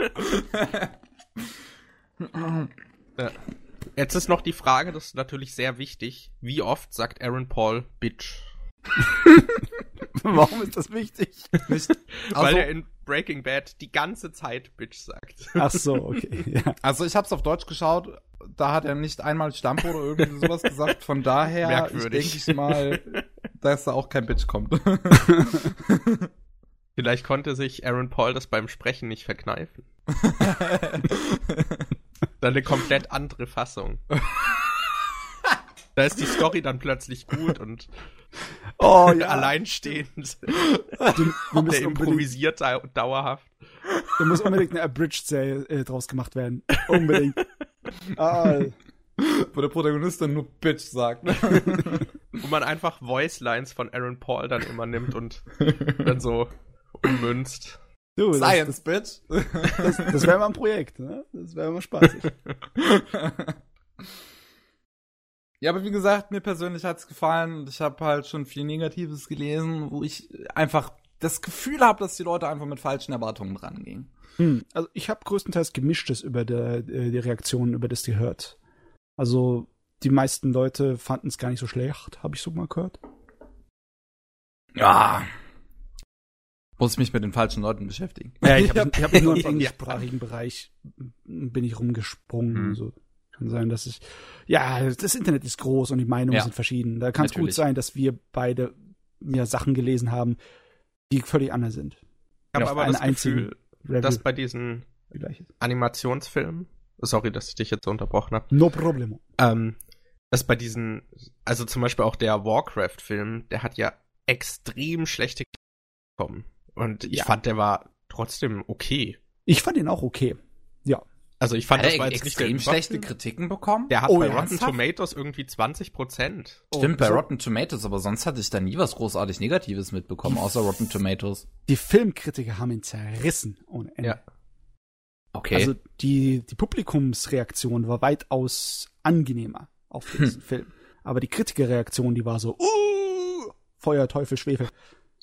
Jetzt ist noch die Frage, das ist natürlich sehr wichtig. Wie oft sagt Aaron Paul Bitch? <laughs> Warum ist das wichtig? Nicht, also, Weil er in Breaking Bad die ganze Zeit Bitch sagt. Ach so, okay. <laughs> Ja. Also ich hab's auf Deutsch geschaut, da hat er nicht einmal Stamp oder irgendwie sowas gesagt. Von daher denke ich mal, <laughs> dass da auch kein Bitch kommt. Vielleicht konnte sich Aaron Paul das beim Sprechen nicht verkneifen. <laughs> Dann eine komplett andere Fassung. Da ist die Story dann plötzlich gut und oh, <laughs> ja. alleinstehend. Du, du <laughs> Der improvisiert dauerhaft. Da muss unbedingt eine Abridged Sale äh, draus gemacht werden. Unbedingt. ah. Wo der Protagonist dann nur Bitch sagt. Wo man einfach Voice Lines von Aaron Paul dann immer nimmt und dann so ummünzt. Du, Science, das, Bitch. Das, das wäre mal ein Projekt, ne? Das wäre mal spaßig. <laughs> Ja, aber wie gesagt, mir persönlich hat's gefallen und ich habe halt schon viel Negatives gelesen, wo ich einfach das Gefühl habe, dass die Leute einfach mit falschen Erwartungen rangehen. Hm, also ich habe größtenteils gemischtes über der, äh, die Reaktionen, über das die hört. Also die meisten Leute fanden es gar nicht so schlecht, habe ich so mal gehört. Ja. Muss mich mit den falschen Leuten beschäftigen. Ja, ich habe <laughs> hab nur im englischsprachigen Bereich bin ich rumgesprungen. Hm. So. Kann sein, dass ich, ja, das Internet ist groß und die Meinungen ja. sind verschieden. Da kann es gut sein, dass wir beide ja Sachen gelesen haben, die völlig anders sind. Ich habe aber das Gefühl, dass bei diesen Animationsfilmen, sorry, dass ich dich jetzt so unterbrochen habe. No problem. Ähm, dass bei diesen, also zum Beispiel auch der Warcraft-Film, der hat ja extrem schlechte bekommen. Und ich ja. fand, der war trotzdem okay. Ich fand ihn auch okay. Ja. Also ich fand, hat das war jetzt extrem nicht schlechte Kritiken bekommen. Der hat oh, bei Rotten ernsthaft? Tomatoes irgendwie 20 Prozent. Stimmt, oh, bei so. Rotten Tomatoes, aber sonst hatte ich da nie was großartig Negatives mitbekommen, die außer Rotten Tomatoes. Die Filmkritiker haben ihn zerrissen ohne Ende. Ja. Okay. Also die, die Publikumsreaktion war weitaus angenehmer auf diesen hm. <laughs> Film. Aber die Kritikerreaktion, die war so, uh, Feuer, Teufel, Schwefel.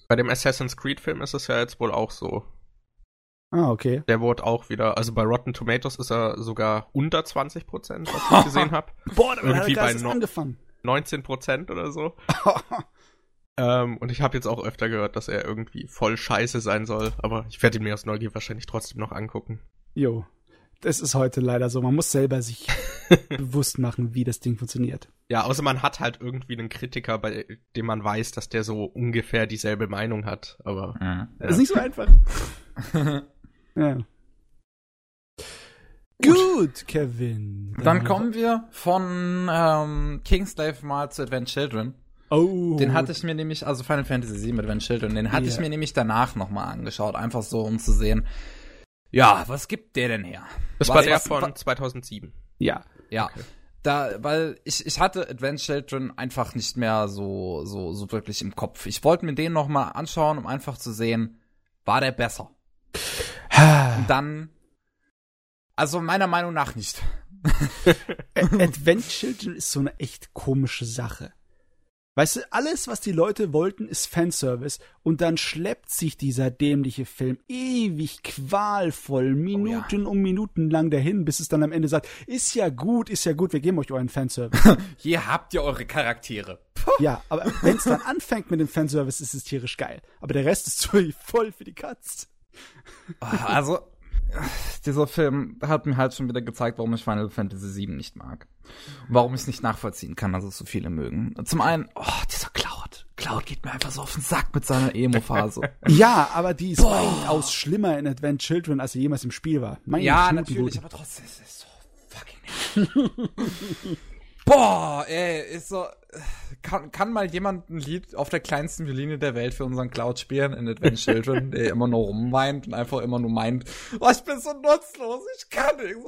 Bei dem Assassin's Creed Film ist es ja jetzt wohl auch so. Ah, okay. Der wurde auch wieder, also bei Rotten Tomatoes ist er sogar unter 20 Prozent, was ich gesehen habe. <laughs> Boah, da Irgendwie bei no angefangen. 19 Prozent oder so. <laughs> ähm, und ich habe jetzt auch öfter gehört, dass er irgendwie voll scheiße sein soll, aber ich werde ihn mir aus Neugier wahrscheinlich trotzdem noch angucken. Jo, das ist heute leider so. Man muss selber sich <laughs> bewusst machen, wie das Ding funktioniert. Ja, außer man hat halt irgendwie einen Kritiker, bei dem man weiß, dass der so ungefähr dieselbe Meinung hat. Aber mhm. ja. ist nicht so einfach. <laughs> Ja. Gut, Kevin. Dann, Dann kommen wir von ähm, Kingslave mal zu Advent Children. Oh. Den hatte ich mir nämlich, also Final Fantasy VII Advent Children, den hatte yeah. ich mir nämlich danach nochmal angeschaut, einfach so, um zu sehen, ja, was gibt der denn her? Das was, war der was, von was, 2007. Ja. Ja. Okay. Da, weil ich, ich hatte Advent Children einfach nicht mehr so, so, so wirklich im Kopf. Ich wollte mir den nochmal anschauen, um einfach zu sehen, war der besser? dann, also meiner Meinung nach nicht. <laughs> Advent Children ist so eine echt komische Sache. Weißt du, alles, was die Leute wollten, ist Fanservice. Und dann schleppt sich dieser dämliche Film ewig qualvoll, Minuten oh ja. um Minuten lang dahin, bis es dann am Ende sagt, ist ja gut, ist ja gut, wir geben euch euren Fanservice. <laughs> Hier habt ihr eure Charaktere. Puh. Ja, aber wenn es dann anfängt mit dem Fanservice, ist es tierisch geil. Aber der Rest ist <laughs> voll für die Katz. Also, dieser Film hat mir halt schon wieder gezeigt, warum ich Final Fantasy VII nicht mag. Warum ich es nicht nachvollziehen kann, dass es so viele mögen. Zum einen, oh, dieser Cloud. Cloud geht mir einfach so auf den Sack mit seiner Emo-Phase. <laughs> ja, aber die ist weitaus schlimmer in Advent Children, als sie jemals im Spiel war. Meine ja, natürlich, aber trotzdem ist es so fucking <laughs> Boah, ey, ist so. Kann, kann mal jemand ein Lied auf der kleinsten Violine der Welt für unseren Cloud spielen in Advent Children, <laughs> der immer nur rumweint und einfach immer nur meint, oh, ich bin so nutzlos, ich kann nichts,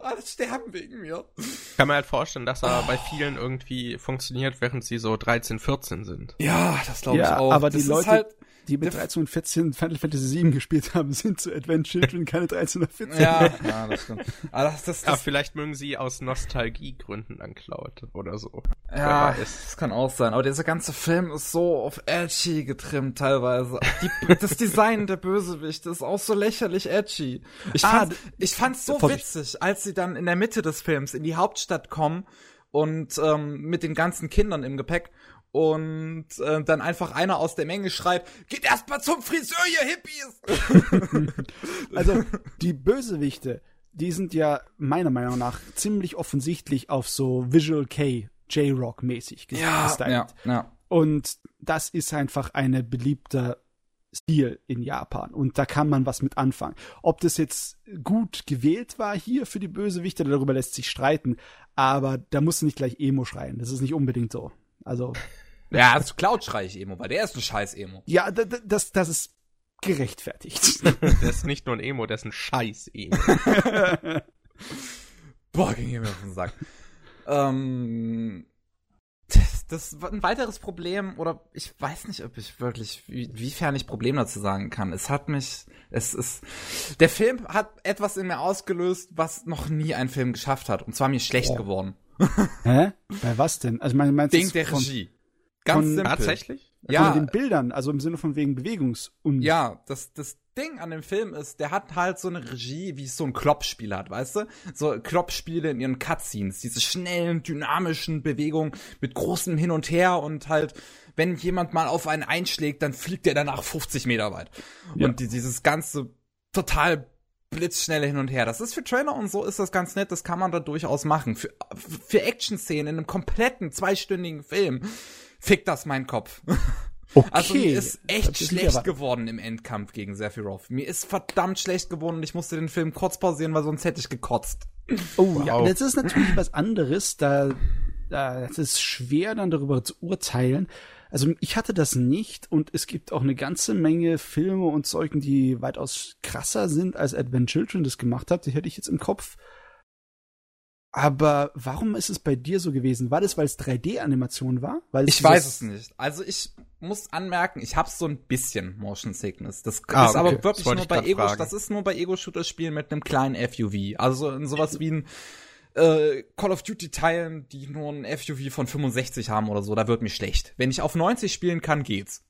alle sterben wegen mir. Ich kann mir halt vorstellen, dass er oh. bei vielen irgendwie funktioniert, während sie so 13, 14 sind. Ja, das glaube ich ja, auch. Aber das die Leute, halt, die mit 13 und 14 Final Fantasy VII gespielt haben, sind zu Advent Children keine 13 oder 14. Ja, ja das stimmt. Aber, das, das, das, vielleicht mögen sie aus Nostalgiegründen an Cloud oder so. Ja, das kann auch sein. Aber dieser ganze Film ist so auf edgy getrimmt teilweise. Die, das Design der Bösewichte ist auch so lächerlich edgy. Ich, ah, fand, ich fand's so witzig, als sie dann in der Mitte des Films in die Hauptstadt kommen und ähm, mit den ganzen Kindern im Gepäck und äh, dann einfach einer aus der Menge schreit, geht erst mal zum Friseur, ihr Hippies! <laughs> also, die Bösewichte, die sind ja meiner Meinung nach ziemlich offensichtlich auf so Visual K, J-Rock mäßig ja, ja, ja. Und das ist einfach eine beliebter Stil in Japan und da kann man was mit anfangen. Ob das jetzt gut gewählt war hier für die Bösewichte, darüber lässt sich streiten, aber da musst du nicht gleich Emo schreien. Das ist nicht unbedingt so. Also <laughs> ja, also Cloud schrei ich Emo, weil der ist ein scheiß Emo. Ja, das, das ist gerechtfertigt. <laughs> der ist nicht nur ein Emo, der ist ein scheiß Emo. <laughs> Boah, ging mir auf den Sack. ähm, das, das ein weiteres Problem, oder ich weiß nicht, ob ich wirklich, wie, wiefern ich Problem dazu sagen kann. Es hat mich, es ist, der Film hat etwas in mir ausgelöst, was noch nie ein Film geschafft hat. Und zwar mir schlecht oh. geworden. <laughs> Hä? Bei was denn? Also mein, meinst Ding der Regie. Ganz von, simpel. Tatsächlich? Ja. Von den Bildern, also im Sinne von wegen Bewegungs- und. Ja, das, das Ding an dem Film ist, der hat halt so eine Regie, wie es so ein Klopp-Spiel hat, weißt du? So Klopp-Spiele in ihren Cutscenes, diese schnellen, dynamischen Bewegungen mit großem Hin und Her und halt, wenn jemand mal auf einen einschlägt, dann fliegt der danach 50 Meter weit. Ja. Und die, dieses ganze total blitzschnelle Hin und Her. Das ist für Trailer und so ist das ganz nett, das kann man da durchaus machen. Für, für Action-Szenen in einem kompletten zweistündigen Film fick das mein Kopf. <laughs> Okay. Also mir ist echt schlecht geworden im Endkampf gegen Sephiroth. Mir ist verdammt schlecht geworden und ich musste den Film kurz pausieren, weil sonst hätte ich gekotzt. Oh wow. ja, das ist natürlich was anderes, da, da das ist schwer dann darüber zu urteilen. Also ich hatte das nicht und es gibt auch eine ganze Menge Filme und Zeugen, die weitaus krasser sind, als Advent Children das gemacht hat. Die hätte ich jetzt im Kopf. Aber warum ist es bei dir so gewesen? War das, weil es 3D-Animation war? Weil ich weiß es nicht. Also ich muss anmerken, ich habe so ein bisschen Motion Sickness. Das ah, ist okay. aber wirklich nur bei Ego. Fragen. Das ist nur bei Ego-Shooter-Spielen mit einem kleinen FUV. Also in sowas wie ein äh, Call of Duty Teilen, die nur ein FUV von 65 haben oder so, da wird mir schlecht. Wenn ich auf 90 spielen kann, geht's.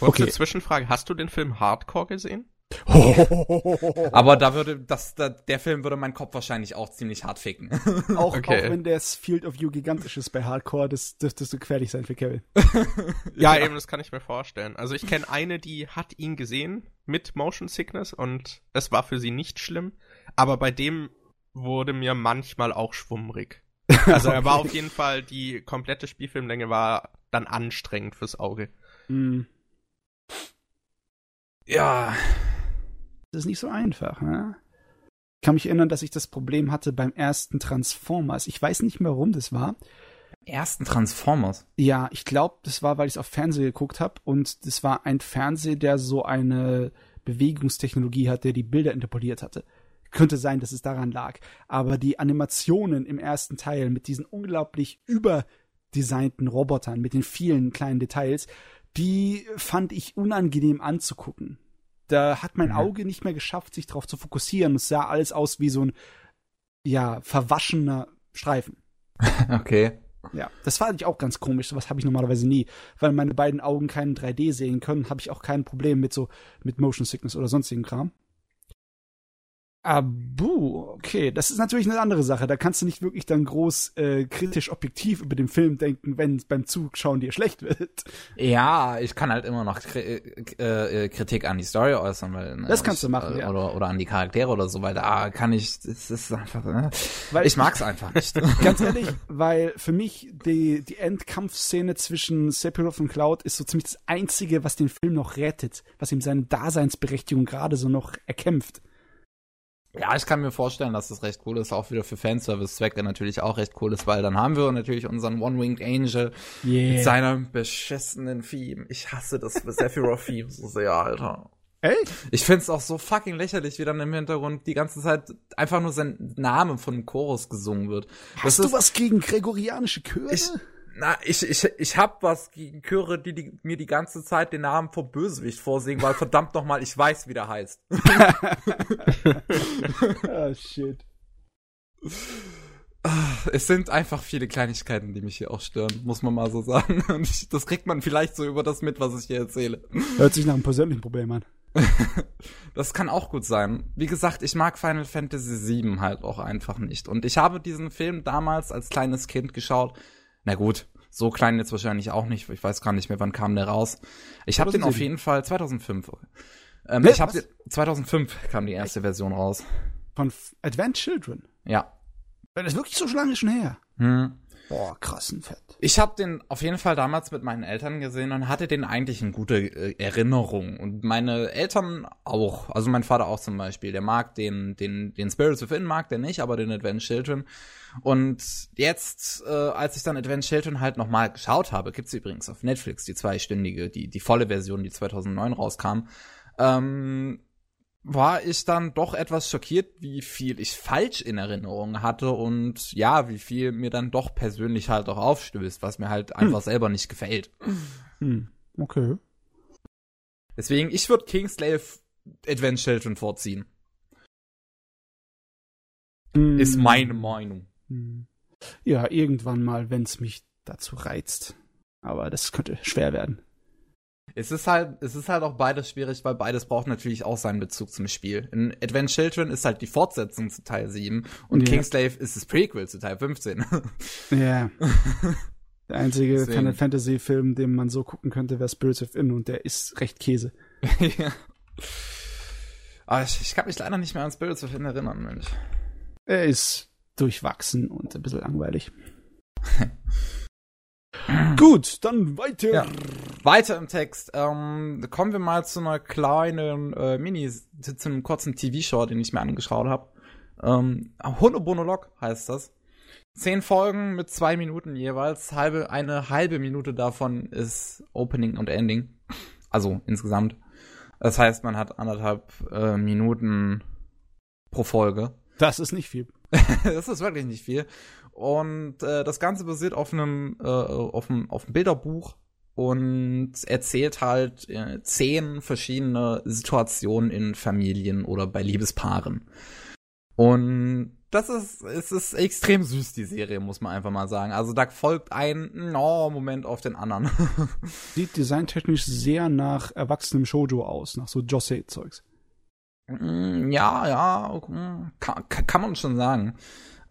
Kurze okay. Zwischenfrage: Hast du den Film Hardcore gesehen? <laughs> Aber da würde das, da, der Film würde meinen Kopf wahrscheinlich auch ziemlich hart ficken. auch, okay. auch wenn das Field of View gigantisch ist bei Hardcore, das dürfte so gefährlich sein für Kevin. <laughs> ja, ja, eben, das kann ich mir vorstellen. Also ich kenne eine, die hat ihn gesehen mit Motion Sickness und es war für sie nicht schlimm. Aber bei dem wurde mir manchmal auch schwummrig. <laughs> Also er war auf jeden Fall, die komplette Spielfilmlänge war dann anstrengend fürs Auge. Mm. Ja, das ist nicht so einfach. Ne? Ich kann mich erinnern, dass ich das Problem hatte beim ersten Transformers. Ich weiß nicht mehr, warum das war. Ersten Transformers? Ja, ich glaube, das war, weil ich es auf Fernsehen geguckt habe und das war ein Fernseher, der so eine Bewegungstechnologie hat, der die Bilder interpoliert hatte. Könnte sein, dass es daran lag. Aber die Animationen im ersten Teil mit diesen unglaublich überdesignten Robotern, mit den vielen kleinen Details, die fand ich unangenehm anzugucken. Da hat mein mhm. Auge nicht mehr geschafft, sich darauf zu fokussieren. Es sah alles aus wie so ein, ja, verwaschener Streifen. <laughs> okay. Ja, das fand ich auch ganz komisch. Sowas habe ich normalerweise nie. Weil meine beiden Augen keinen 3D sehen können, habe ich auch kein Problem mit so, mit Motion Sickness oder sonstigen Kram. Abu, okay, das ist natürlich eine andere Sache. Da kannst du nicht wirklich dann groß äh, kritisch objektiv über den Film denken, wenn es beim Zuschauen dir schlecht wird. Ja, ich kann halt immer noch äh, äh, Kritik an die Story äußern, weil ne, das kannst ich, du machen, äh, ja. oder oder an die Charaktere oder so, weil da kann ich, es ist einfach, ne? weil ich mag's einfach nicht. <laughs> Ganz ehrlich, weil für mich die die Endkampfszene zwischen Sephiroth und Cloud ist so ziemlich das einzige, was den Film noch rettet, was ihm seine Daseinsberechtigung gerade so noch erkämpft. Ja, ich kann mir vorstellen, dass das recht cool ist, auch wieder für Fanservice-Zwecke natürlich auch recht cool ist, weil dann haben wir natürlich unseren One-Winged Angel yeah. mit seinem beschissenen Theme. Ich hasse das Sephiroth-Theme so sehr, Alter. Echt? Ich find's auch so fucking lächerlich, wie dann im Hintergrund die ganze Zeit einfach nur sein Name von einem Chorus gesungen wird. Hast das du was gegen gregorianische Chöre? Ich, na, ich, ich, ich hab was gegen Chöre, die, die mir die ganze Zeit den Namen vom Bösewicht vorsingen, weil verdammt nochmal, ich weiß, wie der heißt. oh, shit. Es sind einfach viele Kleinigkeiten, die mich hier auch stören, muss man mal so sagen. <laughs> Und ich, das kriegt man vielleicht so über das mit, was ich hier erzähle. Hört sich nach einem persönlichen Problem an. <laughs> das kann auch gut sein. Wie gesagt, ich mag Final Fantasy VII halt auch einfach nicht. Und ich habe diesen Film damals als kleines Kind geschaut, na gut, so klein jetzt wahrscheinlich auch nicht. Ich weiß gar nicht mehr, wann kam der raus. Ich habe den auf jeden Fall 2005. Ähm, nee, ich habe 2005 kam die erste Version raus. Von Advent Children. Ja. Das ist wirklich so lange schon her. Hm. Boah, krassen Fett. Ich habe den auf jeden Fall damals mit meinen Eltern gesehen und hatte den eigentlich in gute äh, Erinnerung. Und meine Eltern auch. Also mein Vater auch zum Beispiel. Der mag den, den, den Spirits Within mag der nicht, aber den Advent Children. Und jetzt, äh, als ich dann Advent Children halt nochmal geschaut habe, gibt's übrigens auf Netflix die zweistündige, die, die volle Version, die 2009 rauskam, ähm, war ich dann doch etwas schockiert, wie viel ich falsch in Erinnerung hatte und ja, wie viel mir dann doch persönlich halt auch aufstößt, was mir halt einfach hm. <clears throat> selber nicht gefällt. Hm. Okay. Deswegen, ich würde Kingslave Advent Children vorziehen. Hm. Ist meine Meinung. Hm. Ja, irgendwann mal, wenn es mich dazu reizt. Aber das könnte schwer werden. Es ist halt, es ist halt auch beides schwierig, weil beides braucht natürlich auch seinen Bezug zum Spiel. In Advent Children ist halt die Fortsetzung zu Teil 7 und yeah. Kingslave ist das Prequel zu Teil 15. <laughs> Ja. Der einzige Deswegen. Final Fantasy Film, den man so gucken könnte, wäre Spirits of In und der ist recht Käse. <laughs> ja. Aber ich, ich kann mich leider nicht mehr an Spirits of In erinnern, Mensch. Er ist durchwachsen und ein bisschen langweilig. <laughs> Gut, dann weiter. Ja. Weiter im Text. Ähm, kommen wir mal zu einer kleinen äh, Mini, zu einem kurzen TV-Show, den ich mir angeschaut habe. Ähm, Hundemonolog heißt das. Zehn Folgen mit zwei Minuten jeweils. Halbe, eine halbe Minute davon ist Opening und Ending. Also insgesamt. Das heißt, man hat anderthalb äh, Minuten pro Folge. Das ist nicht viel. <laughs> das ist wirklich nicht viel. Und äh, das Ganze basiert auf einem, äh, auf einem, auf einem Bilderbuch und erzählt halt äh, zehn verschiedene Situationen in Familien oder bei Liebespaaren. Und das ist, es ist extrem süß, die Serie, muss man einfach mal sagen. Also da folgt ein oh, Moment auf den anderen. <laughs> Sieht designtechnisch sehr nach erwachsenem Shoujo aus, nach so Josei-Zeugs. Mm, ja, ja, kann, kann man schon sagen.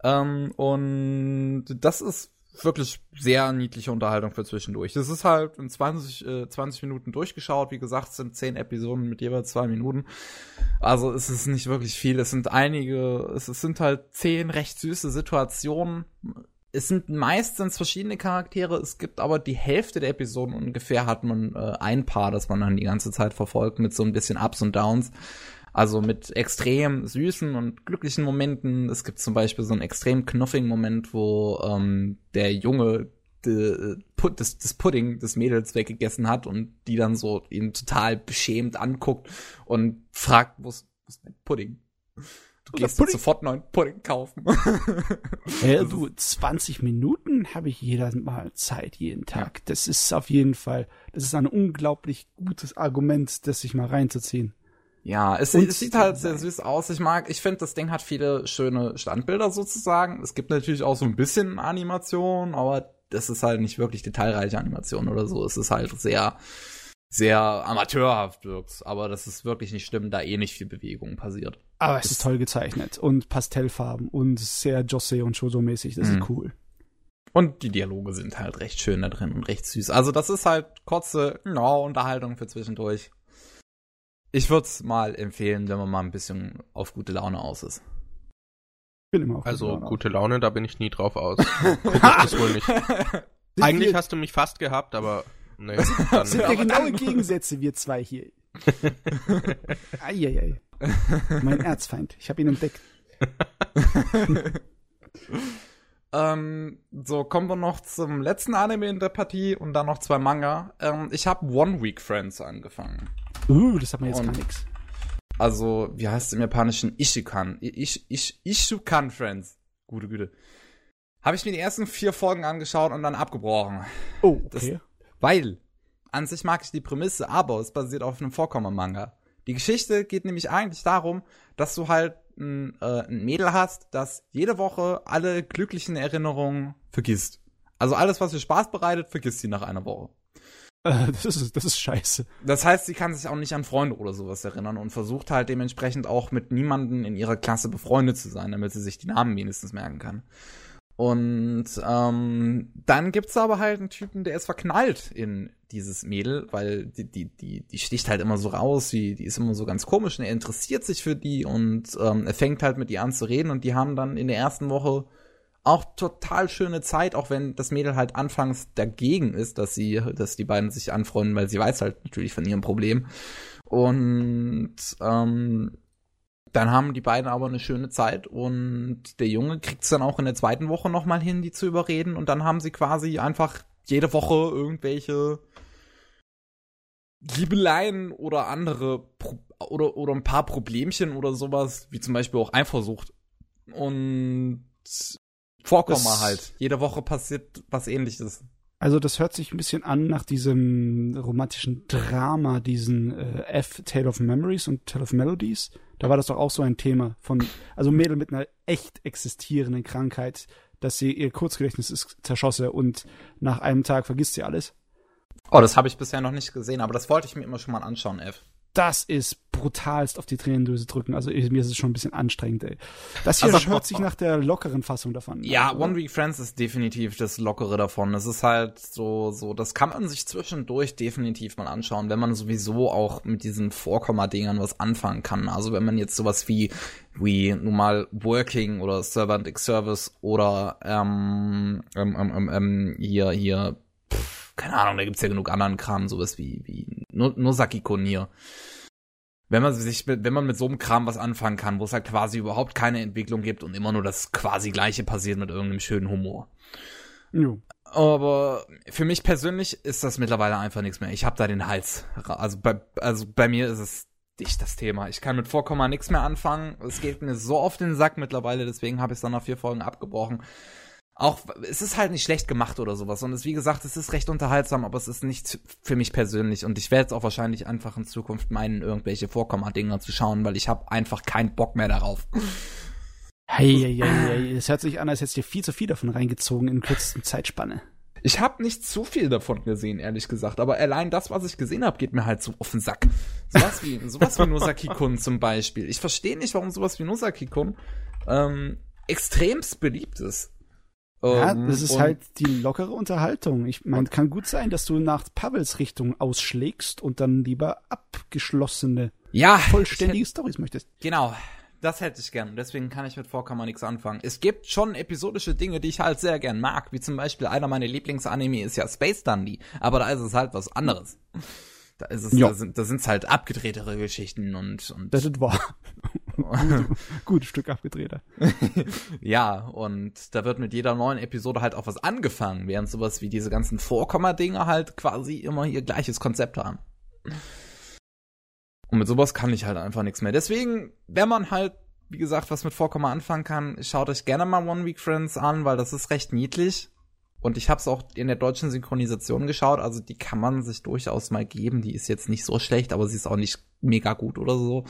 Ähm, und das ist wirklich sehr niedliche Unterhaltung für zwischendurch. Es ist halt in 20, äh, 20 Minuten durchgeschaut. Wie gesagt, es sind 10 Episoden mit jeweils zwei Minuten. Also es ist nicht wirklich viel. Es sind einige, es, es sind halt zehn recht süße Situationen. Es sind meistens verschiedene Charaktere. Es gibt aber die Hälfte der Episoden ungefähr hat man äh, ein Paar, das man dann die ganze Zeit verfolgt mit so ein bisschen Ups und Downs. Also mit extrem süßen und glücklichen Momenten. Es gibt zum Beispiel so einen extrem knuffigen Moment, wo ähm, der Junge de, put, das, das Pudding des Mädels weggegessen hat und die dann so ihn total beschämt anguckt und fragt, wo ist mein Pudding? Du gehst Pudding? sofort neuen Pudding kaufen. <laughs> äh, du, 20 Minuten habe ich jeder Mal Zeit, jeden Tag. Ja. Das ist auf jeden Fall, das ist ein unglaublich gutes Argument, das sich mal reinzuziehen. Ja, es, es sieht halt sehr süß aus. Ich mag, ich finde, das Ding hat viele schöne Standbilder sozusagen. Es gibt natürlich auch so ein bisschen Animation, aber das ist halt nicht wirklich detailreiche Animation oder so. Es ist halt sehr, sehr amateurhaft wirkt. Aber das ist wirklich nicht schlimm, da eh nicht viel Bewegung passiert. Aber es ist toll gezeichnet und Pastellfarben und sehr Jose und Shoujo-mäßig. Das mhm. ist cool. Und die Dialoge sind halt recht schön da drin und recht süß. Also das ist halt kurze no, Unterhaltung für zwischendurch. Ich würde es mal empfehlen, wenn man mal ein bisschen auf gute Laune aus ist. Bin immer auf also gute Laune, gute Laune da bin ich nie drauf aus. Guck ich das wohl nicht. Eigentlich hast du mich fast gehabt, aber nee. <laughs> Das sind ja genaue Gegensätze, wir zwei hier. <laughs> Eieiei. mein Erzfeind. Ich habe ihn entdeckt. <laughs> ähm, so, kommen wir noch zum letzten Anime in der Partie und dann noch zwei Manga. Ähm, ich habe One Week Friends angefangen. Uh, das hat man jetzt und, gar nichts. Also, wie heißt es im Japanischen? Ishikan. Ich, ich, Ishukan Friends. Gute Güte. Habe ich mir die ersten vier Folgen angeschaut und dann abgebrochen. Oh, okay. Das, weil, an sich mag ich die Prämisse, aber es basiert auf einem Vorkommen-Manga. Die Geschichte geht nämlich eigentlich darum, dass du halt ein, äh, ein Mädel hast, das jede Woche alle glücklichen Erinnerungen vergisst. Also alles, was ihr Spaß bereitet, vergisst sie nach einer Woche. Äh, <laughs> das, ist, das ist scheiße. Das heißt, sie kann sich auch nicht an Freunde oder sowas erinnern und versucht halt dementsprechend auch mit niemanden in ihrer Klasse befreundet zu sein, damit sie sich die Namen wenigstens merken kann. Und ähm, dann gibt's aber halt einen Typen, der ist verknallt in dieses Mädel, weil die, die, die, die sticht halt immer so raus, die, die ist immer so ganz komisch und er interessiert sich für die und ähm, er fängt halt mit ihr an zu reden und die haben dann in der ersten Woche auch total schöne Zeit, auch wenn das Mädel halt anfangs dagegen ist, dass sie, dass die beiden sich anfreunden, weil sie weiß halt natürlich von ihrem Problem. Und ähm, dann haben die beiden aber eine schöne Zeit und der Junge kriegt es dann auch in der zweiten Woche nochmal hin, die zu überreden und dann haben sie quasi einfach jede Woche irgendwelche Liebeleien oder andere Pro oder, oder ein paar Problemchen oder sowas, wie zum Beispiel auch Eifersucht. Und Vorkommen halt. Jede Woche passiert was ähnliches. Also das hört sich ein bisschen an nach diesem romantischen Drama, diesen äh, F Tale of Memories und Tale of Melodies. Da war das doch auch so ein Thema von, also Mädel mit einer echt existierenden Krankheit, dass sie ihr Kurzgedächtnis ist zerschosse und nach einem Tag vergisst sie alles. Oh, das habe ich bisher noch nicht gesehen, aber das wollte ich mir immer schon mal anschauen, F das ist brutalst auf die Tränendöse drücken. Also mir ist es schon ein bisschen anstrengend, ey. Das hier also, hört sich nach der lockeren Fassung davon. Ja, One Week Friends ist definitiv das lockere davon. Es ist halt so, so, das kann man sich zwischendurch definitiv mal anschauen, wenn man sowieso auch mit diesen Vorkomma-Dingern was anfangen kann. Also wenn man jetzt sowas wie, wie nun mal Working oder Servant X Service oder ähm, ähm, ähm, ähm, ähm hier, hier, pff, keine Ahnung, da gibt's ja genug anderen Kram, sowas wie, wie Nosaki Konir. Wenn man sich, wenn man mit so einem Kram was anfangen kann, wo es halt quasi überhaupt keine Entwicklung gibt und immer nur das quasi Gleiche passiert mit irgendeinem schönen Humor. Jo. Aber für mich persönlich ist das mittlerweile einfach nichts mehr. Ich habe da den Hals. Also bei, also bei mir ist es dicht das Thema. Ich kann mit Vorkomma nichts mehr anfangen. Es geht mir so auf den Sack mittlerweile, deswegen habe ich es dann nach vier Folgen abgebrochen auch, es ist halt nicht schlecht gemacht oder sowas. Und es, wie gesagt, es ist recht unterhaltsam, aber es ist nicht für mich persönlich. Und ich werde jetzt auch wahrscheinlich einfach in Zukunft meinen, irgendwelche Vorkomma-Dinger zu schauen, weil ich habe einfach keinen Bock mehr darauf. Hey, hey, hey, hey, es hört sich an, als hättest du viel zu viel davon reingezogen in kürzester Zeitspanne. Ich habe nicht zu viel davon gesehen, ehrlich gesagt. Aber allein das, was ich gesehen habe, geht mir halt so auf den Sack. Sowas wie, <laughs> sowas wie Nosaki-kun zum Beispiel. Ich verstehe nicht, warum sowas wie Nosaki-kun ähm, extremst beliebt ist. Ja, ähm, das ist halt die lockere Unterhaltung. Ich meine, kann gut sein, dass du nach Pavels Richtung ausschlägst und dann lieber abgeschlossene, ja, vollständige Stories möchtest. Genau. Das hätte ich gern. Deswegen kann ich mit Vorkammer nichts anfangen. Es gibt schon episodische Dinge, die ich halt sehr gern mag. Wie zum Beispiel einer meiner Lieblingsanime ist ja Space Dundee. Aber da ist es halt was anderes. Da ist es, da sind, da sind's halt abgedrehtere Geschichten und, und. Das ist wahr. <laughs> Gutes Stück abgedrehter. <laughs> ja, und da wird mit jeder neuen Episode halt auch was angefangen, während sowas wie diese ganzen Vorkomma-Dinge halt quasi immer ihr gleiches Konzept haben. Und mit sowas kann ich halt einfach nichts mehr. Deswegen, wenn man halt, wie gesagt, was mit Vorkomma anfangen kann, schaut euch gerne mal One Week Friends an, weil das ist recht niedlich. Und ich habe es auch in der deutschen Synchronisation geschaut, also die kann man sich durchaus mal geben. Die ist jetzt nicht so schlecht, aber sie ist auch nicht mega gut oder so.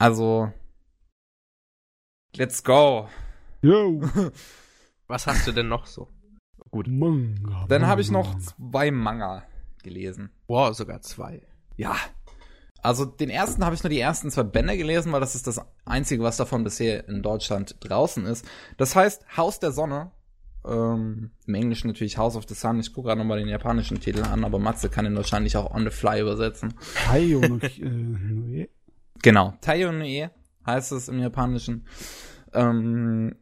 Also, let's go. Yo. <laughs> Was hast du denn noch so? Gut. Manga. Dann habe ich noch zwei Manga gelesen. Wow, sogar zwei. Ja. Also den ersten habe ich nur die ersten zwei Bände gelesen, weil das ist das einzige, was davon bisher in Deutschland draußen ist. Das heißt Haus der Sonne. Ähm, Im Englischen natürlich House of the Sun. Ich gucke gerade nochmal den japanischen Titel an, aber Matze kann ihn wahrscheinlich auch on the fly übersetzen. Hayo no, äh, <laughs> Genau, Taiyone heißt es im Japanischen. Ähm,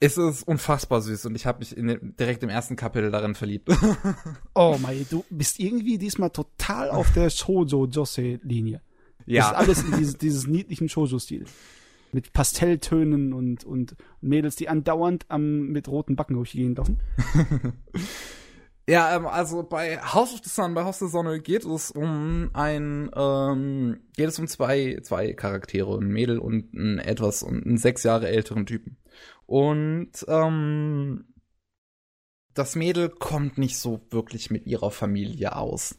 es ist unfassbar süß und ich habe mich in, direkt im ersten Kapitel darin verliebt. <laughs> oh mein, du bist irgendwie diesmal total auf der Shoujo Jose Linie. Ja. Das ist alles in dieses, dieses niedlichen Shoujo-Stil. Mit Pastelltönen und, und Mädels, die andauernd am, mit roten Backen durchgehen laufen. <laughs> Ja, ähm, also bei House of the Sun, bei House of the Sonne geht es um ein, ähm, geht es um zwei, zwei Charaktere, ein Mädel und ein etwas und einen sechs Jahre älteren Typen. Und ähm, das Mädel kommt nicht so wirklich mit ihrer Familie aus.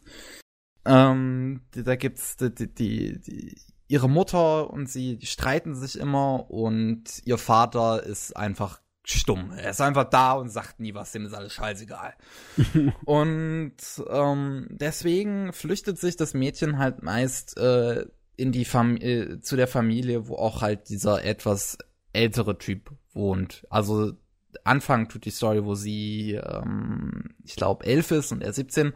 Ähm, da gibt's die, die, die, die, ihre Mutter und sie streiten sich immer und ihr Vater ist einfach stumm. Er ist einfach da und sagt nie was, dem ist alles scheißegal. <laughs> und ähm, deswegen flüchtet sich das Mädchen halt meist äh, in die Fam äh, zu der Familie, wo auch halt dieser etwas ältere Typ wohnt. Also Anfang tut die Story, wo sie, ähm, ich glaube, elf ist und er 17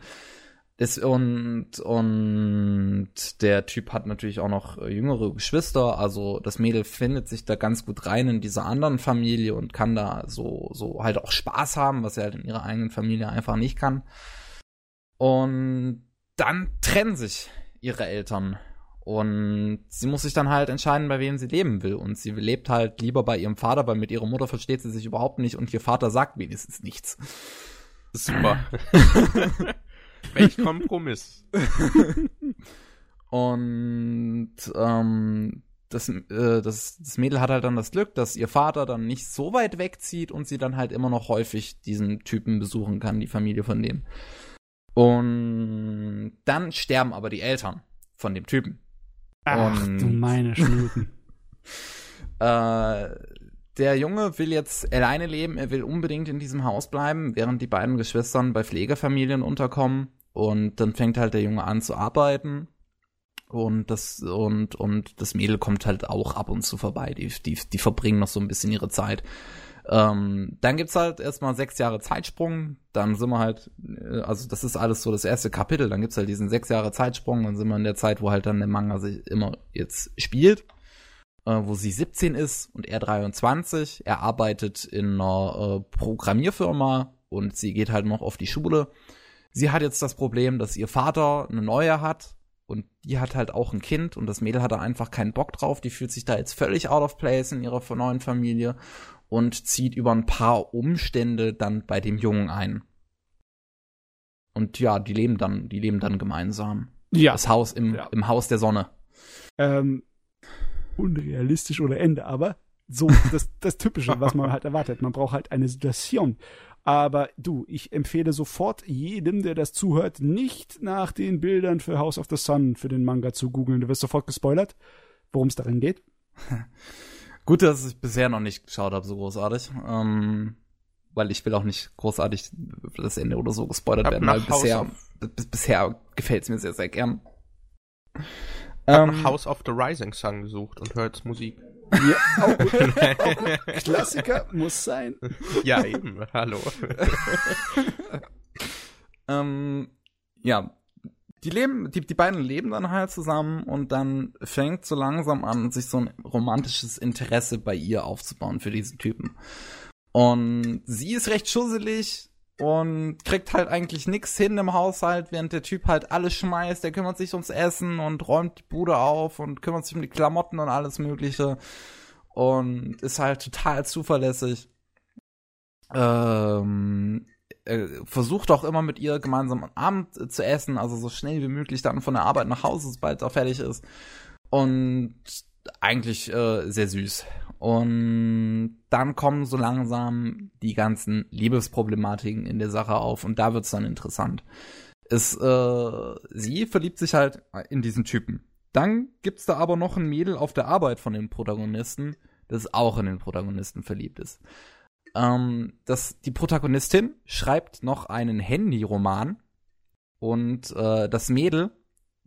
ist und und der Typ hat natürlich auch noch äh, jüngere Geschwister, also das Mädel findet sich da ganz gut rein in dieser anderen Familie und kann da so so halt auch Spaß haben, was er halt in ihrer eigenen Familie einfach nicht kann. Und dann trennen sich ihre Eltern und sie muss sich dann halt entscheiden, bei wem sie leben will. Und sie lebt halt lieber bei ihrem Vater, weil mit ihrer Mutter versteht sie sich überhaupt nicht und ihr Vater sagt wenigstens nichts. Super. <laughs> Welch Kompromiss. <laughs> und ähm, das, äh, das, das Mädel hat halt dann das Glück, dass ihr Vater dann nicht so weit wegzieht und sie dann halt immer noch häufig diesen Typen besuchen kann, die Familie von dem. Und dann sterben aber die Eltern von dem Typen. Ach und, du meine Schnuten. <laughs> äh, der Junge will jetzt alleine leben, er will unbedingt in diesem Haus bleiben, während die beiden Geschwistern bei Pflegefamilien unterkommen. Und dann fängt halt der Junge an zu arbeiten. Und das, und, und das Mädel kommt halt auch ab und zu vorbei. Die, die, die verbringen noch so ein bisschen ihre Zeit. Ähm, dann gibt's halt erstmal sechs Jahre Zeitsprung. Dann sind wir halt, äh, also das ist alles so das erste Kapitel. Dann gibt's halt diesen sechs Jahre Zeitsprung. Dann sind wir in der Zeit, wo halt dann der Manga sich immer jetzt spielt. Äh, wo sie 17 ist und er 23. Er arbeitet in einer äh, Programmierfirma und sie geht halt noch auf die Schule. Sie hat jetzt das Problem, dass ihr Vater eine neue hat und die hat halt auch ein Kind und das Mädel hat da einfach keinen Bock drauf. Die fühlt sich da jetzt völlig out of place in ihrer neuen Familie und zieht über ein paar Umstände dann bei dem Jungen ein. Und ja, die leben dann, die leben dann gemeinsam. Ja. Das Haus im, ja. im Haus der Sonne. Ähm, unrealistisch oder Ende, aber so das, das Typische, was man halt erwartet. Man braucht halt eine Situation. Aber du, ich empfehle sofort jedem, der das zuhört, nicht nach den Bildern für House of the Sun für den Manga zu googeln. Du wirst sofort gespoilert, worum es darin geht. <laughs> Gut, dass ich bisher noch nicht geschaut habe, so großartig. Ähm, weil ich will auch nicht großartig das Ende oder so gespoilert werden, weil bisher, bisher gefällt es mir sehr, sehr gern. Ähm, House of the Rising Sun gesucht und hört Musik. Ja, auch gut. auch <laughs> gut. Klassiker muss sein. Ja, eben. Hallo. <laughs> ähm, ja, die leben, die, die beiden leben dann halt zusammen und dann fängt so langsam an, sich so ein romantisches Interesse bei ihr aufzubauen für diesen Typen. Und sie ist recht schusselig und kriegt halt eigentlich nix hin im Haushalt, während der Typ halt alles schmeißt. Der kümmert sich ums Essen und räumt die Bude auf und kümmert sich um die Klamotten und alles Mögliche. Und ist halt total zuverlässig. Ähm, äh, versucht auch immer mit ihr gemeinsam am Abend äh, zu essen, also so schnell wie möglich dann von der Arbeit nach Hause, sobald auch fertig ist. Und eigentlich äh, sehr süß. Und dann kommen so langsam die ganzen Liebesproblematiken in der Sache auf und da wird's dann interessant. Es, äh, sie verliebt sich halt in diesen Typen. Dann gibt's da aber noch ein Mädel auf der Arbeit von den Protagonisten, das auch in den Protagonisten verliebt ist ähm, dass die Protagonistin schreibt noch einen Handyroman und äh, das Mädel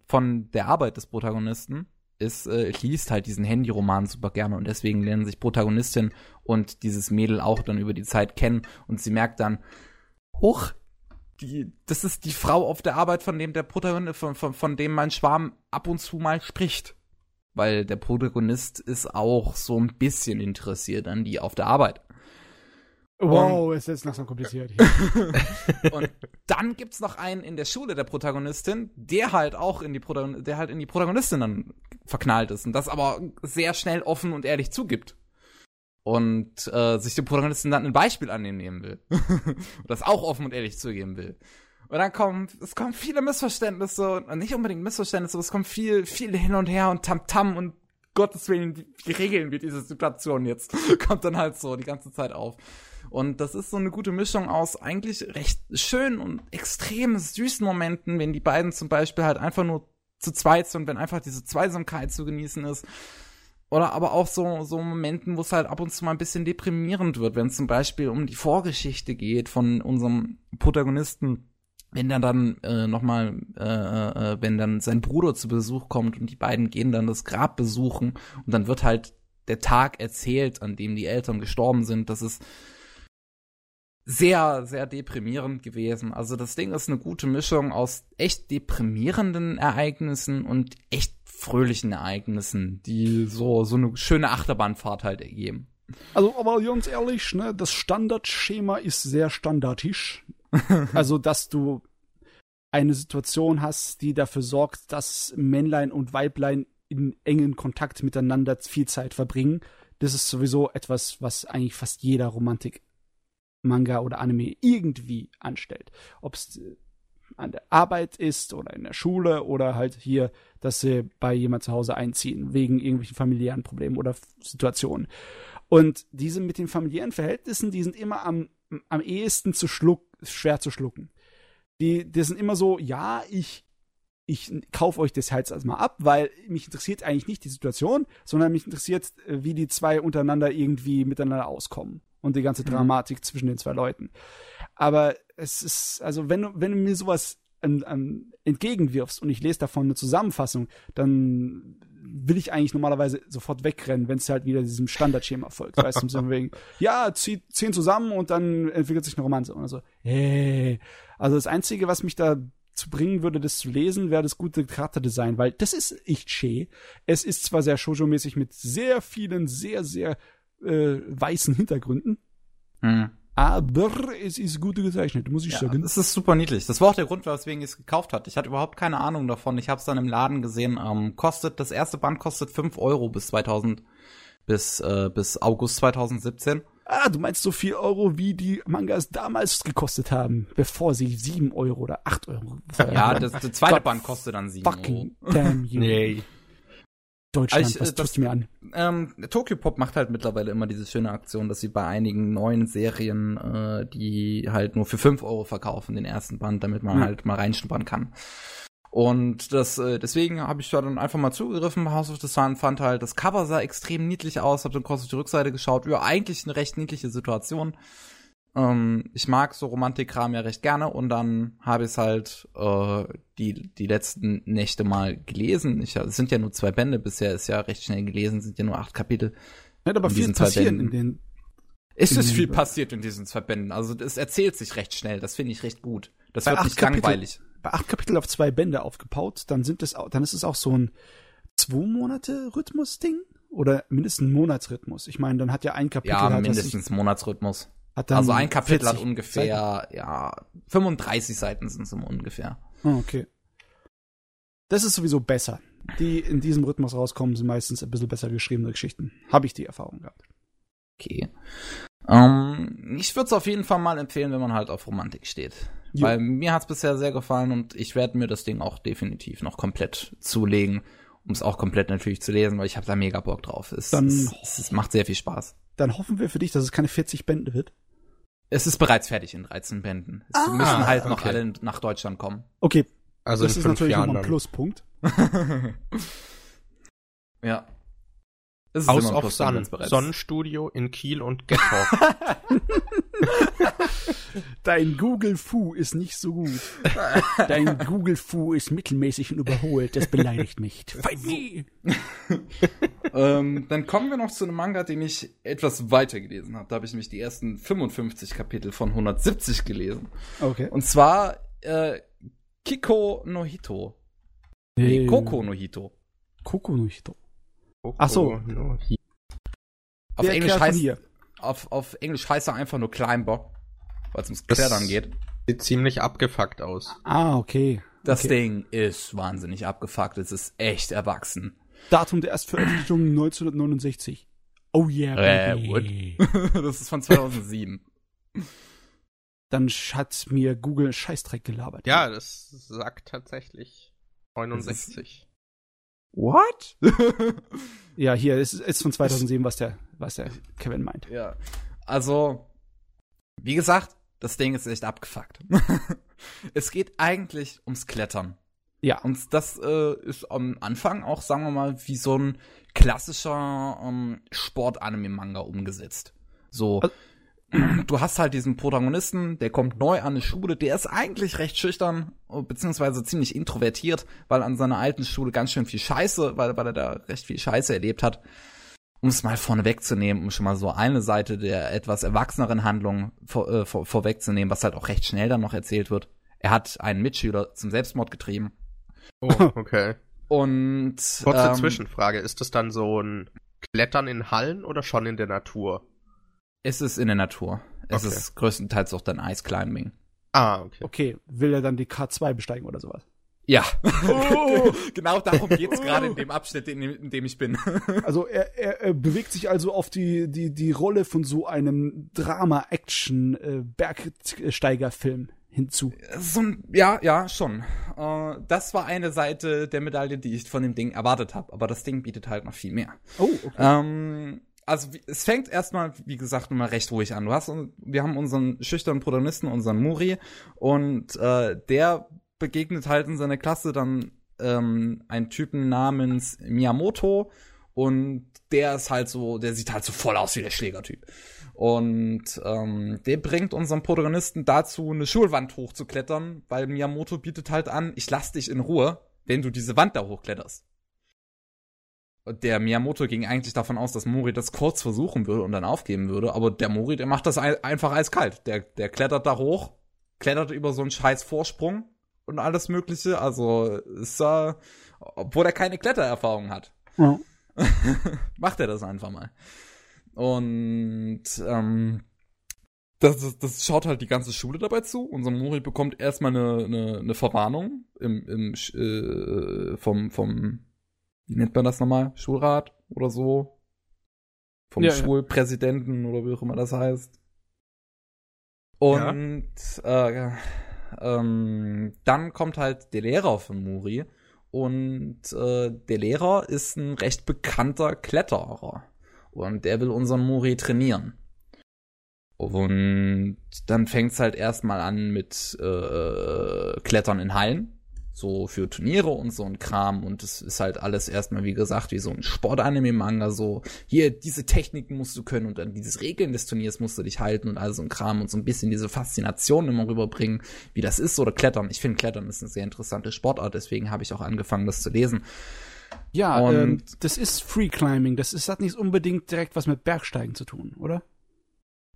von der Arbeit des Protagonisten ist, äh, liest halt diesen Handyroman super gerne und deswegen lernen sich Protagonistin und dieses Mädel auch dann über die Zeit kennen und sie merkt dann, hoch, die, das ist die Frau auf der Arbeit, von dem der Protagonist, von, von, von dem mein Schwarm ab und zu mal spricht. Weil der Protagonist ist auch so ein bisschen interessiert an die auf der Arbeit. Wow, es ist langsam kompliziert. <laughs> und dann gibt's noch einen in der Schule der Protagonistin, der halt auch in die Protagon der halt in die Protagonistin dann verknallt ist und das aber sehr schnell offen und ehrlich zugibt. Und äh, sich dem Protagonisten dann ein Beispiel annehmen will. und <laughs> das auch offen und ehrlich zugeben will. Und dann kommen, es kommen viele Missverständnisse, und nicht unbedingt Missverständnisse, aber es kommt viel, viel hin und her und Tamtam -Tam und Gottes Willen, wie regeln wir diese Situation jetzt? <laughs> kommt dann halt so die ganze Zeit auf. Und das ist so eine gute Mischung aus eigentlich recht schönen und extrem süßen Momenten, wenn die beiden zum Beispiel halt einfach nur zu zweit sind, wenn einfach diese Zweisamkeit zu genießen ist. Oder aber auch so, so Momenten, wo es halt ab und zu mal ein bisschen deprimierend wird, wenn es zum Beispiel um die Vorgeschichte geht von unserem Protagonisten, wenn er dann äh, nochmal, äh, äh, wenn dann sein Bruder zu Besuch kommt und die beiden gehen dann das Grab besuchen und dann wird halt der Tag erzählt, an dem die Eltern gestorben sind. Das ist sehr, sehr deprimierend gewesen. Also das Ding ist eine gute Mischung aus echt deprimierenden Ereignissen und echt fröhlichen Ereignissen, die so, so eine schöne Achterbahnfahrt halt ergeben. Also, aber ganz ehrlich, ne, das Standardschema ist sehr standardisch. <laughs> also, dass du eine Situation hast, die dafür sorgt, dass Männlein und Weiblein in engen Kontakt miteinander viel Zeit verbringen. Das ist sowieso etwas, was eigentlich fast jeder Romantik Manga oder Anime irgendwie anstellt. Ob es äh, an der Arbeit ist oder in der Schule oder halt hier, dass sie bei jemand zu Hause einziehen, wegen irgendwelchen familiären Problemen oder Situationen. Und diese mit den familiären Verhältnissen, die sind immer am, am ehesten zu schluck, schwer zu schlucken. Die, die sind immer so, ja, ich, ich kaufe euch das jetzt erstmal ab, weil mich interessiert eigentlich nicht die Situation, sondern mich interessiert, äh, wie die zwei untereinander irgendwie miteinander auskommen und die ganze mhm. Dramatik mhm. zwischen den zwei Leuten. Aber es ist, also wenn du, wenn du mir sowas an, an entgegenwirfst und ich lese davon eine Zusammenfassung, dann will ich eigentlich normalerweise sofort wegrennen, wenn es halt wieder diesem Standardschema folgt. Weißt du, so wegen, <laughs> ja, zieh zehn zusammen und dann entwickelt sich eine Romanze. Und so, hey. Also das Einzige, was mich da zu bringen würde, das zu lesen, wäre das gute Charakterdesign, weil das ist echt schön. Es ist zwar sehr shoujo-mäßig mit sehr vielen, sehr, sehr äh, weißen Hintergründen. Hm. Aber es ist gut gezeichnet, muss ich ja, sagen. Das ist super niedlich. Das war auch der Grund, weswegen ich es gekauft hatte. Ich hatte überhaupt keine Ahnung davon. Ich habe es dann im Laden gesehen. Ähm, kostet das erste Band kostet 5 Euro bis 2000 bis äh, bis August 2017. Ah, du meinst so viel Euro, wie die Mangas damals gekostet haben, bevor sie 7 Euro oder 8 Euro. Ja, das, das zweite Band kostet dann 7 fucking Euro. Damn you. <laughs> Nee. Deutschland, also ich, was tust du mir an? Ähm, Tokyo Pop macht halt mittlerweile immer diese schöne Aktion, dass sie bei einigen neuen Serien, äh, die halt nur für fünf Euro verkaufen, den ersten Band, damit man mhm. halt mal reinschnuppern kann. Und das, äh, deswegen habe ich da dann einfach mal zugegriffen bei House of the Sun, fand halt, das Cover sah extrem niedlich aus, hab dann kurz auf die Rückseite geschaut, ja, eigentlich eine recht niedliche Situation. Ähm, ich mag so Romantikkram ja recht gerne und dann habe ich es halt äh, die, die letzten Nächte mal gelesen. Ich, es sind ja nur zwei Bände bisher, ist ja recht schnell gelesen, sind ja nur acht Kapitel. Hat aber viel passiert in den. Es ist viel passiert in diesen zwei Bänden. Also es erzählt sich recht schnell. Das finde ich recht gut. Das bei wird nicht Kapitel, langweilig. Bei acht Kapitel auf zwei Bände aufgebaut, dann sind es, dann ist es auch so ein zwei Monate Rhythmus-Ding oder mindestens Monatsrhythmus. Ich meine, dann hat ja ein Kapitel. Ja, halt, mindestens ich, Monatsrhythmus. Also ein Kapitel hat ungefähr, Seiten. ja, 35 Seiten sind es ungefähr. Oh, okay. Das ist sowieso besser. Die in diesem Rhythmus rauskommen, sind meistens ein bisschen besser geschriebene Geschichten. Habe ich die Erfahrung gehabt. Okay. Ähm, ich würde es auf jeden Fall mal empfehlen, wenn man halt auf Romantik steht. Jo. Weil mir hat es bisher sehr gefallen und ich werde mir das Ding auch definitiv noch komplett zulegen, um es auch komplett natürlich zu lesen, weil ich habe da mega Bock drauf. Es, dann, es, es, macht sehr viel Spaß. Dann hoffen wir für dich, dass es keine 40 Bände wird. Es ist bereits fertig in 13 Bänden. Es ah, müssen halt okay. noch alle nach Deutschland kommen. Okay. Also das ist natürlich Jahren nochmal ein Pluspunkt. <laughs> <laughs> ja. House of Sun, Sonnenstudio in Kiel und Gettalk. <laughs> Dein Google Fu ist nicht so gut. Dein Google Fu ist mittelmäßig und überholt. Das beleidigt mich. <laughs> ähm, dann kommen wir noch zu einem Manga, den ich etwas weiter gelesen habe. Da habe ich nämlich die ersten 55 Kapitel von 170 gelesen. Okay. Und zwar äh, Kiko no Hito. Nee, Koko no Hito. Koko no Hito. Ach so. No auf, Englisch heißt, auf, auf Englisch heißt er einfach nur Climber, weil es ums Klettern geht. Sieht ziemlich abgefuckt aus. Ah, okay. Das okay. Ding ist wahnsinnig abgefuckt. Es ist echt erwachsen. Datum der Erstveröffentlichung <clears throat> 1969. Oh yeah, baby. Äh, <laughs> das ist von 2007. Dann hat mir Google Scheißdreck gelabert. Ja, das sagt tatsächlich 69. What? <laughs> ja, hier ist, ist von 2007, was der, was der Kevin meint. Ja. Also, wie gesagt, das Ding ist echt abgefuckt. <laughs> es geht eigentlich ums Klettern. Ja. Und das äh, ist am Anfang auch, sagen wir mal, wie so ein klassischer ähm, Sport-Anime-Manga umgesetzt. So, also, <clears throat> du hast halt diesen Protagonisten, der kommt neu an eine Schule, der ist eigentlich recht schüchtern, beziehungsweise ziemlich introvertiert, weil an seiner alten Schule ganz schön viel Scheiße, weil, weil er da recht viel Scheiße erlebt hat. Um es mal vorne wegzunehmen, um schon mal so eine Seite der etwas erwachseneren Handlung vor, äh, vor, vorwegzunehmen, was halt auch recht schnell dann noch erzählt wird. Er hat einen Mitschüler zum Selbstmord getrieben. Oh, <laughs> okay. Und kurze ähm, Zwischenfrage, ist das dann so ein Klettern in Hallen oder schon in der Natur? Es ist in der Natur. Es okay. ist größtenteils auch dann Ice Climbing. Ah, okay. Okay, will er dann die K2 besteigen oder sowas? Ja, oh. <laughs> genau darum geht's gerade in dem Abschnitt, in dem, in dem ich bin. <laughs> also er, er, er bewegt sich also auf die, die, die Rolle von so einem Drama-Action-Bergsteiger-Film hinzu. So ein, ja, ja, schon. Äh, das war eine Seite der Medaille, die ich von dem Ding erwartet habe, aber das Ding bietet halt noch viel mehr. Oh, okay. Ähm, also es fängt erstmal, wie gesagt, mal recht ruhig an. Du hast, wir haben unseren schüchternen Protagonisten, unseren Muri, und äh, der begegnet halt in seiner Klasse dann ähm, einen Typen namens Miyamoto und der ist halt so, der sieht halt so voll aus wie der Schlägertyp. Und ähm, der bringt unseren Protagonisten dazu, eine Schulwand hochzuklettern, weil Miyamoto bietet halt an, ich lass dich in Ruhe, wenn du diese Wand da hochkletterst der Miyamoto ging eigentlich davon aus, dass Mori das kurz versuchen würde und dann aufgeben würde, aber der Mori, der macht das einfach eiskalt. Der, der klettert da hoch, klettert über so einen scheiß Vorsprung und alles mögliche, also ist äh, obwohl er keine Klettererfahrung hat. Ja. <laughs> macht er das einfach mal. Und ähm, das, das schaut halt die ganze Schule dabei zu. Unser Mori bekommt erstmal eine, eine, eine Verwarnung im, im, äh, vom, vom wie nennt man das nochmal? Schulrat oder so? Vom ja, Schulpräsidenten ja. oder wie auch immer das heißt. Und ja. äh, ähm, dann kommt halt der Lehrer von Muri und äh, der Lehrer ist ein recht bekannter Kletterer und der will unseren Muri trainieren. Und dann fängt's halt erstmal an mit äh, Klettern in Hallen so für Turniere und so ein Kram und es ist halt alles erstmal, wie gesagt, wie so ein Sportanime-Manga, so hier, diese Techniken musst du können und dann dieses Regeln des Turniers musst du dich halten und all so ein Kram und so ein bisschen diese Faszination immer rüberbringen, wie das ist oder Klettern. Ich finde Klettern ist eine sehr interessante Sportart, deswegen habe ich auch angefangen, das zu lesen. Ja, ähm, das ist Free Climbing, das ist, hat nicht unbedingt direkt was mit Bergsteigen zu tun, oder?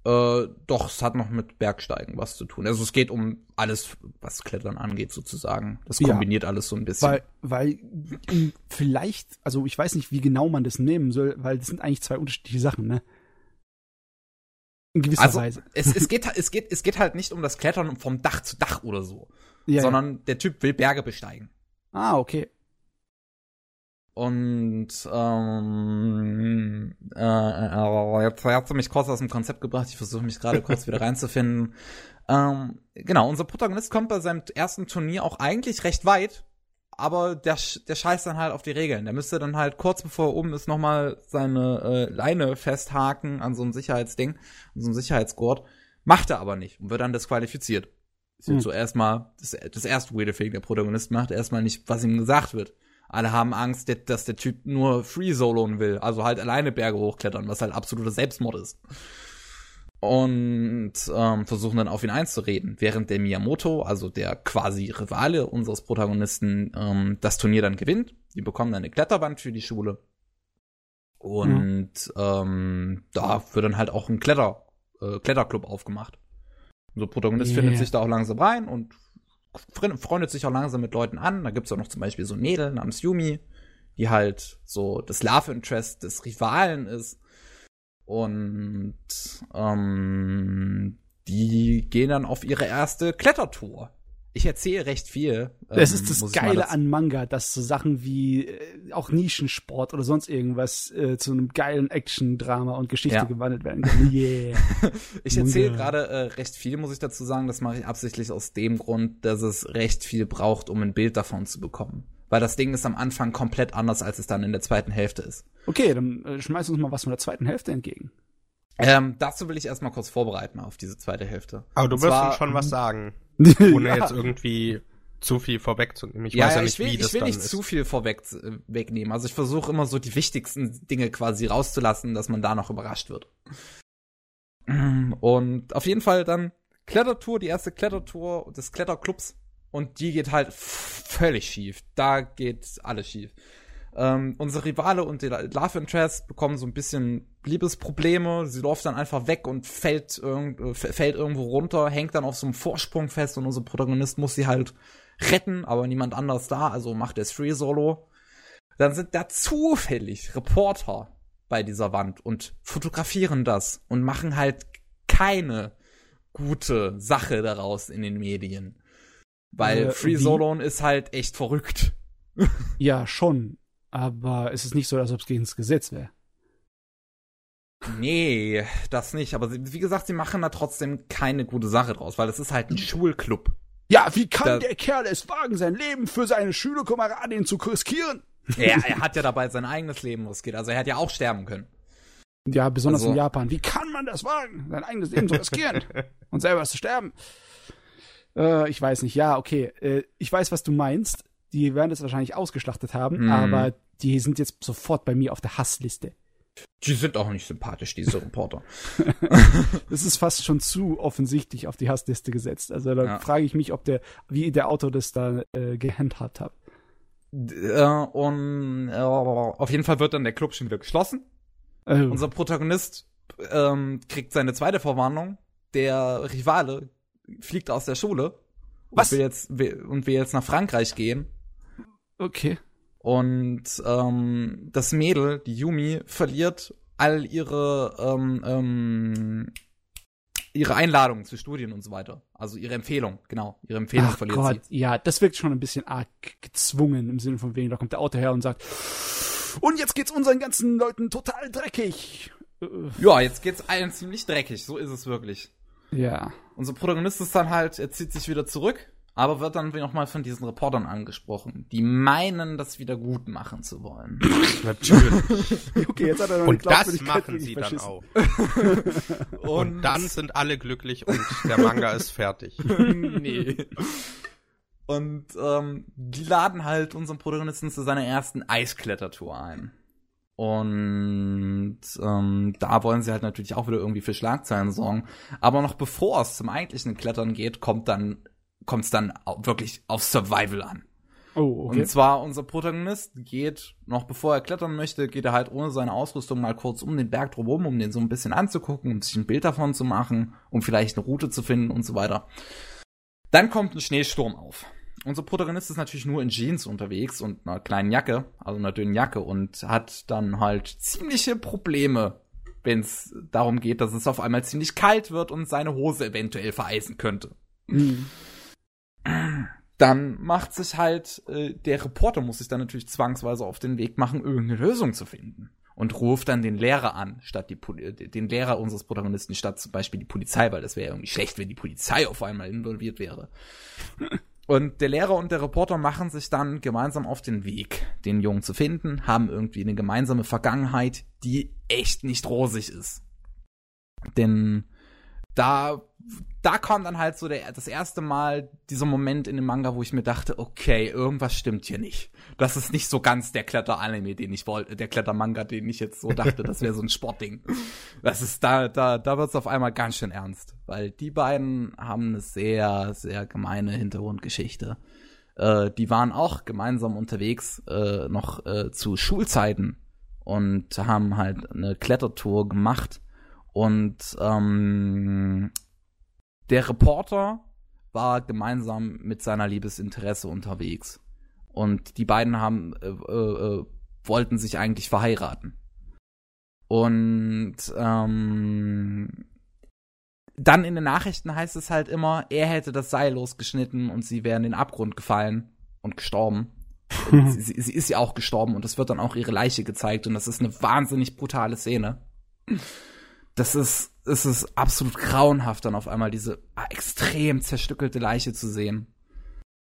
Äh, doch, es hat noch mit Bergsteigen was zu tun. Also es geht um alles, was Klettern angeht, sozusagen. Das kombiniert ja, alles so ein bisschen. Weil, weil vielleicht, also ich weiß nicht, wie genau man das nehmen soll, weil das sind eigentlich zwei unterschiedliche Sachen, ne? In gewisser also, Weise. Es, es, <laughs> geht, es, geht, es geht halt nicht um das Klettern vom Dach zu Dach oder so. Ja, sondern ja. der Typ will Berge besteigen. Ah, okay. Und ähm, äh, jetzt hat sie mich kurz aus dem Konzept gebracht. Ich versuche mich gerade kurz wieder reinzufinden. <laughs> Ähm, genau, unser Protagonist kommt bei seinem ersten Turnier auch eigentlich recht weit, aber der, der scheißt dann halt auf die Regeln. Der müsste dann halt kurz bevor er oben ist nochmal seine äh, Leine festhaken an so ein Sicherheitsding, an so ein Sicherheitsgurt. Macht er aber nicht und wird dann disqualifiziert. Ist jetzt hm. so erstmal das, das erste weirde Fehler, der Protagonist macht erstmal nicht, was ihm gesagt wird. Alle haben Angst, dass der Typ nur Free Soloen will, also halt alleine Berge hochklettern, was halt absoluter Selbstmord ist. Und ähm, versuchen dann auf ihn einzureden, während der Miyamoto, also der quasi Rivale unseres Protagonisten, ähm, das Turnier dann gewinnt. Die bekommen dann eine Kletterwand für die Schule. Und mhm. ähm, da wird dann halt auch ein Kletter, äh, Kletterclub aufgemacht. Unser Protagonist yeah. findet sich da auch langsam rein und freundet sich auch langsam mit Leuten an. Da gibt's auch noch zum Beispiel so ein Mädel namens Yumi, die halt so das Love Interest des Rivalen ist. Und ähm, die gehen dann auf ihre erste Klettertour. Ich erzähle recht viel. Das ähm, ist das Geile an Manga, dass so Sachen wie äh, auch Nischensport oder sonst irgendwas äh, zu einem geilen Action-Drama und Geschichte ja. gewandelt werden kann. <laughs> Yeah. ich erzähle gerade äh, recht viel, muss ich dazu sagen. Das mache ich absichtlich aus dem Grund, dass es recht viel braucht, um ein Bild davon zu bekommen. Weil das Ding ist am Anfang komplett anders, als es dann in der zweiten Hälfte ist. Okay, dann äh, schmeiß uns mal was von der zweiten Hälfte entgegen. Ähm, dazu will ich erstmal kurz vorbereiten auf diese zweite Hälfte. Aber du wirst uns schon was sagen. <laughs> Ohne ja. jetzt irgendwie zu viel vorwegzunehmen. Ich ja, weiß ja, nicht, ich will, wie das Ich will nicht ist. zu viel vorweg äh, wegnehmen. Also ich versuche immer so die wichtigsten Dinge quasi rauszulassen, dass man da noch überrascht wird. Und auf jeden Fall dann Klettertour, die erste Klettertour des Kletterclubs. Und die geht halt völlig schief. Da geht alles schief. Ähm, unsere Rivale und die Love Interest bekommen so ein bisschen Liebesprobleme. Sie läuft dann einfach weg und fällt, irgend, äh, fällt irgendwo runter, hängt dann auf so einem Vorsprung fest und unser Protagonist muss sie halt retten, aber niemand anders da, also macht er Free Solo. Dann sind da zufällig Reporter bei dieser Wand und fotografieren das und machen halt keine gute Sache daraus in den Medien. Weil äh, Free Solo ist halt echt verrückt. <laughs> Ja, schon. Aber es ist nicht so, als ob es gegen das Gesetz wäre. Nee, das nicht. Aber wie gesagt, sie machen da trotzdem keine gute Sache draus, weil es ist halt ein Schulclub. Ja, wie kann da, der Kerl es wagen, sein Leben für seine Schülerkameradin zu riskieren? Ja, <laughs> er hat ja dabei sein eigenes Leben riskiert. Also er hätte ja auch sterben können. Ja, besonders also, in Japan. Wie kann man das wagen, sein eigenes Leben zu riskieren <laughs> und selber zu sterben? Äh, ich weiß nicht. Ja, okay. Äh, ich weiß, was du meinst. Die werden das wahrscheinlich ausgeschlachtet haben, mm. aber die sind jetzt sofort bei mir auf der Hassliste. Die sind auch nicht sympathisch, diese Reporter. <laughs> das ist fast schon zu offensichtlich auf die Hassliste gesetzt. Also da ja. frage ich mich, ob der, wie der Autor das da äh, gehandhabt hat. Äh, und äh, auf jeden Fall wird dann der Club schon wieder geschlossen. Oh. Unser Protagonist ähm, kriegt seine zweite Verwarnung. Der Rivale fliegt aus der Schule Was? Und will jetzt, will, und will jetzt nach Frankreich gehen. Okay. Und ähm, das Mädel, die Yumi, verliert all ihre ähm, ähm, ihre Einladungen zu Studien und so weiter. Also ihre Empfehlung, genau. Ihre Empfehlung Ach verliert Gott, sie. Ja, das wirkt schon ein bisschen arg gezwungen im Sinne von wegen, da kommt der Autor her und sagt, und jetzt geht's unseren ganzen Leuten total dreckig. Ja, jetzt geht's allen ziemlich dreckig, so ist es wirklich. Ja. Unser Protagonist ist dann halt, er zieht sich wieder zurück aber wird dann nochmal von diesen Reportern angesprochen, die meinen, das wieder gut machen zu wollen. Natürlich. <laughs> okay, jetzt hat er und das machen sie dann auch. <laughs> und, und dann sind alle glücklich und der Manga ist fertig. <laughs> nee. Und ähm, die laden halt unseren Protagonisten zu seiner ersten Eisklettertour ein. Und ähm, da wollen sie halt natürlich auch wieder irgendwie für Schlagzeilen sorgen. Aber noch bevor es zum eigentlichen Klettern geht, kommt dann kommt es dann wirklich auf Survival an. Oh, okay. Und zwar unser Protagonist geht, noch bevor er klettern möchte, geht er halt ohne seine Ausrüstung mal kurz um den Berg drumherum, um den so ein bisschen anzugucken, um sich ein Bild davon zu machen, um vielleicht eine Route zu finden und so weiter. Dann kommt ein Schneesturm auf. Unser Protagonist ist natürlich nur in Jeans unterwegs und einer kleinen Jacke, also einer dünnen Jacke und hat dann halt ziemliche Probleme, wenn es darum geht, dass es auf einmal ziemlich kalt wird und seine Hose eventuell vereisen könnte. Mhm dann macht sich halt, äh, der Reporter muss sich dann natürlich zwangsweise auf den Weg machen, irgendeine Lösung zu finden. Und ruft dann den Lehrer an, statt die, äh, den Lehrer unseres Protagonisten, statt zum Beispiel die Polizei, weil das wäre irgendwie schlecht, wenn die Polizei auf einmal involviert wäre. <laughs> Und der Lehrer und der Reporter machen sich dann gemeinsam auf den Weg, den Jungen zu finden, haben irgendwie eine gemeinsame Vergangenheit, die echt nicht rosig ist. Denn da da kam dann halt so der, das erste Mal dieser Moment in dem Manga, wo ich mir dachte, okay, irgendwas stimmt hier nicht. Das ist nicht so ganz der Kletter-Anime, den ich wollte, der Kletter-Manga, den ich jetzt so dachte, das wäre so ein Sportding. Das ist, da, da, da wird's auf einmal ganz schön ernst. Weil die beiden haben eine sehr, sehr gemeine Hintergrundgeschichte. Äh, die waren auch gemeinsam unterwegs, äh, noch äh, zu Schulzeiten und haben halt eine Klettertour gemacht. Und ähm, der Reporter war gemeinsam mit seiner Liebesinteresse unterwegs. Und die beiden haben, äh, äh, äh, wollten sich eigentlich verheiraten. Und ähm, dann in den Nachrichten heißt es halt immer, er hätte das Seil losgeschnitten und sie wären in den Abgrund gefallen und gestorben. <laughs> sie, sie, sie, ist ja auch gestorben und es wird dann auch ihre Leiche gezeigt und das ist eine wahnsinnig brutale Szene. Das ist, es ist absolut grauenhaft, dann auf einmal diese extrem zerstückelte Leiche zu sehen.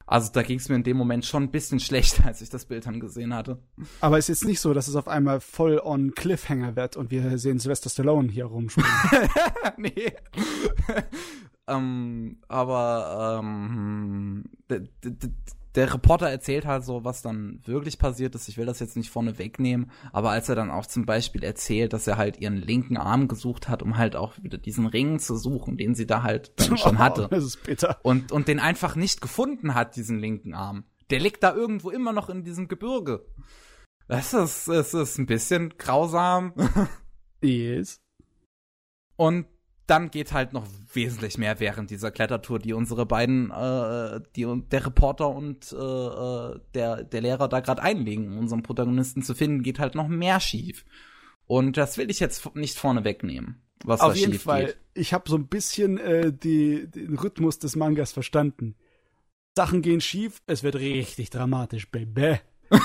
Also da ging es mir in dem Moment schon ein bisschen <laughs> schlecht, als ich das Bild dann gesehen hatte. Aber es ist jetzt nicht so, dass es auf einmal voll on Cliffhanger wird und wir sehen Sylvester Stallone hier rumspringen. <laughs> nee. <laughs> ähm, aber ähm, der Reporter erzählt halt so, was dann wirklich passiert ist. Ich will das jetzt nicht vorne wegnehmen, aber als er dann auch zum Beispiel erzählt, dass er halt ihren linken Arm gesucht hat, um halt auch wieder diesen Ring zu suchen, den sie da halt dann schon <laughs> oh, hatte. Das ist bitter. Und, und den einfach nicht gefunden hat, diesen linken Arm. Der liegt da irgendwo immer noch in diesem Gebirge. Das ist, das ist ein bisschen grausam. <laughs> Yes. Und dann geht halt noch wesentlich mehr während dieser Klettertour, die unsere beiden, äh, die der Reporter und äh, äh, der der Lehrer da gerade einlegen, um unseren Protagonisten zu finden, geht halt noch mehr schief. Und das will ich jetzt nicht vorne wegnehmen. Was Auf jeden Fall. Geht. Ich habe so ein bisschen äh, die, den Rhythmus des Mangas verstanden. Sachen gehen schief, es wird richtig dramatisch, Baby. <laughs>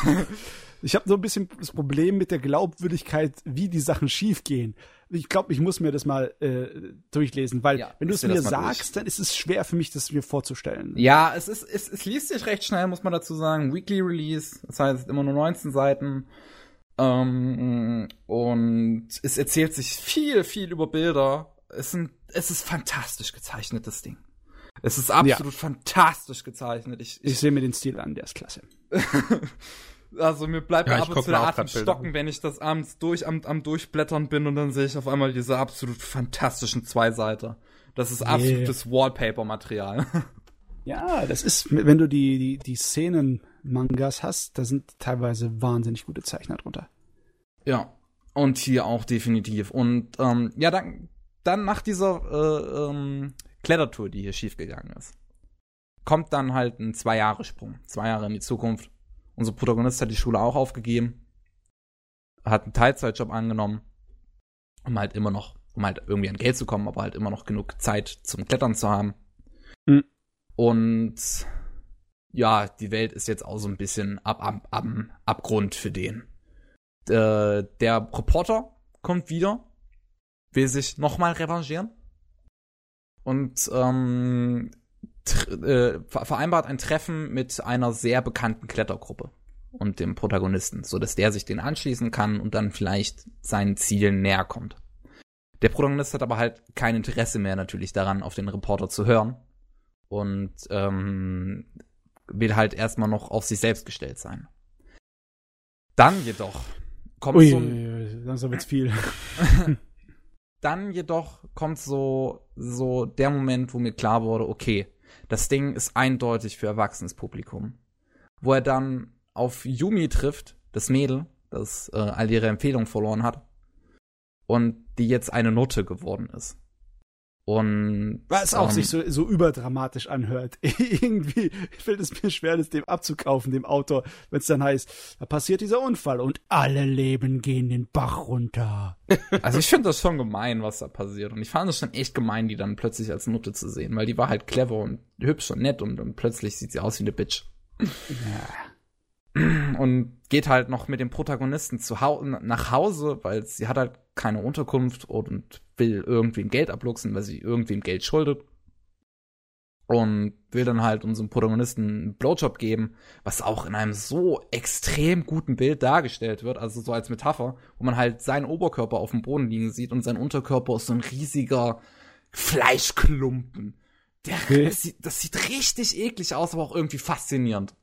ich habe so ein bisschen das Problem mit der Glaubwürdigkeit, wie die Sachen schiefgehen. Ich glaube, ich muss mir das mal äh, durchlesen, weil ja, wenn du es mir sagst, durch. dann ist es schwer für mich, das mir vorzustellen. Ja, es ist, es, es liest sich recht schnell, muss man dazu sagen. Weekly Release, das heißt immer nur 19 Seiten. Ähm, und es erzählt sich viel, viel über Bilder. Es, sind, es ist fantastisch gezeichnet, das Ding. Es ist absolut ja. fantastisch gezeichnet. Ich, ich, ich sehe mir den Stil an, der ist klasse. <laughs> also mir bleibt ja, ab und zu der Atem stocken, wenn ich das abends durch am, am Durchblättern bin und dann sehe ich auf einmal diese absolut fantastischen Zweiseiter. Das ist yeah. absolutes Wallpaper-Material. <laughs> Ja, das ist, wenn du die, die, die Szenen-Mangas hast, da sind teilweise wahnsinnig gute Zeichner drunter. Ja, und hier auch definitiv. Und ähm, ja, dann, dann nach dieser äh, ähm, Klettertour, die hier schiefgegangen ist, kommt dann halt ein Zwei-Jahre-Sprung. Zwei Jahre in die Zukunft. Unser Protagonist hat die Schule auch aufgegeben, hat einen Teilzeitjob angenommen, um halt immer noch, um halt irgendwie an Geld zu kommen, aber halt immer noch genug Zeit zum Klettern zu haben. Mhm. Und ja, die Welt ist jetzt auch so ein bisschen ab, ab, ab Abgrund für den. Äh, der Reporter kommt wieder, will sich nochmal revanchieren und ähm, äh, vereinbart ein Treffen mit einer sehr bekannten Klettergruppe und dem Protagonisten, so dass der sich den anschließen kann und dann vielleicht seinen Zielen näher kommt. Der Protagonist hat aber halt kein Interesse mehr natürlich daran, auf den Reporter zu hören und ähm, will halt erstmal noch auf sich selbst gestellt sein. Dann jedoch kommt ui, so langsam wird's viel. <laughs> <laughs> dann jedoch kommt so, so der Moment, wo mir klar wurde, okay, das Ding ist eindeutig für erwachsenes Publikum. Wo er dann auf Yumi trifft, das Mädel, das äh, all ihre Empfehlungen verloren hat und die jetzt eine Note geworden ist. Und was auch ähm, sich so, so überdramatisch anhört. <laughs> Irgendwie fällt es mir schwer, das dem abzukaufen, dem Autor, wenn es dann heißt, da passiert dieser Unfall und alle Leben gehen den Bach runter. <laughs> Also ich finde das schon gemein, was da passiert. Und ich fand es schon echt gemein, die dann plötzlich als Nutte zu sehen, weil die war halt clever und hübsch und nett und, und plötzlich sieht sie aus wie eine Bitch. Ja. Und geht halt noch mit dem Protagonisten zu hau nach Hause, weil sie hat halt keine Unterkunft und will irgendwem Geld abluchsen, weil sie irgendwem Geld schuldet. Und will dann halt unserem Protagonisten einen Blowjob geben, was auch in einem so extrem guten Bild dargestellt wird, also so als Metapher, wo man halt seinen Oberkörper auf dem Boden liegen sieht und sein Unterkörper ist so ein riesiger Fleischklumpen. Der, das, sieht, das sieht richtig eklig aus, aber auch irgendwie faszinierend.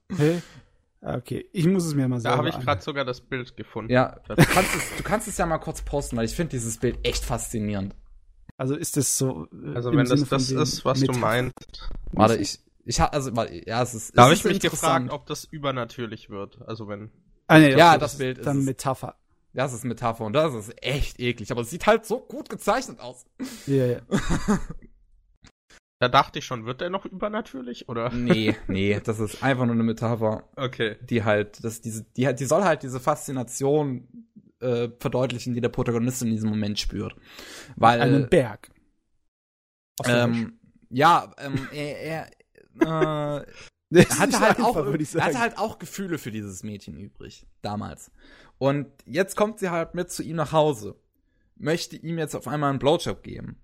Okay, ich muss es mir mal sagen. Da habe ich gerade sogar das Bild gefunden. Ja, du kannst, es, du kannst es ja mal kurz posten, weil ich finde dieses Bild echt faszinierend. Also ist das so. Äh, also wenn Sinne das das ist, was Metapher. du meinst. Warte, ich, ich habe also, ja, es ist. Da habe ich mich gefragt, ob das übernatürlich wird. Also wenn. Ah, nee, ja, das, das Bild ist dann Metapher. Das ist Metapher und das ist echt eklig, aber es sieht halt so gut gezeichnet aus. Ja, ja. <laughs> Da dachte ich schon, wird der noch übernatürlich, oder? Nee, <laughs> nee, das ist einfach nur eine Metapher. Okay. Die halt, das, diese, die, die soll halt diese Faszination äh, verdeutlichen, die der Protagonist in diesem Moment spürt. Weil. Einen Berg. Ähm, ja, ähm, er, er, äh, <laughs> er hatte halt einfach, auch, er hatte halt auch Gefühle für dieses Mädchen übrig, damals. Und jetzt kommt sie halt mit zu ihm nach Hause, möchte ihm jetzt auf einmal einen Blowjob geben.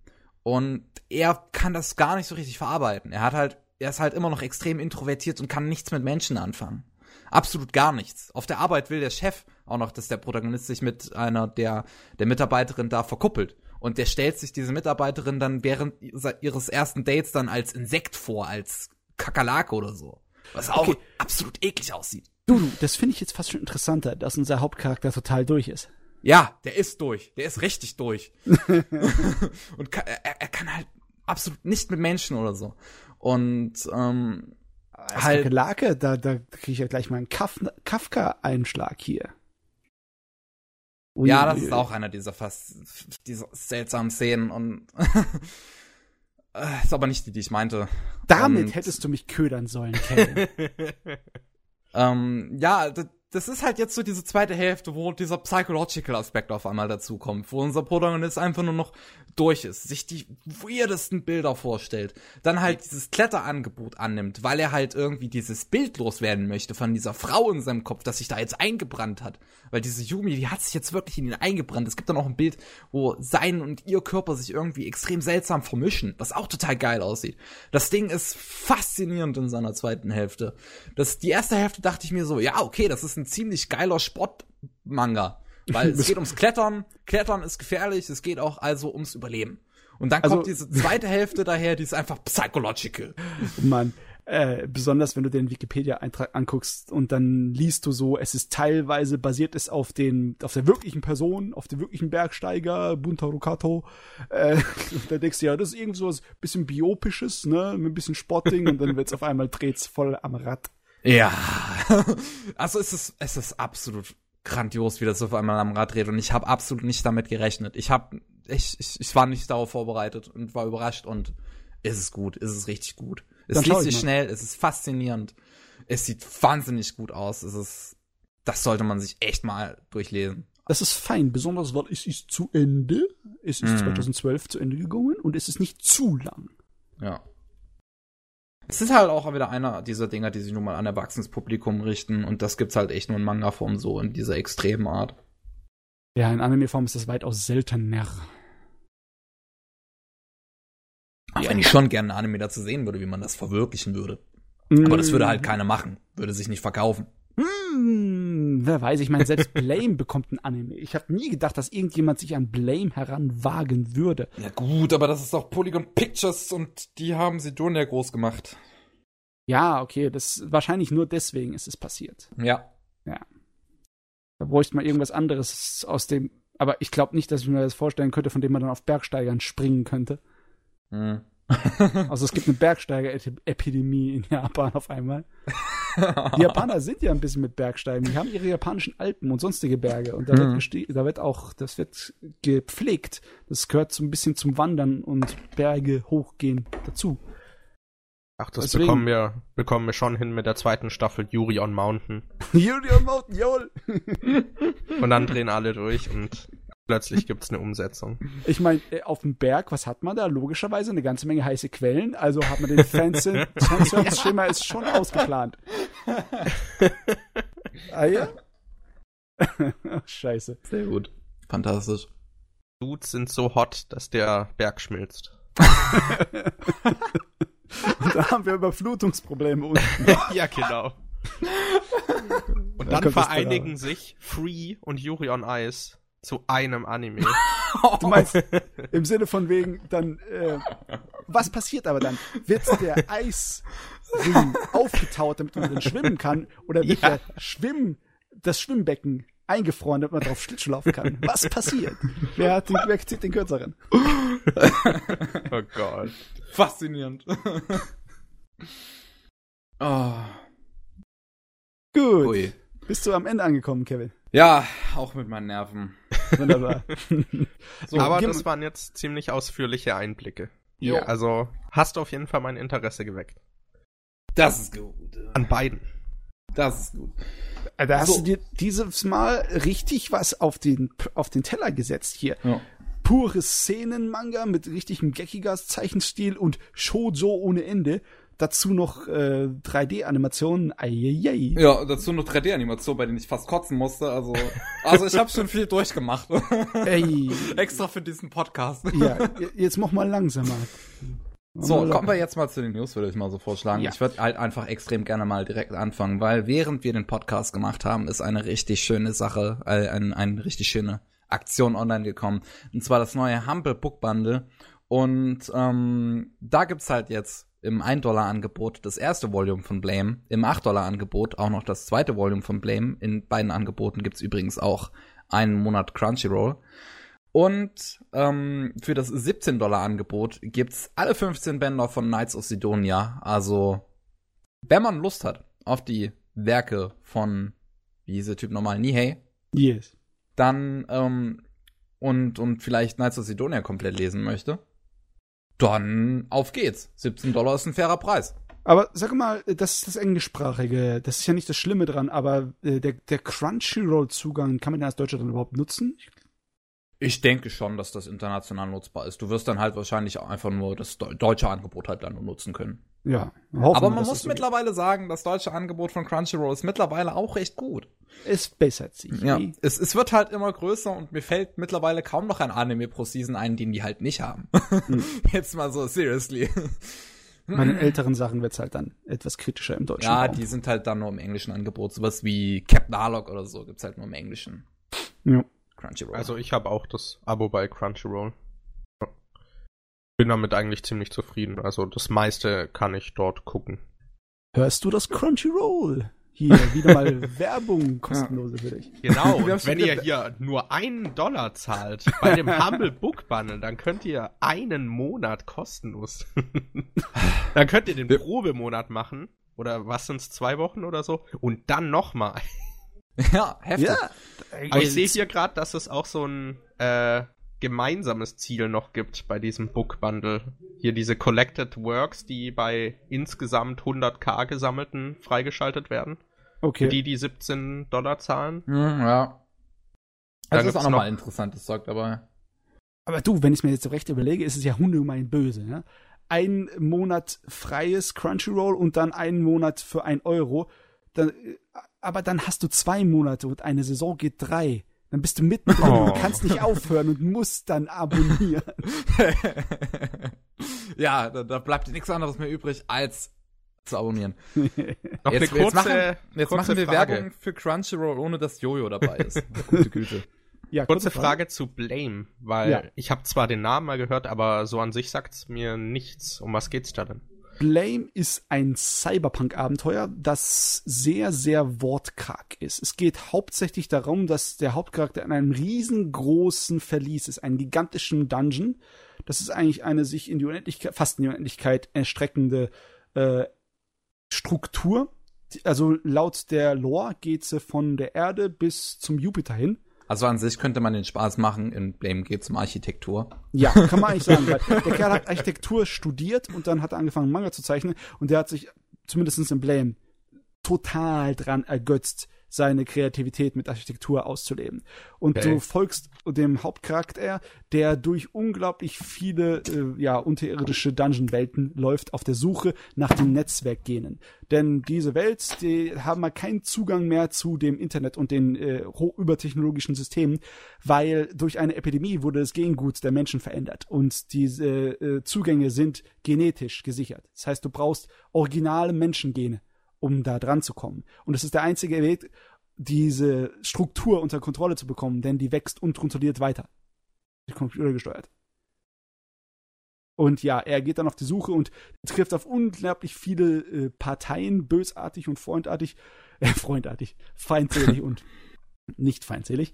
Und er kann das gar nicht so richtig verarbeiten. Er hat halt, er ist halt immer noch extrem introvertiert und kann nichts mit Menschen anfangen. Absolut gar nichts. Auf der Arbeit will der Chef auch noch, dass der Protagonist sich mit einer der, der Mitarbeiterin da verkuppelt. Und der stellt sich diese Mitarbeiterin dann während ihres ersten Dates dann als Insekt vor, als Kakerlake oder so. Was auch okay. absolut eklig aussieht. Du, du, das finde ich jetzt fast schon interessanter, dass unser Hauptcharakter total durch ist. Ja, der ist durch. Der ist richtig durch. <laughs> und kann, er, er kann halt absolut nicht mit Menschen oder so. Und ähm, halt Kakerlake, da, da kriege ich ja gleich mal einen Kaf Kafka-Einschlag hier. Ui, ja, das ist auch einer dieser fast dieser seltsamen Szenen und <laughs> äh, ist aber nicht die, die ich meinte. Damit und, hättest du mich ködern sollen, Kevin. <laughs> ähm, ja, das ist halt jetzt so diese zweite Hälfte, wo dieser psychological Aspekt auf einmal dazu kommt, wo unser Protagonist einfach nur noch durch ist, sich die weirdesten Bilder vorstellt, dann halt dieses Kletterangebot annimmt, weil er halt irgendwie dieses Bild loswerden möchte von dieser Frau in seinem Kopf, das sich da jetzt eingebrannt hat. Weil diese Yumi, die hat sich jetzt wirklich in ihn eingebrannt. Es gibt dann auch ein Bild, wo sein und ihr Körper sich irgendwie extrem seltsam vermischen, was auch total geil aussieht. Das Ding ist faszinierend in seiner zweiten Hälfte. Das, die erste Hälfte dachte ich mir so, ja, okay, das ist ein ziemlich geiler Sportmanga. Weil es <laughs> geht ums Klettern, Klettern ist gefährlich, es geht auch also ums Überleben. Und dann also, kommt diese zweite Hälfte daher, die ist einfach psychological. Mann, äh, besonders wenn du den Wikipedia-Eintrag anguckst und dann liest du so, es ist teilweise basiert es auf den, auf der wirklichen Person, auf dem wirklichen Bergsteiger, Buntaro Kato. Äh, <laughs> da denkst du ja, das ist irgend so was bisschen biopisches, ne, mit ein bisschen Sportding und dann wird's auf einmal dreht's voll am Rad. Ja. <laughs> also es ist, es ist absolut grandios, wie das auf einmal am Rad dreht und ich habe absolut nicht damit gerechnet. Ich habe, ich, ich, ich war nicht darauf vorbereitet und war überrascht und es ist gut, es ist richtig gut. Es liest sich schnell, es ist faszinierend. Es sieht wahnsinnig gut aus. Es ist, das sollte man sich echt mal durchlesen. Das ist fein, besonders weil es ist zu Ende. Es ist mm. 2012 zu Ende gegangen und es ist nicht zu lang. Ja. Es ist halt auch wieder einer dieser Dinger, die sich nun mal an erwachsenes Publikum richten und das gibt's halt echt nur in Manga-Form so in dieser extremen Art. Ja, in Anime-Form ist das weitaus seltener. Ja, wenn ich schon gerne einen Anime dazu sehen würde, wie man das verwirklichen würde. Mm. Aber das würde halt keiner machen. Würde sich nicht verkaufen. Mm, wer weiß, ich meine, selbst Blame bekommt ein Anime. Ich habe nie gedacht, dass irgendjemand sich an Blame heranwagen würde. Ja gut, aber das ist doch Polygon Pictures und die haben sie Sidonia groß gemacht. Ja, okay, das wahrscheinlich nur deswegen ist es passiert. Ja. Ja. Da bräuchte man irgendwas anderes aus dem. Aber ich glaube nicht, dass ich mir das vorstellen könnte, von dem man dann auf Bergsteigern springen könnte. Mhm. also es gibt eine Bergsteiger-Epidemie in Japan auf einmal. <laughs> Die Japaner sind ja ein bisschen mit Bergsteigen. Die haben ihre japanischen Alpen und sonstige Berge. Und da, mhm. wird, da wird auch, das wird gepflegt. Das gehört so ein bisschen zum Wandern und Berge hochgehen dazu. Ach, das Deswegen. bekommen wir, bekommen wir schon hin mit der zweiten Staffel Yuri on Mountain. <laughs> Yuri on Mountain, jawohl! und dann drehen alle durch und Plötzlich gibt es eine Umsetzung. <laughs> Ich meine, äh, auf dem Berg, was hat man da? Logischerweise eine ganze Menge heiße Quellen. Also hat man den Fanservice-Schema <laughs> <laughs> ist schon ausgeplant. ah ja? Scheiße. Sehr gut. Fantastisch. Dudes sind so hot, dass der Berg schmilzt. Und da haben wir Überflutungsprobleme unten. ja, genau. Und dann, dann vereinigen sich Free und Yuri on Ice zu einem Anime. <laughs> du meinst im Sinne von wegen dann äh, was passiert aber dann? Wird der Eisring aufgetaut, damit man dann schwimmen kann oder wird ja. der Schwimm das Schwimmbecken eingefroren, damit man drauf Schlittschuh laufen kann? Was passiert? Wer hat den, wer zieht den kürzeren? <laughs> oh Gott. Faszinierend. oh. <laughs> Gut. Ui. Bist du am Ende angekommen, Kevin? Ja, auch mit meinen Nerven. <laughs> Wunderbar. <laughs> so, Aber das waren jetzt ziemlich ausführliche Einblicke. Ja. Also hast du auf jeden Fall mein Interesse geweckt. Das ist gut. An beiden. Das ist gut. Da hast so. du dir dieses Mal richtig was auf den, auf den Teller gesetzt hier. Ja. pure Szenen-Manga mit richtigem Gekigas-Zeichenstil und Shoujo ohne Ende. Dazu noch äh, 3D-Animationen. Ja, dazu noch 3D-Animationen, bei denen ich fast kotzen musste. Also, also ich habe schon viel durchgemacht. <laughs> Ey. Extra für diesen Podcast. Ja, <laughs> jetzt mach mal langsamer. So, kommen wir jetzt mal zu den News, würde ich mal so vorschlagen. Ja. Ich würde halt einfach extrem gerne mal direkt anfangen, weil während wir den Podcast gemacht haben, ist eine richtig schöne Sache, äh, eine, eine richtig schöne Aktion online gekommen. Und zwar das neue Humble Book Bundle. Und ähm, da gibt's halt jetzt im 1-Dollar-Angebot das erste Volume von Blame, im 8-Dollar-Angebot auch noch das zweite Volume von Blame. In beiden Angeboten gibt's übrigens auch einen Monat Crunchyroll. Und ähm, für das 17-Dollar-Angebot gibt's alle 15 Bänder von Knights of Sidonia. Also, wenn man Lust hat auf die Werke von, wie hieß der Typ nochmal, Nihei. Yes. Dann, ähm, und, und vielleicht Knights of Sidonia komplett lesen möchte, dann auf geht's. 17 Dollar ist ein fairer Preis. Aber sag mal, das ist das Englischsprachige, das ist ja nicht das Schlimme dran, aber äh, der, der Crunchyroll-Zugang, kann man den als Deutscher dann überhaupt nutzen? Ich denke schon, dass das international nutzbar ist. Du wirst dann halt wahrscheinlich einfach nur das deutsche Angebot halt dann nur nutzen können. Ja. Aber man muss mittlerweile sagen, das deutsche Angebot von Crunchyroll ist mittlerweile auch recht gut. Es bessert sich. Ja. Es, es wird halt immer größer und mir fällt mittlerweile kaum noch ein Anime pro Season ein, den die halt nicht haben. Hm. <laughs> Jetzt mal so, seriously. Bei den älteren Sachen wird's halt dann etwas kritischer im Deutschen. Ja, Raum. die sind halt dann nur im englischen Angebot. Sowas wie Captain Harlock oder so gibt's halt nur im Englischen. Ja. Crunchyroll. Also ich habe auch das Abo bei Crunchyroll. Bin damit eigentlich ziemlich zufrieden. Also das meiste kann ich dort gucken. Hörst du das Crunchyroll? Hier, wieder mal <laughs> Werbung kostenlose für dich. Genau, und wenn ihr hier nur einen Dollar zahlt bei dem Humble Book Bundle, dann könnt ihr einen Monat kostenlos. <laughs> dann könnt ihr den Probemonat machen. Oder was sind's, zwei Wochen oder so? Und dann nochmal. <laughs> Ja, heftig. Ja. Aber ich sehe hier gerade, dass es auch so ein äh, gemeinsames Ziel noch gibt bei diesem Book Bundle. Hier diese Collected Works, die bei insgesamt 100k gesammelten freigeschaltet werden. Okay. Für die, die 17 Dollar zahlen. Mhm, ja. Das ist auch nochmal noch interessantes Zeug dabei. Aber du, wenn ich mir jetzt so recht überlege, ist es ja hundegemein böse. Ne? Ein Monat freies Crunchyroll und dann einen Monat für ein Euro. Dann, äh, aber dann hast du zwei Monate und eine Saison geht drei. Dann bist du mittendrin oh. und kannst nicht aufhören und musst dann abonnieren. <laughs> ja, da, da bleibt dir nichts anderes mehr übrig, als zu abonnieren. Noch <laughs> jetzt, eine kurze, jetzt machen, jetzt kurze machen wir Frage. Werbung für Crunchyroll, ohne dass Jojo dabei ist. <laughs> Gute Güte. Ja, kurze Frage. Frage zu Blame, weil ja. ich habe zwar den Namen mal gehört, aber so an sich sagt's mir nichts. Um was geht's da denn? Blame ist ein Cyberpunk-Abenteuer, das sehr, sehr wortkarg ist. Es geht hauptsächlich darum, dass der Hauptcharakter in einem riesengroßen Verlies ist, einem gigantischen Dungeon. Das ist eigentlich eine sich in die Unendlichkeit, fast in die Unendlichkeit erstreckende äh, Struktur. Also laut der Lore geht sie von der Erde bis zum Jupiter hin. Also an sich könnte man den Spaß machen, in Blame geht's um Architektur. Ja, kann man eigentlich sagen, <laughs> weil der Kerl hat Architektur studiert und dann hat er angefangen, Manga zu zeichnen und der hat sich zumindest in Blame total dran ergötzt, seine Kreativität mit Architektur auszuleben. Und okay. du folgst dem Hauptcharakter, der durch unglaublich viele äh, ja unterirdische Dungeon-Welten läuft auf der Suche nach den Netzwerkgenen. Denn diese Welt, die haben mal keinen Zugang mehr zu dem Internet und den äh, übertechnologischen Systemen, weil durch eine Epidemie wurde das Gengut der Menschen verändert und diese äh, Zugänge sind genetisch gesichert. Das heißt, du brauchst originale Menschengene um da dran zu kommen. Und es ist der einzige Weg, diese Struktur unter Kontrolle zu bekommen, denn die wächst unkontrolliert weiter. Computergesteuert. Und ja, er geht dann auf die Suche und trifft auf unglaublich viele äh, Parteien, bösartig und freundartig, <laughs> äh, freundartig, feindselig und nicht feindselig.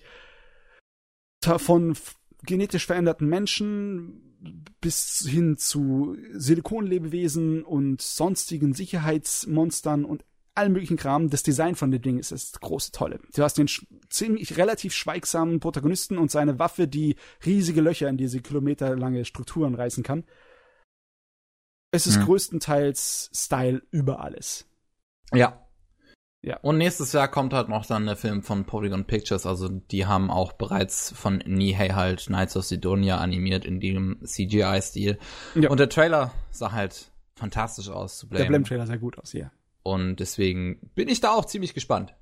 Von genetisch veränderten Menschen bis hin zu Silikonlebewesen und sonstigen Sicherheitsmonstern und allen möglichen Kram. Das Design von dem Ding ist das große Tolle. Du hast den ziemlich relativ schweigsamen Protagonisten und seine Waffe, die riesige Löcher in diese kilometerlange Strukturen reißen kann. Es ist hm. größtenteils Style über alles. Ja. Ja. Und nächstes Jahr kommt halt noch dann der Film von Polygon Pictures, also die haben auch bereits von Nihei halt Knights of Sidonia animiert in dem CGI-Stil. Ja. Und der Trailer sah halt fantastisch aus zu Blame. Der Blame-Trailer sah gut aus, ja. Und deswegen bin ich da auch ziemlich gespannt.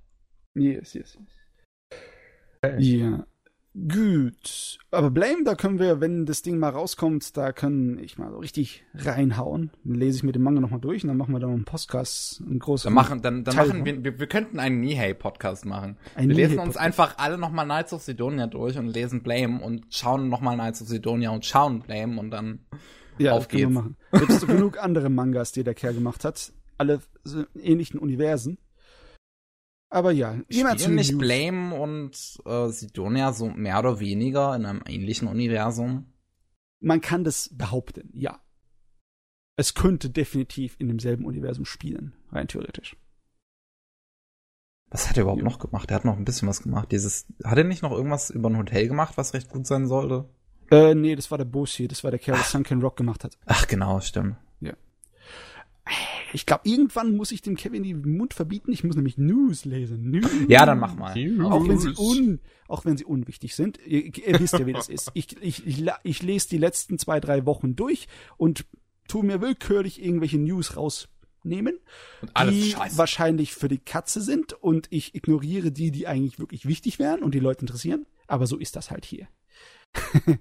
Yes, yes, yes. Ja. Gut. Aber Blame, da können wir, wenn das Ding mal rauskommt, da können ich mal so richtig reinhauen. Dann lese ich mir den Manga nochmal durch und dann machen wir da noch einen Podcast, einen großen. Dann machen, dann, dann machen wir, wir, wir könnten einen Nihei-Podcast machen. Ein wir lesen uns einfach alle nochmal Knights of Sidonia durch und lesen Blame und schauen nochmal Knights of Sidonia und schauen Blame und dann ja, auf geht's. Machen. Gibt es genug andere Mangas, die der Kerl gemacht hat. Alle ähnlichen Universen. Aber ja, jemand zu nicht News. Blame und äh, Sidonia so mehr oder weniger in einem ähnlichen Universum? Man kann das behaupten, ja. Es könnte definitiv in demselben Universum spielen, rein theoretisch. Was hat er überhaupt ja. noch gemacht? Er hat noch ein bisschen was gemacht. Dieses, hat er nicht noch irgendwas über ein Hotel gemacht, was recht gut sein sollte? Äh, nee, das war der Boshi, das war der Kerl, der Sunken Rock gemacht hat. Ach, genau, stimmt. Ja. Ich glaube, irgendwann muss ich dem Kevin den Mund verbieten. Ich muss nämlich News lesen. News. Ja, dann mach mal. Auch wenn sie un, auch wenn sie unwichtig sind. Ihr, ihr wisst ja, wie das ist. Ich, ich, ich, ich lese die letzten zwei, drei Wochen durch und tu mir willkürlich irgendwelche News rausnehmen, die Scheiße. wahrscheinlich für die Katze sind und ich ignoriere die, die eigentlich wirklich wichtig wären und die Leute interessieren. Aber so ist das halt hier. <laughs>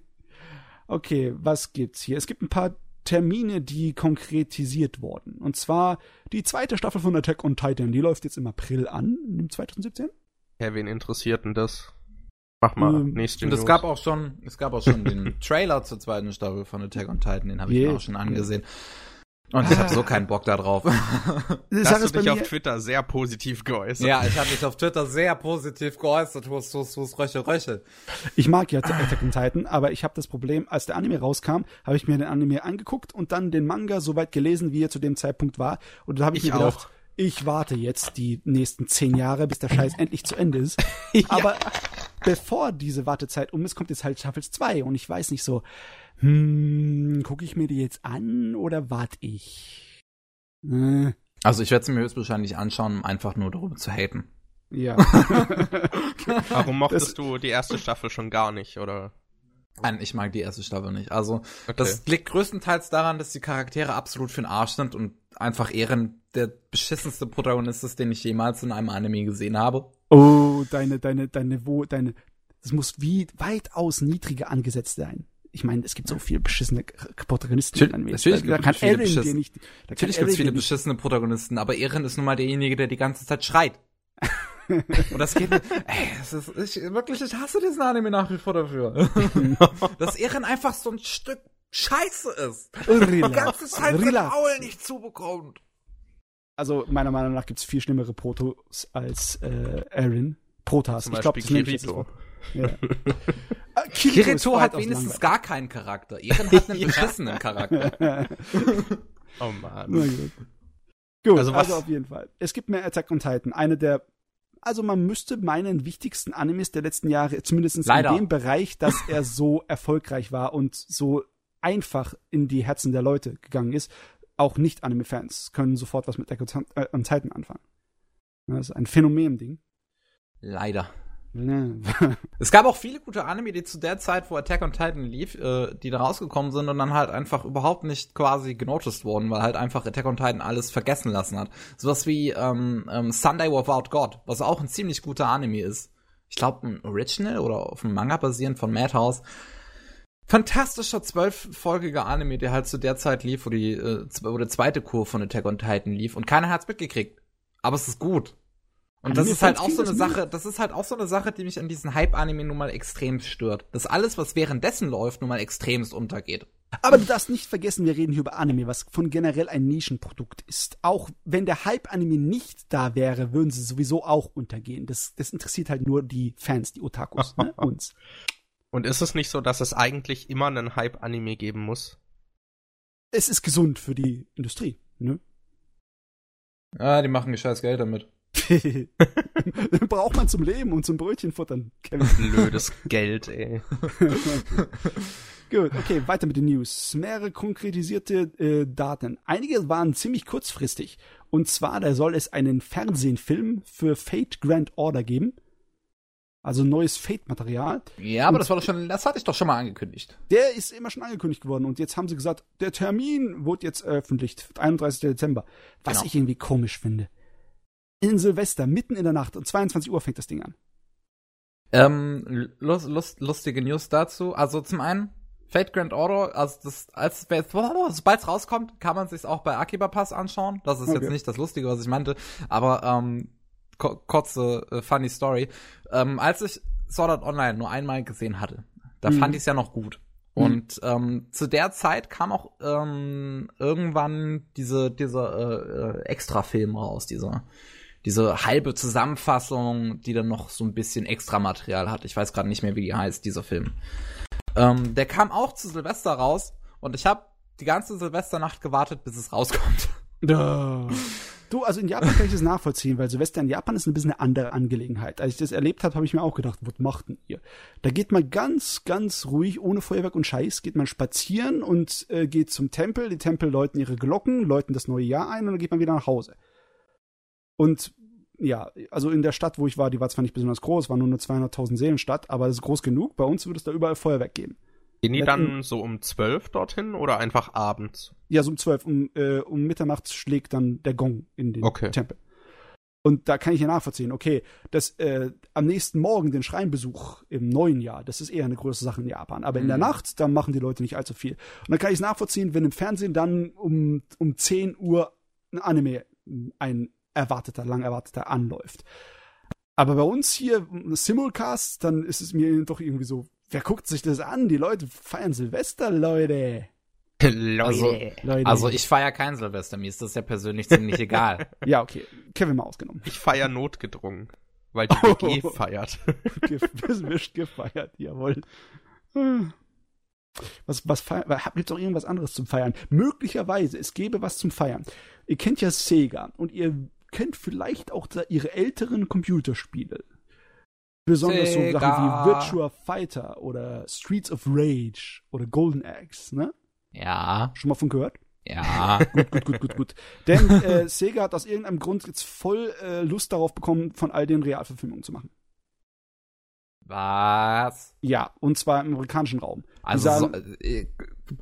okay, was gibt's hier? Es gibt ein paar Termine, die konkretisiert wurden. Und zwar die zweite Staffel von Attack on Titan, die läuft jetzt im April an, im 2017. Ja, wen interessiert denn das? Mach mal ähm, nächste Und es gab auch schon, es gab auch schon den Trailer zur zweiten Staffel von Attack on Titan, den habe ich yeah, mir auch schon angesehen. Yeah. Und ich habe so keinen Bock da drauf. <laughs> Das hast du dich auf Twitter sehr positiv geäußert. Ja, ich habe mich auf Twitter sehr positiv geäußert. Du hast, du hast, Röche, Röche. Ich mag ja Attack on Titan, aber ich habe das Problem, als der Anime rauskam, habe ich mir den Anime angeguckt und dann den Manga so weit gelesen, wie er zu dem Zeitpunkt war. Und da habe ich, ich, mir gedacht, auch. Ich warte jetzt die nächsten zehn Jahre, bis der Scheiß endlich zu Ende ist. <laughs> ja. Aber bevor diese Wartezeit um ist, kommt jetzt halt Staffel 2 und ich weiß nicht so, hm, gucke ich mir die jetzt an oder warte ich? Äh. Also ich werde sie mir höchstwahrscheinlich anschauen, um einfach nur darüber zu haten. Ja. <laughs> Warum mochtest das, du die erste Staffel schon gar nicht, oder? Nein, ich mag die erste Staffel nicht. Also, okay. das liegt größtenteils daran, dass die Charaktere absolut für den Arsch sind und einfach Ehren der beschissenste Protagonist ist, den ich jemals in einem Anime gesehen habe. Oh, deine, deine, deine, wo, deine, das muss wie weitaus niedriger angesetzt sein ich meine, es gibt so viele beschissene Protagonisten. Natürlich, natürlich da, da kann viele dir nicht. Da natürlich gibt es viele beschissene Protagonisten, aber Eren ist nun mal derjenige, der die ganze Zeit schreit. <laughs> Und das geht ey, das ist, ich, wirklich, ich hasse diesen Anime nach wie vor dafür. <laughs> Dass Eren einfach so ein Stück Scheiße ist. Die ganze Zeit Relax. Maul nicht zubekommt. Also, meiner Meinung nach gibt's viel schlimmere Protos als äh, Eren. Protas. Zum ich glaube, das Kirito. Ja. Ah, <laughs> Kirito, Kirito hat wenigstens gar keinen Charakter. Eren hat einen <laughs> beschissenen Charakter. <laughs> oh man. Gut, gut also, also auf jeden Fall. Es gibt mehr Attack on Titan. Eine der also man müsste meinen wichtigsten Animes der letzten Jahre, zumindest Leider. in dem Bereich, dass er so erfolgreich war und so einfach in die Herzen der Leute gegangen ist. Auch Nicht-Anime-Fans können sofort was mit Attack on Titan anfangen. Das ist ein Phänomen-Ding. Leider. <laughs> es gab auch viele gute Anime, die zu der Zeit, wo Attack on Titan lief, äh, die da rausgekommen sind und dann halt einfach überhaupt nicht quasi genoticed wurden, weil halt einfach Attack on Titan alles vergessen lassen hat. Sowas wie ähm, ähm, Sunday Without God, was auch ein ziemlich guter Anime ist. Ich glaube ein Original oder auf einem Manga basierend von Madhouse. Fantastischer zwölffolgiger Anime, der halt zu der Zeit lief, wo die äh, wo der zweite Kur von Attack on Titan lief und keiner hat's mitgekriegt. Aber es ist gut. Und das ist halt auch so eine Sache, das ist halt auch so eine Sache, die mich an diesen Hype-Anime nun mal extrem stört. Dass alles, was währenddessen läuft, nun mal extremst untergeht. Aber du darfst nicht vergessen, wir reden hier über Anime, was von generell ein Nischenprodukt ist. Auch wenn der Hype-Anime nicht da wäre, würden sie sowieso auch untergehen. Das, das interessiert halt nur die Fans, die Otakus, ne? <laughs> uns. Und ist es nicht so, dass es eigentlich immer einen Hype-Anime geben muss? Es ist gesund für die Industrie, ne? Ah, die machen gescheiß Geld damit. <laughs> Braucht man zum Leben und zum Brötchen futtern. Kevin. Blödes <laughs> Geld, ey. Gut, okay, weiter mit den News. Mehrere konkretisierte äh, Daten. Einige waren ziemlich kurzfristig. Und zwar, da soll es einen Fernsehfilm für Fate Grand Order geben. Also neues Fate-Material. Ja, aber und das war doch schon, das hatte ich doch schon mal angekündigt. Der ist immer schon angekündigt worden und jetzt haben sie gesagt, der Termin wurde jetzt veröffentlicht, 31. Dezember. Was genau. ich irgendwie komisch finde. In Silvester, mitten in der Nacht, um 22 Uhr fängt das Ding an. Ähm, lust, lust, lustige News dazu. Also zum einen, Fate Grand Order, also das, als sobald es rauskommt, kann man sich auch bei Akiba Pass anschauen. Das ist okay. jetzt nicht das Lustige, was ich meinte, aber ähm, kurze äh, funny Story. Ähm, als ich Sword Art Online nur einmal gesehen hatte, da mhm. fand ich es ja noch gut. Mhm. Und ähm, zu der Zeit kam auch ähm, irgendwann diese dieser äh, äh, Extra-Film raus, dieser diese halbe Zusammenfassung, die dann noch so ein bisschen Extra-Material hat. Ich weiß gerade nicht mehr, wie die heißt, dieser Film. Ähm, der kam auch zu Silvester raus und ich habe die ganze Silvesternacht gewartet, bis es rauskommt. Oh. <laughs> Du, also in Japan kann ich das nachvollziehen, weil Silvester in Japan ist ein bisschen eine andere Angelegenheit. Als ich das erlebt habe, habe ich mir auch gedacht, was macht denn ihr? Da geht man ganz, ganz ruhig, ohne Feuerwerk und Scheiß, geht man spazieren und äh, geht zum Tempel. Die Tempel läuten ihre Glocken, läuten das neue Jahr ein und dann geht man wieder nach Hause. Und ja, also in der Stadt, wo ich war, die war zwar nicht besonders groß, war nur eine 200.000 Seelenstadt, aber das ist groß genug. Bei uns würde es da überall Feuerwerk geben. Gehen die dann so um zwölf dorthin oder einfach abends? Ja, so um zwölf. Um, äh, um Mitternacht schlägt dann der Gong in den okay. Tempel. Und da kann ich ja nachvollziehen, okay, das äh, am nächsten Morgen den Schreinbesuch im neuen Jahr, das ist eher eine große Sache in Japan. Aber in der mhm. Nacht, da machen die Leute nicht allzu viel. Und dann kann ich es nachvollziehen, wenn im Fernsehen dann um, um 10 Uhr ein Anime, ein erwarteter, lang erwarteter anläuft. Aber bei uns hier Simulcast, dann ist es mir doch irgendwie so, Wer guckt sich das an? Die Leute feiern Silvester, Leute. <laughs> Leute. Also, Leute. also ich feiere kein Silvester, mir ist das ja persönlich ziemlich <laughs> egal. Ja, okay. Kevin mal ausgenommen. Ich feiere notgedrungen, weil die <laughs> oh. WG feiert. Wird gefeiert, jawohl. Was, was feiern? Gibt es auch irgendwas anderes zum Feiern? Möglicherweise, es gäbe was zum Feiern. Ihr kennt ja Sega und ihr kennt vielleicht auch ihre älteren Computerspiele. Besonders Sega. so Sachen wie Virtua Fighter oder Streets of Rage oder Golden Axe, ne? Ja. Schon mal von gehört? Ja. <laughs> gut, gut, gut, gut, gut. Denn äh, <laughs> Sega hat aus irgendeinem Grund jetzt voll äh, Lust darauf bekommen, von all den Realverfilmungen zu machen. Was? Ja, und zwar im amerikanischen Raum. Also, sagen, so, äh,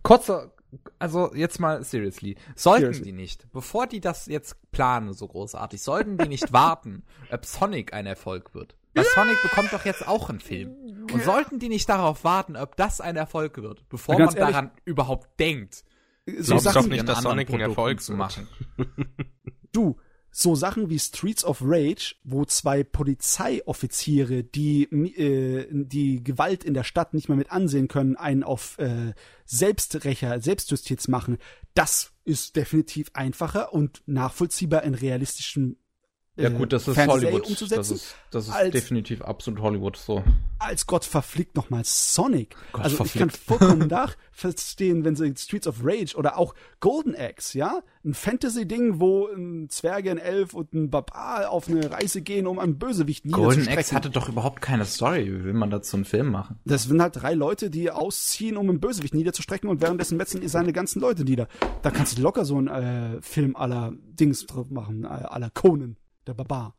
kurzer, also jetzt mal seriously, sollten seriously. die nicht, bevor die das jetzt planen so großartig, sollten die nicht warten, <laughs> ob Sonic ein Erfolg wird? Weil Sonic bekommt doch jetzt auch einen Film. Und sollten die nicht darauf warten, ob das ein Erfolg wird, bevor man ehrlich, daran überhaupt denkt, so Sachen doch nicht, dass Sonic ein Erfolg zu machen. <laughs> du, so Sachen wie Streets of Rage, wo zwei Polizeioffiziere, die äh, die Gewalt in der Stadt nicht mehr mit ansehen können, einen auf äh, Selbsträcher, Selbstjustiz machen, das ist definitiv einfacher und nachvollziehbar in realistischen ja gut, das ist Fernsehserie Hollywood. Umzusetzen, das ist, das ist als, definitiv absolut Hollywood so. Als Gott verflickt nochmal Sonic. Gott also verflickt. ich kann vollkommen <laughs> nachverstehen, wenn sie Streets of Rage oder auch Golden Axe, ja? Ein Fantasy-Ding, wo ein Zwerge, ein Elf und ein Barbar auf eine Reise gehen, um einen Bösewicht niederzustrecken. Golden Axe hatte doch überhaupt keine Story. Wie will man dazu einen Film machen? Das sind halt drei Leute, die ausziehen, um einen Bösewicht niederzustrecken und währenddessen metzen seine ganzen Leute nieder. Da kannst du locker so einen äh, Film aller Dings drauf machen, äh, aller Conan der Barbar.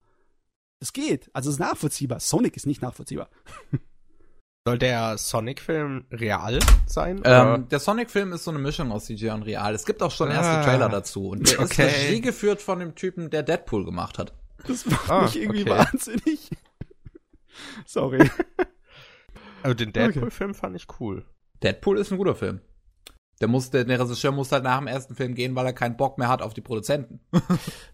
Das geht. Also es ist nachvollziehbar. Sonic ist nicht nachvollziehbar. <laughs> Soll der Sonic-Film real sein? Ähm, der Sonic-Film ist so eine Mischung aus CGI und real. Es gibt auch schon erste ah. Trailer dazu. Und der okay. ist Regie geführt von dem Typen, der Deadpool gemacht hat. Das macht ah, mich irgendwie okay. wahnsinnig. <laughs> Sorry. Also den Deadpool-Film fand ich cool. Deadpool ist ein guter Film. Der, muss, der, der Regisseur muss halt nach dem ersten Film gehen, weil er keinen Bock mehr hat auf die Produzenten. <laughs>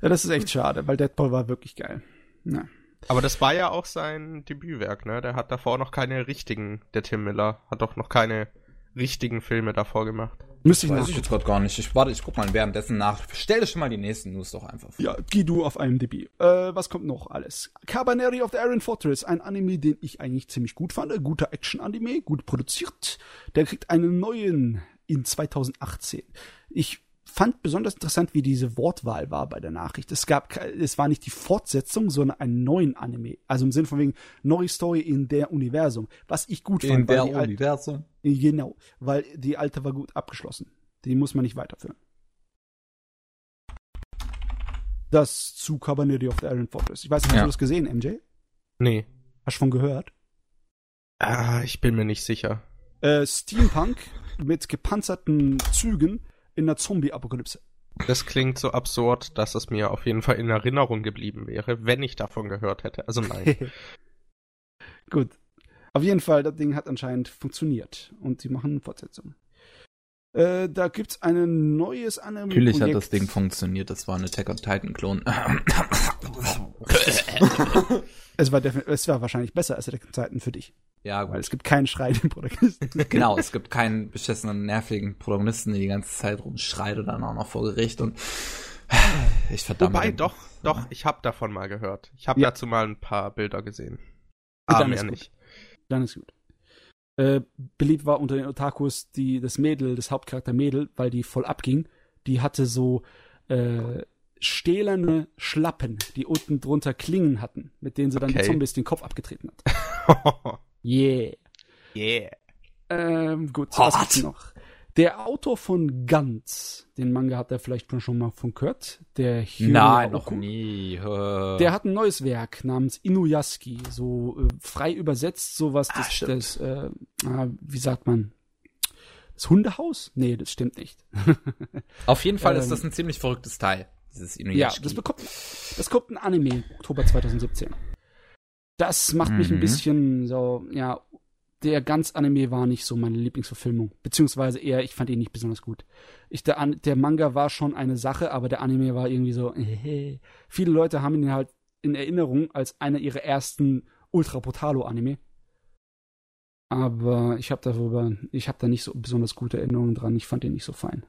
ja, das ist echt schade, weil Deadpool war wirklich geil. Ja. Aber das war ja auch sein Debütwerk, ne? Der hat davor noch keine richtigen, der Tim Miller hat doch noch keine richtigen Filme davor gemacht. Müsste ich Weiß ich jetzt gerade gar nicht. Ich warte, ich guck mal währenddessen nach. Stell dir schon mal die nächsten News doch einfach vor. Ja, geh du auf IMDb. Äh, was kommt noch alles? Cabaneri of the Iron Fortress, ein Anime, den ich eigentlich ziemlich gut fand. Guter Action-Anime, gut produziert. Der kriegt einen neuen in 2018. Ich fand besonders interessant, wie diese Wortwahl war bei der Nachricht. Es gab, es war nicht die Fortsetzung, sondern einen neuen Anime. Also im Sinne von wegen neue Story in der Universum. Was ich gut fand. In der Universum. Alte, genau, weil die alte war gut abgeschlossen. Die muss man nicht weiterführen. Das zu Cabernet of the Iron Fortress. Ich weiß nicht, hast ja. du das gesehen, MJ? Nee. Hast du von gehört? Ah, ich bin mir nicht sicher. Äh, Steampunk mit gepanzerten Zügen in der Zombie-Apokalypse. Das klingt so absurd, dass es mir auf jeden Fall in Erinnerung geblieben wäre, wenn ich davon gehört hätte. Also nein. <laughs> Gut. Auf jeden Fall, das Ding hat anscheinend funktioniert und sie machen Fortsetzung. Äh, da gibt's ein neues Anime. Natürlich hat das Ding funktioniert, das war ein Attack on Titan Klon. <laughs> es war es war wahrscheinlich besser als on Titan für dich. Ja, gut. Weil es gibt keinen schreienden Protagonisten. <laughs> genau, es gibt keinen beschissenen, nervigen Protagonisten, der die ganze Zeit rumschreit und dann auch noch vor Gericht und <sighs> ich verdammt. Wobei, doch, doch, ich habe davon mal gehört. Ich habe ja. dazu mal ein paar Bilder gesehen. Aber dann mehr nicht. Dann ist gut. Äh, beliebt war unter den Otakus die, das Mädel, das Hauptcharakter Mädel, weil die voll abging. Die hatte so äh, stählerne Schlappen, die unten drunter Klingen hatten, mit denen sie dann okay. die Zombies den Kopf abgetreten hat. <laughs> yeah. Yeah. Ähm, gut, so was gibt's noch? Der Autor von Ganz, den Manga hat er vielleicht schon mal von gehört, der Hiro Nein, noch nie. Der hat ein neues Werk namens Inuyasuki, so äh, frei übersetzt, sowas, ah, das, das äh, äh, wie sagt man, das Hundehaus? Nee, das stimmt nicht. <laughs> Auf jeden Fall ähm, ist das ein ziemlich verrücktes Teil, dieses Inuyasuki. Ja, das bekommt, das kommt ein Anime, Oktober 2017. Das macht mich ein mhm. bisschen so, ja, der ganz Anime war nicht so meine Lieblingsverfilmung. Beziehungsweise eher, ich fand ihn nicht besonders gut. Ich, der, der Manga war schon eine Sache, aber der Anime war irgendwie so, äh, <laughs> viele Leute haben ihn halt in Erinnerung als einer ihrer ersten Ultra Brutalo Anime. Aber ich habe darüber, ich habe da nicht so besonders gute Erinnerungen dran. Ich fand ihn nicht so fein.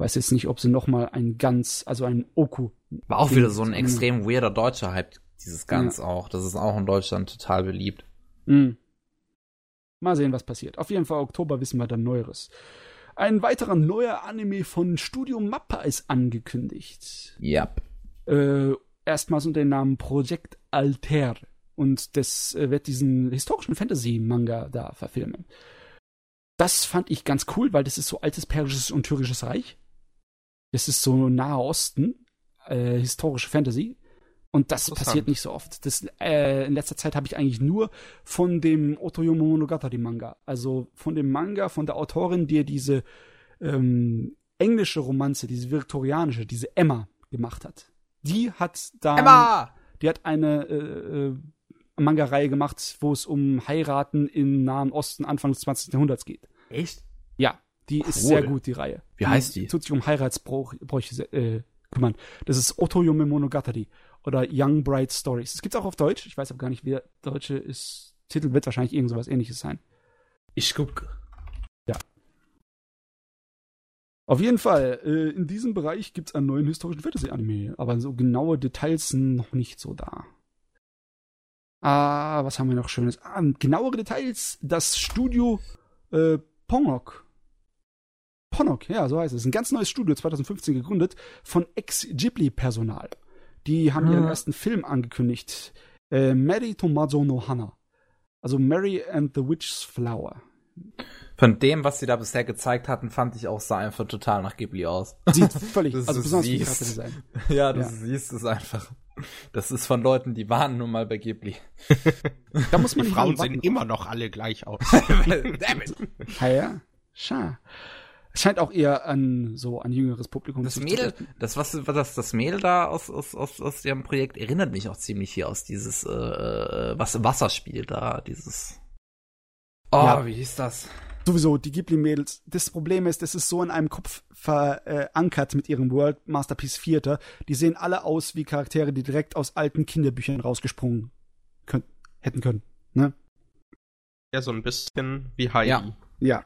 Weiß jetzt nicht, ob sie noch mal ein ganz, also ein Oku. War auch wieder so ein extrem weirder deutscher Hype, dieses Ganz ja. auch. Das ist auch in Deutschland total beliebt. Mhm. Mal sehen, was passiert. Auf jeden Fall Oktober wissen wir dann Neueres. Ein weiterer neuer Anime von Studio Mappa ist angekündigt. Ja. Yep. Äh, erstmals unter dem Namen Projekt Alter. Und das äh, wird diesen historischen Fantasy-Manga da verfilmen. Das fand ich ganz cool, weil das ist so altes persisches und türkisches Reich. Das ist so Nahe Osten, äh, historische Fantasy. Und das passiert nicht so oft. Das, äh, in letzter Zeit habe ich eigentlich nur von dem Otoyomo Monogatari Manga, also von dem Manga von der Autorin, die diese ähm, englische Romanze, diese viktorianische, diese Emma gemacht hat. Die hat da, Emma! die hat eine äh, äh, Manga-Reihe gemacht, wo es um Heiraten im Nahen Osten Anfang des 20. Jahrhunderts geht. Echt? Die cool. ist sehr gut, die Reihe. Wie heißt die? Tut sich um Heiratsbräuche äh, kümmern. Das ist Otoyome Monogatari oder Young Bright Stories. Das gibt's auch auf Deutsch. Ich weiß aber gar nicht, wie der deutsche ist. Titel wird wahrscheinlich irgend sowas ähnliches sein. Ich gucke. Ja. Auf jeden Fall, äh, in diesem Bereich gibt's einen neuen historischen Fantasy-Anime, aber so genaue Details sind noch nicht so da. Ah, was haben wir noch Schönes? Ah, genauere Details, das Studio äh, Ponok. Ponok, ja, so heißt es. Ein ganz neues Studio, 2015 gegründet, von Ex-Ghibli-Personal. Die haben ah. ihren ersten Film angekündigt. Äh, Mary Tomazo no Hana. Also Mary and the Witch's Flower. Von dem, was sie da bisher gezeigt hatten, fand ich auch, sah einfach total nach Ghibli aus. Sieht <laughs> völlig, also besonders siehst. <laughs> Design. Ja, du ja. siehst es einfach. Das ist von Leuten, die waren nun mal bei Ghibli. da muss man die Frauen sehen immer noch alle gleich aus. <laughs> Damn it. Ja, ja. Schade. Es scheint auch eher an so ein jüngeres Publikum das Mädel, das was das das Mädel da aus aus aus aus ihrem Projekt erinnert mich auch ziemlich hier aus dieses äh, äh was Wasserspiel da dieses Oh, ja. wie hieß das? Sowieso die Ghibli Mädels. Das Problem ist, das ist so in einem Kopf verankert mit ihrem World Masterpiece Vierter. Die sehen alle aus wie Charaktere, die direkt aus alten Kinderbüchern rausgesprungen können, hätten können, ne? Ja, so ein bisschen wie Heidi. Ja. Ja,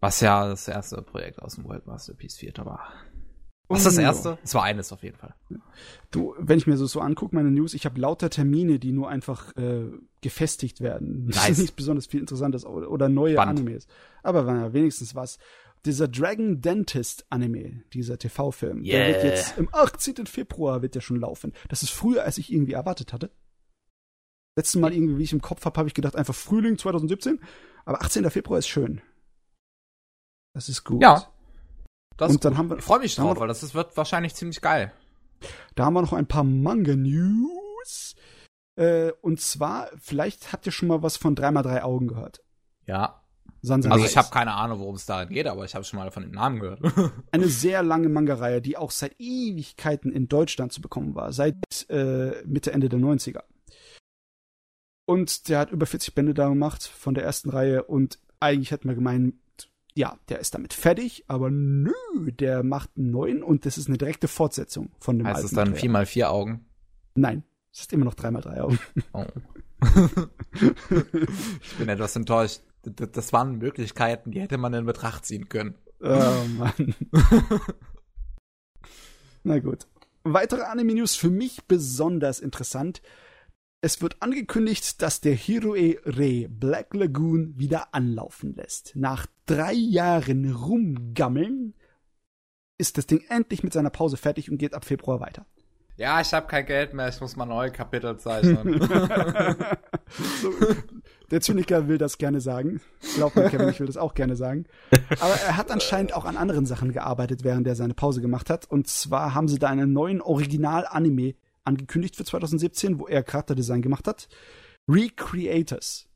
was ja das erste Projekt aus dem World Masterpiece Theater war. Was das erste? Es war eines auf jeden Fall. Du, wenn ich mir so, so angucke, meine News, ich habe lauter Termine, die nur einfach äh, gefestigt werden. Nice. Nichts besonders viel Interessantes oder neue Spannend. Animes. Aber war ja wenigstens was. dieser Dragon Dentist Anime, dieser TV-Film, yeah. der wird jetzt im 18. Februar wird der schon laufen. Das ist früher, als ich irgendwie erwartet hatte. Letztes Mal irgendwie, wie ich im Kopf habe, habe ich gedacht, einfach Frühling 2017. Aber 18. Februar ist schön. Das ist gut. Ja. Das und dann haben wir, ich freue mich drauf, weil das ist, wird wahrscheinlich ziemlich geil. Da haben wir noch ein paar Manga-News. Äh, und zwar, vielleicht habt ihr schon mal was von 3x3 Augen gehört. Ja. Sansa also ich habe keine Ahnung, worum es da geht, aber ich habe schon mal von dem Namen gehört. <laughs> Eine sehr lange Manga-Reihe, die auch seit Ewigkeiten in Deutschland zu bekommen war, seit äh, Mitte, Ende der 90er. Und der hat über 40 Bände da gemacht von der ersten Reihe und eigentlich hätten wir gemeint, ja, der ist damit fertig, aber nö, der macht einen neuen und das ist eine direkte Fortsetzung von dem heißt alten. Heißt es dann 4x4 Augen? Nein, es ist immer noch 3x3 Augen. Oh. <laughs> ich bin etwas enttäuscht. Das waren Möglichkeiten, die hätte man in Betracht ziehen können. Oh Mann. <laughs> Na gut. Weitere Anime-News für mich besonders interessant. Es wird angekündigt, dass der Hiroe Re Black Lagoon wieder anlaufen lässt. Nach drei Jahren Rumgammeln ist das Ding endlich mit seiner Pause fertig und geht ab Februar weiter. Ja, ich habe kein Geld mehr, ich muss mal neue Kapitel zeichnen. <laughs> so, der Zyniker will das gerne sagen. Glaub mir, Kevin, ich will das auch gerne sagen. Aber er hat anscheinend auch an anderen Sachen gearbeitet, während er seine Pause gemacht hat. Und zwar haben sie da einen neuen Original-Anime angekündigt für 2017, wo er Charakterdesign gemacht hat. Recreators.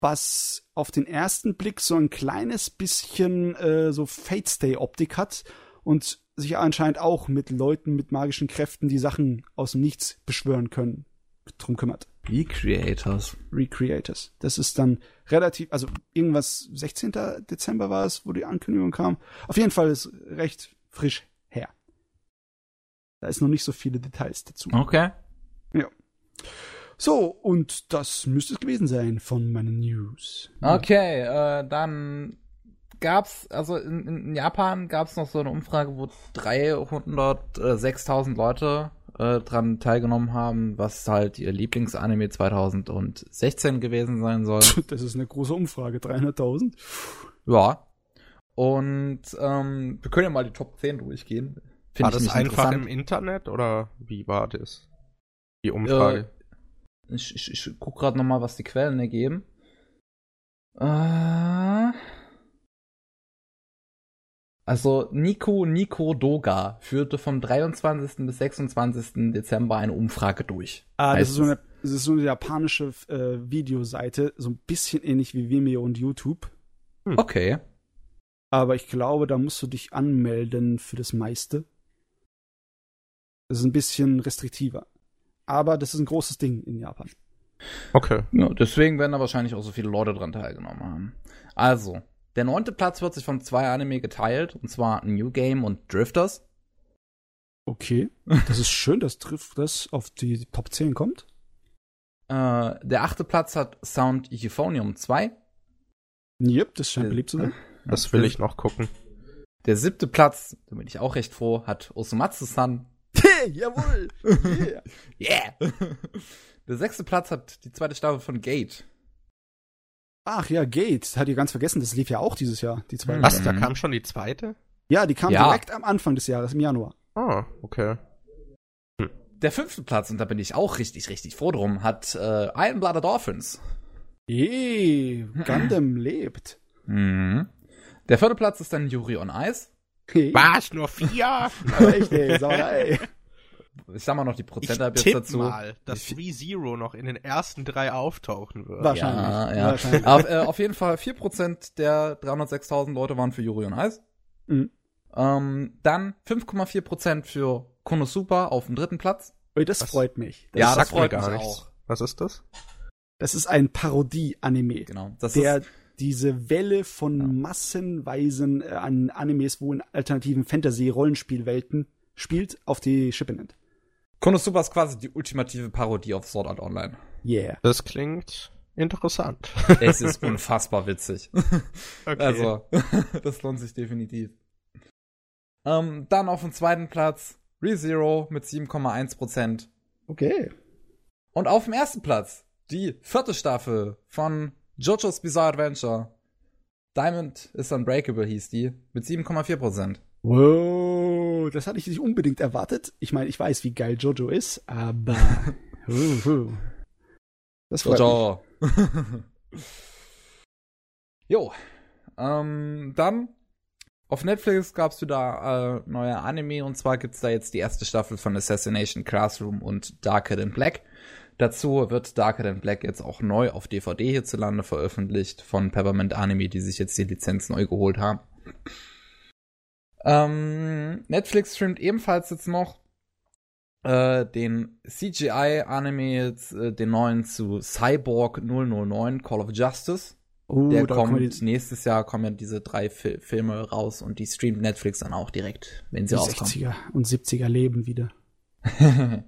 Was auf den ersten Blick so ein kleines bisschen äh, so Fate Stay Optik hat und sich anscheinend auch mit Leuten mit magischen Kräften, die Sachen aus dem Nichts beschwören können, drum kümmert. Recreators. Recreators. Das ist dann relativ, also irgendwas 16. Dezember war es, wo die Ankündigung kam. Auf jeden Fall ist recht frisch her. Da ist noch nicht so viele Details dazu. Okay. Ja. So, und das müsste es gewesen sein von meinen News. Okay, äh, dann gab's, also in, in Japan gab's noch so eine Umfrage, wo 306.000 Leute äh, dran teilgenommen haben, was halt ihr Lieblingsanime 2016 gewesen sein soll. <laughs> Das ist eine große Umfrage, 300.000. Ja. Und ähm, wir können ja mal die Top 10 durchgehen. Find war das einfach im Internet oder wie war das? Die Umfrage? Äh, ich, ich, ich guck gerade noch mal, was die Quellen ergeben. Äh also Nico Nico Doga führte vom 23. bis 26. Dezember eine Umfrage durch. Ah, das ist, so eine, das ist so eine japanische äh, Videoseite, so ein bisschen ähnlich wie Vimeo und YouTube. Hm. Okay. Aber ich glaube, da musst du dich anmelden für das meiste. Das ist ein bisschen restriktiver. Aber das ist ein großes Ding in Japan. Okay. Ja, deswegen werden da wahrscheinlich auch so viele Leute dran teilgenommen haben. Also, der neunte Platz wird sich von zwei Anime geteilt, und zwar New Game und Drifters. Okay, <laughs> das ist schön, dass Drifters auf die Top 10 kommt. Äh, der achte Platz hat Sound Euphonium 2. Yep, das scheint beliebt zu sein. Das will ich noch gucken. Der siebte Platz, da bin ich auch recht froh, hat Osomatsu-san. <laughs> Jawohl! Yeah! <laughs> yeah! Der sechste Platz hat die zweite Staffel von Gate. Ach ja, Gate. Hat ihr ganz vergessen, das lief ja auch dieses Jahr, die zweite. Was, da kam schon die zweite? Ja, die kam ja. direkt am Anfang des Jahres, im Januar. Ah, okay. Hm. Der fünfte Platz, und da bin ich auch richtig, richtig froh drum, hat äh, Iron Blooded Dolphins. Ey, Gundam <laughs> lebt. Mhm. Der vierte Platz ist dann Yuri on Ice. <laughs> Was, nur vier? <laughs> ey, Sauerei ich sag mal noch die Prozente ab jetzt dazu. mal, dass ReZero noch in den ersten drei auftauchen wird. Wahrscheinlich. Ja, ja. Wahrscheinlich. auf, äh, auf jeden Fall 4% der 306.000 Leute waren für Yuri on Ice. Mhm. Ähm, dann 5,4% für Konosuba auf dem dritten Platz. Ui, das Was? freut mich. Das ja, das freut mich nichts. auch. Was ist das? Das ist ein Parodie-Anime. Genau. Das der ist diese Welle von ja. massenweisen äh, an Animes, wo in alternativen Fantasy-Rollenspielwelten spielt, auf die Schippe nimmt. Konosuba ist quasi die ultimative Parodie auf Sword Art Online. Yeah. Das klingt interessant. Es ist unfassbar witzig. <laughs> Okay. Also, <laughs> das lohnt sich definitiv. Ähm, dann auf dem zweiten Platz ReZero mit 7,1%. Okay. Und auf dem ersten Platz die vierte Staffel von JoJo's Bizarre Adventure Diamond is Unbreakable hieß die, mit 7,4%. Wow, das hatte ich nicht unbedingt erwartet. Ich meine, ich weiß, wie geil Jojo ist, aber. <laughs> Das freut Jojo. <laughs> jo. Ähm, dann auf Netflix gab's wieder äh, neue Anime und zwar gibt's da jetzt die erste Staffel von Assassination Classroom und Darker Than Black. Dazu wird Darker Than Black jetzt auch neu auf DVD hierzulande veröffentlicht von Peppermint Anime, die sich jetzt die Lizenz neu geholt haben. Ähm, Netflix streamt ebenfalls jetzt noch äh, den CGI-Anime, äh, den neuen zu Cyborg 009 Call of Justice. Uh, der kommt nächstes Jahr kommen ja diese drei Fi Filme raus und die streamt Netflix dann auch direkt, wenn sie rauskommen. 60er und 70er leben wieder. <laughs>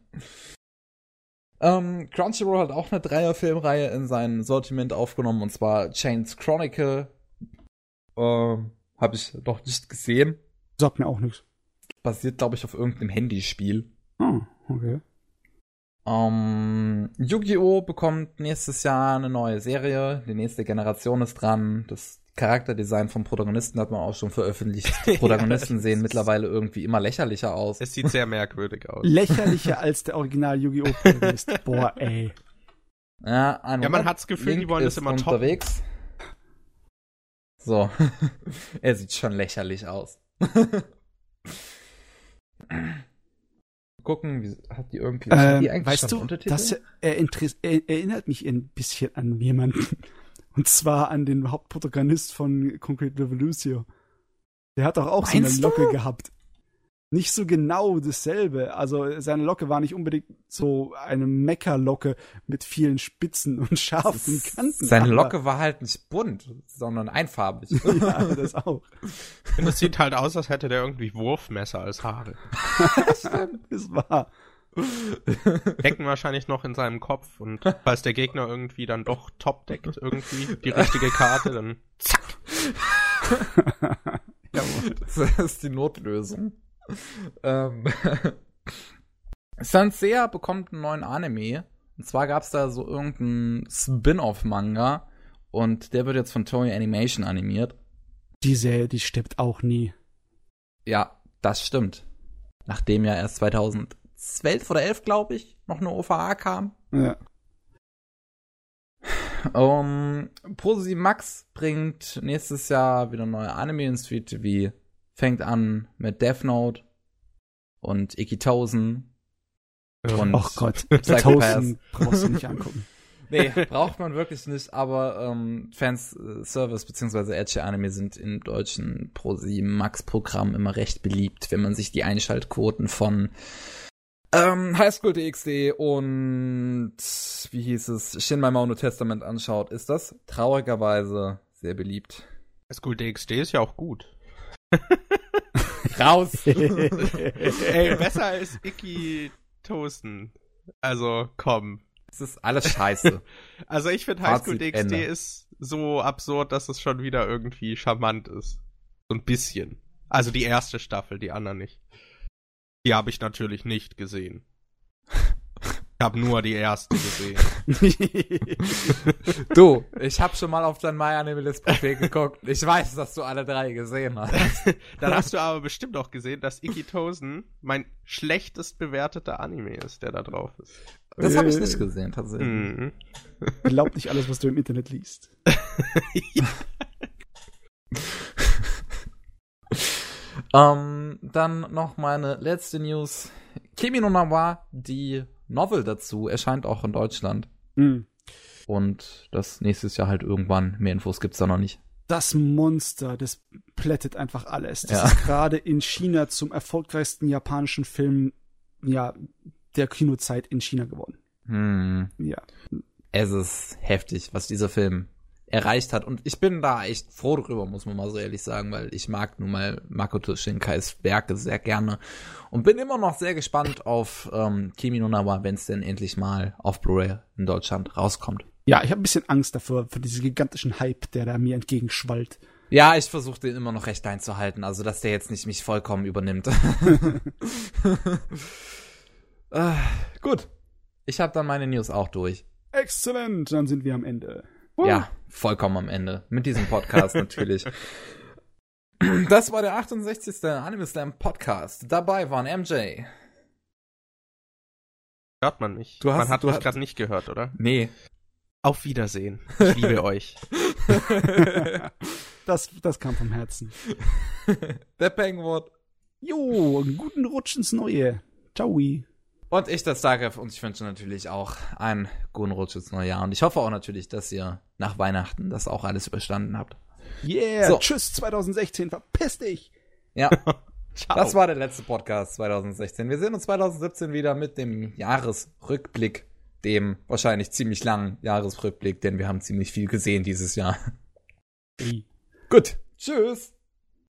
ähm, Crunchyroll hat auch eine Dreier-Filmreihe in sein Sortiment aufgenommen und zwar Chains Chronicle. Ähm, Habe ich noch nicht gesehen. Sagt mir auch nichts. Basiert, glaube ich, auf irgendeinem Handyspiel. Ah, okay. Um, ähm, Yu-Gi-Oh! bekommt nächstes Jahr eine neue Serie. Die nächste Generation ist dran. Das Charakterdesign vom Protagonisten hat man auch schon veröffentlicht. <laughs> Die Protagonisten ja, sehen mittlerweile irgendwie immer lächerlicher aus. Es sieht sehr merkwürdig aus. Lächerlicher als der Original Yu-Gi-Oh! Protagonist. <laughs> Boah, ey. Ja, ein ja man hat's Gefühl, Link die wollen das immer unterwegs. Top. So. <laughs> er sieht schon lächerlich aus. gucken, wie, hat die irgendwie ähm, die eigentlich weißt du, Untertitel? Das er, er, erinnert mich ein bisschen an jemanden. Und zwar an den Hauptprotagonist von Concrete Revolution. Der hat doch auch Meinst so eine Locke gehabt nicht so genau dasselbe. Also seine Locke war nicht unbedingt so eine Meckerlocke mit vielen Spitzen und <laughs> scharfen Kanten. Seine Locke war halt nicht bunt, sondern einfarbig. <laughs> ja, das auch. Und es sieht halt aus, als hätte der irgendwie Wurfmesser als Haare. <laughs> Stimmt, das war. <laughs> Decken wahrscheinlich noch in seinem Kopf und falls der Gegner irgendwie dann doch top deckt, irgendwie die richtige Karte, dann zack. <laughs> das ist die Notlösung ähm, Sansea bekommt einen neuen Anime. Und zwar gab es da so irgendeinen Spin-off-Manga und der wird jetzt von Toei Animation animiert. Die Serie, die stirbt auch nie. Ja, das stimmt. Nachdem ja erst 2012 oder 11, glaube ich, noch eine OVA kam. Ja. Um, Posi Max bringt nächstes Jahr wieder neue Anime in Street TV fängt an mit Death Note und Ikitosen. Und oh Gott, Ikitosen brauchst du nicht angucken. <laughs> nee, braucht man wirklich nicht, aber ähm, Fans äh, Service bzw. Edge Anime sind im deutschen Pro Max Programm immer recht beliebt, wenn man sich die Einschaltquoten von ähm, Highschool DxD und wie hieß es, Shin My Mono Testament anschaut, ist das traurigerweise sehr beliebt. Highschool DxD ist ja auch gut. <laughs> Raus! <laughs> Ey, besser als Icky Toasten. Also, komm. Es ist alles scheiße. <laughs> also, ich finde Highschool DxD Ende. ist so absurd, dass es schon wieder irgendwie charmant ist. So ein bisschen. Also die erste Staffel, die anderen nicht. Die habe ich natürlich nicht gesehen. Ich habe nur die erste gesehen. <laughs> du, ich habe schon mal auf dein My Animalist Profil geguckt. Ich weiß, dass du alle drei gesehen hast. <laughs> Dann hast du aber bestimmt auch gesehen, dass Ikitosen mein schlechtest bewerteter Anime ist, der da drauf ist. Das habe ich nicht gesehen, tatsächlich. Mhm. <laughs> Glaub nicht alles, was du im Internet liest. um, ähm, dann noch meine letzte News. Kimi no Nawa, die Novel dazu erscheint auch in Deutschland. Mhm. Und das nächstes Jahr halt irgendwann. Mehr Infos gibt's da noch nicht. Das Monster, das plättet einfach alles. Das ja. ist gerade in China zum erfolgreichsten japanischen Film, ja, der Kinozeit in China geworden. Hm. Ja. Es ist heftig, was dieser Film erreicht hat. Und ich bin da echt froh drüber, muss man mal so ehrlich sagen, weil ich mag nun mal Makoto Shinkais Werke sehr gerne und bin immer noch sehr gespannt auf ähm, Kimi no Nawa, wenn es denn endlich mal auf Blu-ray in Deutschland rauskommt. Ja, ich habe ein bisschen Angst davor, für diesen gigantischen Hype, der da mir entgegenschwallt. Ja, ich versuche den immer noch recht einzuhalten, also dass der jetzt nicht mich vollkommen übernimmt. äh, <laughs> gut, ich habe dann meine News auch durch. Exzellent, dann sind wir am Ende. Uh. Ja, vollkommen am Ende. Mit diesem Podcast <laughs> natürlich. Das war der 68. Anime Slam Podcast. Dabei waren MJ. Hört man nicht. Du hast, man hat du mich gerade nicht gehört, oder? Nee. Auf Wiedersehen. Ich liebe euch. <laughs> das, das kam vom Herzen. Der Penguin. Jo, einen guten Rutsch ins Neue. Ciao. Und ich das sage und ich wünsche natürlich auch einen guten Rutsch ins neue Jahr. Und ich hoffe auch natürlich, dass ihr nach Weihnachten das auch alles überstanden habt. Yeah, so. tschüss 2016, verpiss dich. Ja, <laughs> das war der letzte Podcast 2016. Wir sehen uns 2017 wieder mit dem Jahresrückblick, dem wahrscheinlich ziemlich langen Jahresrückblick, denn wir haben ziemlich viel gesehen dieses Jahr. Gut, tschüss.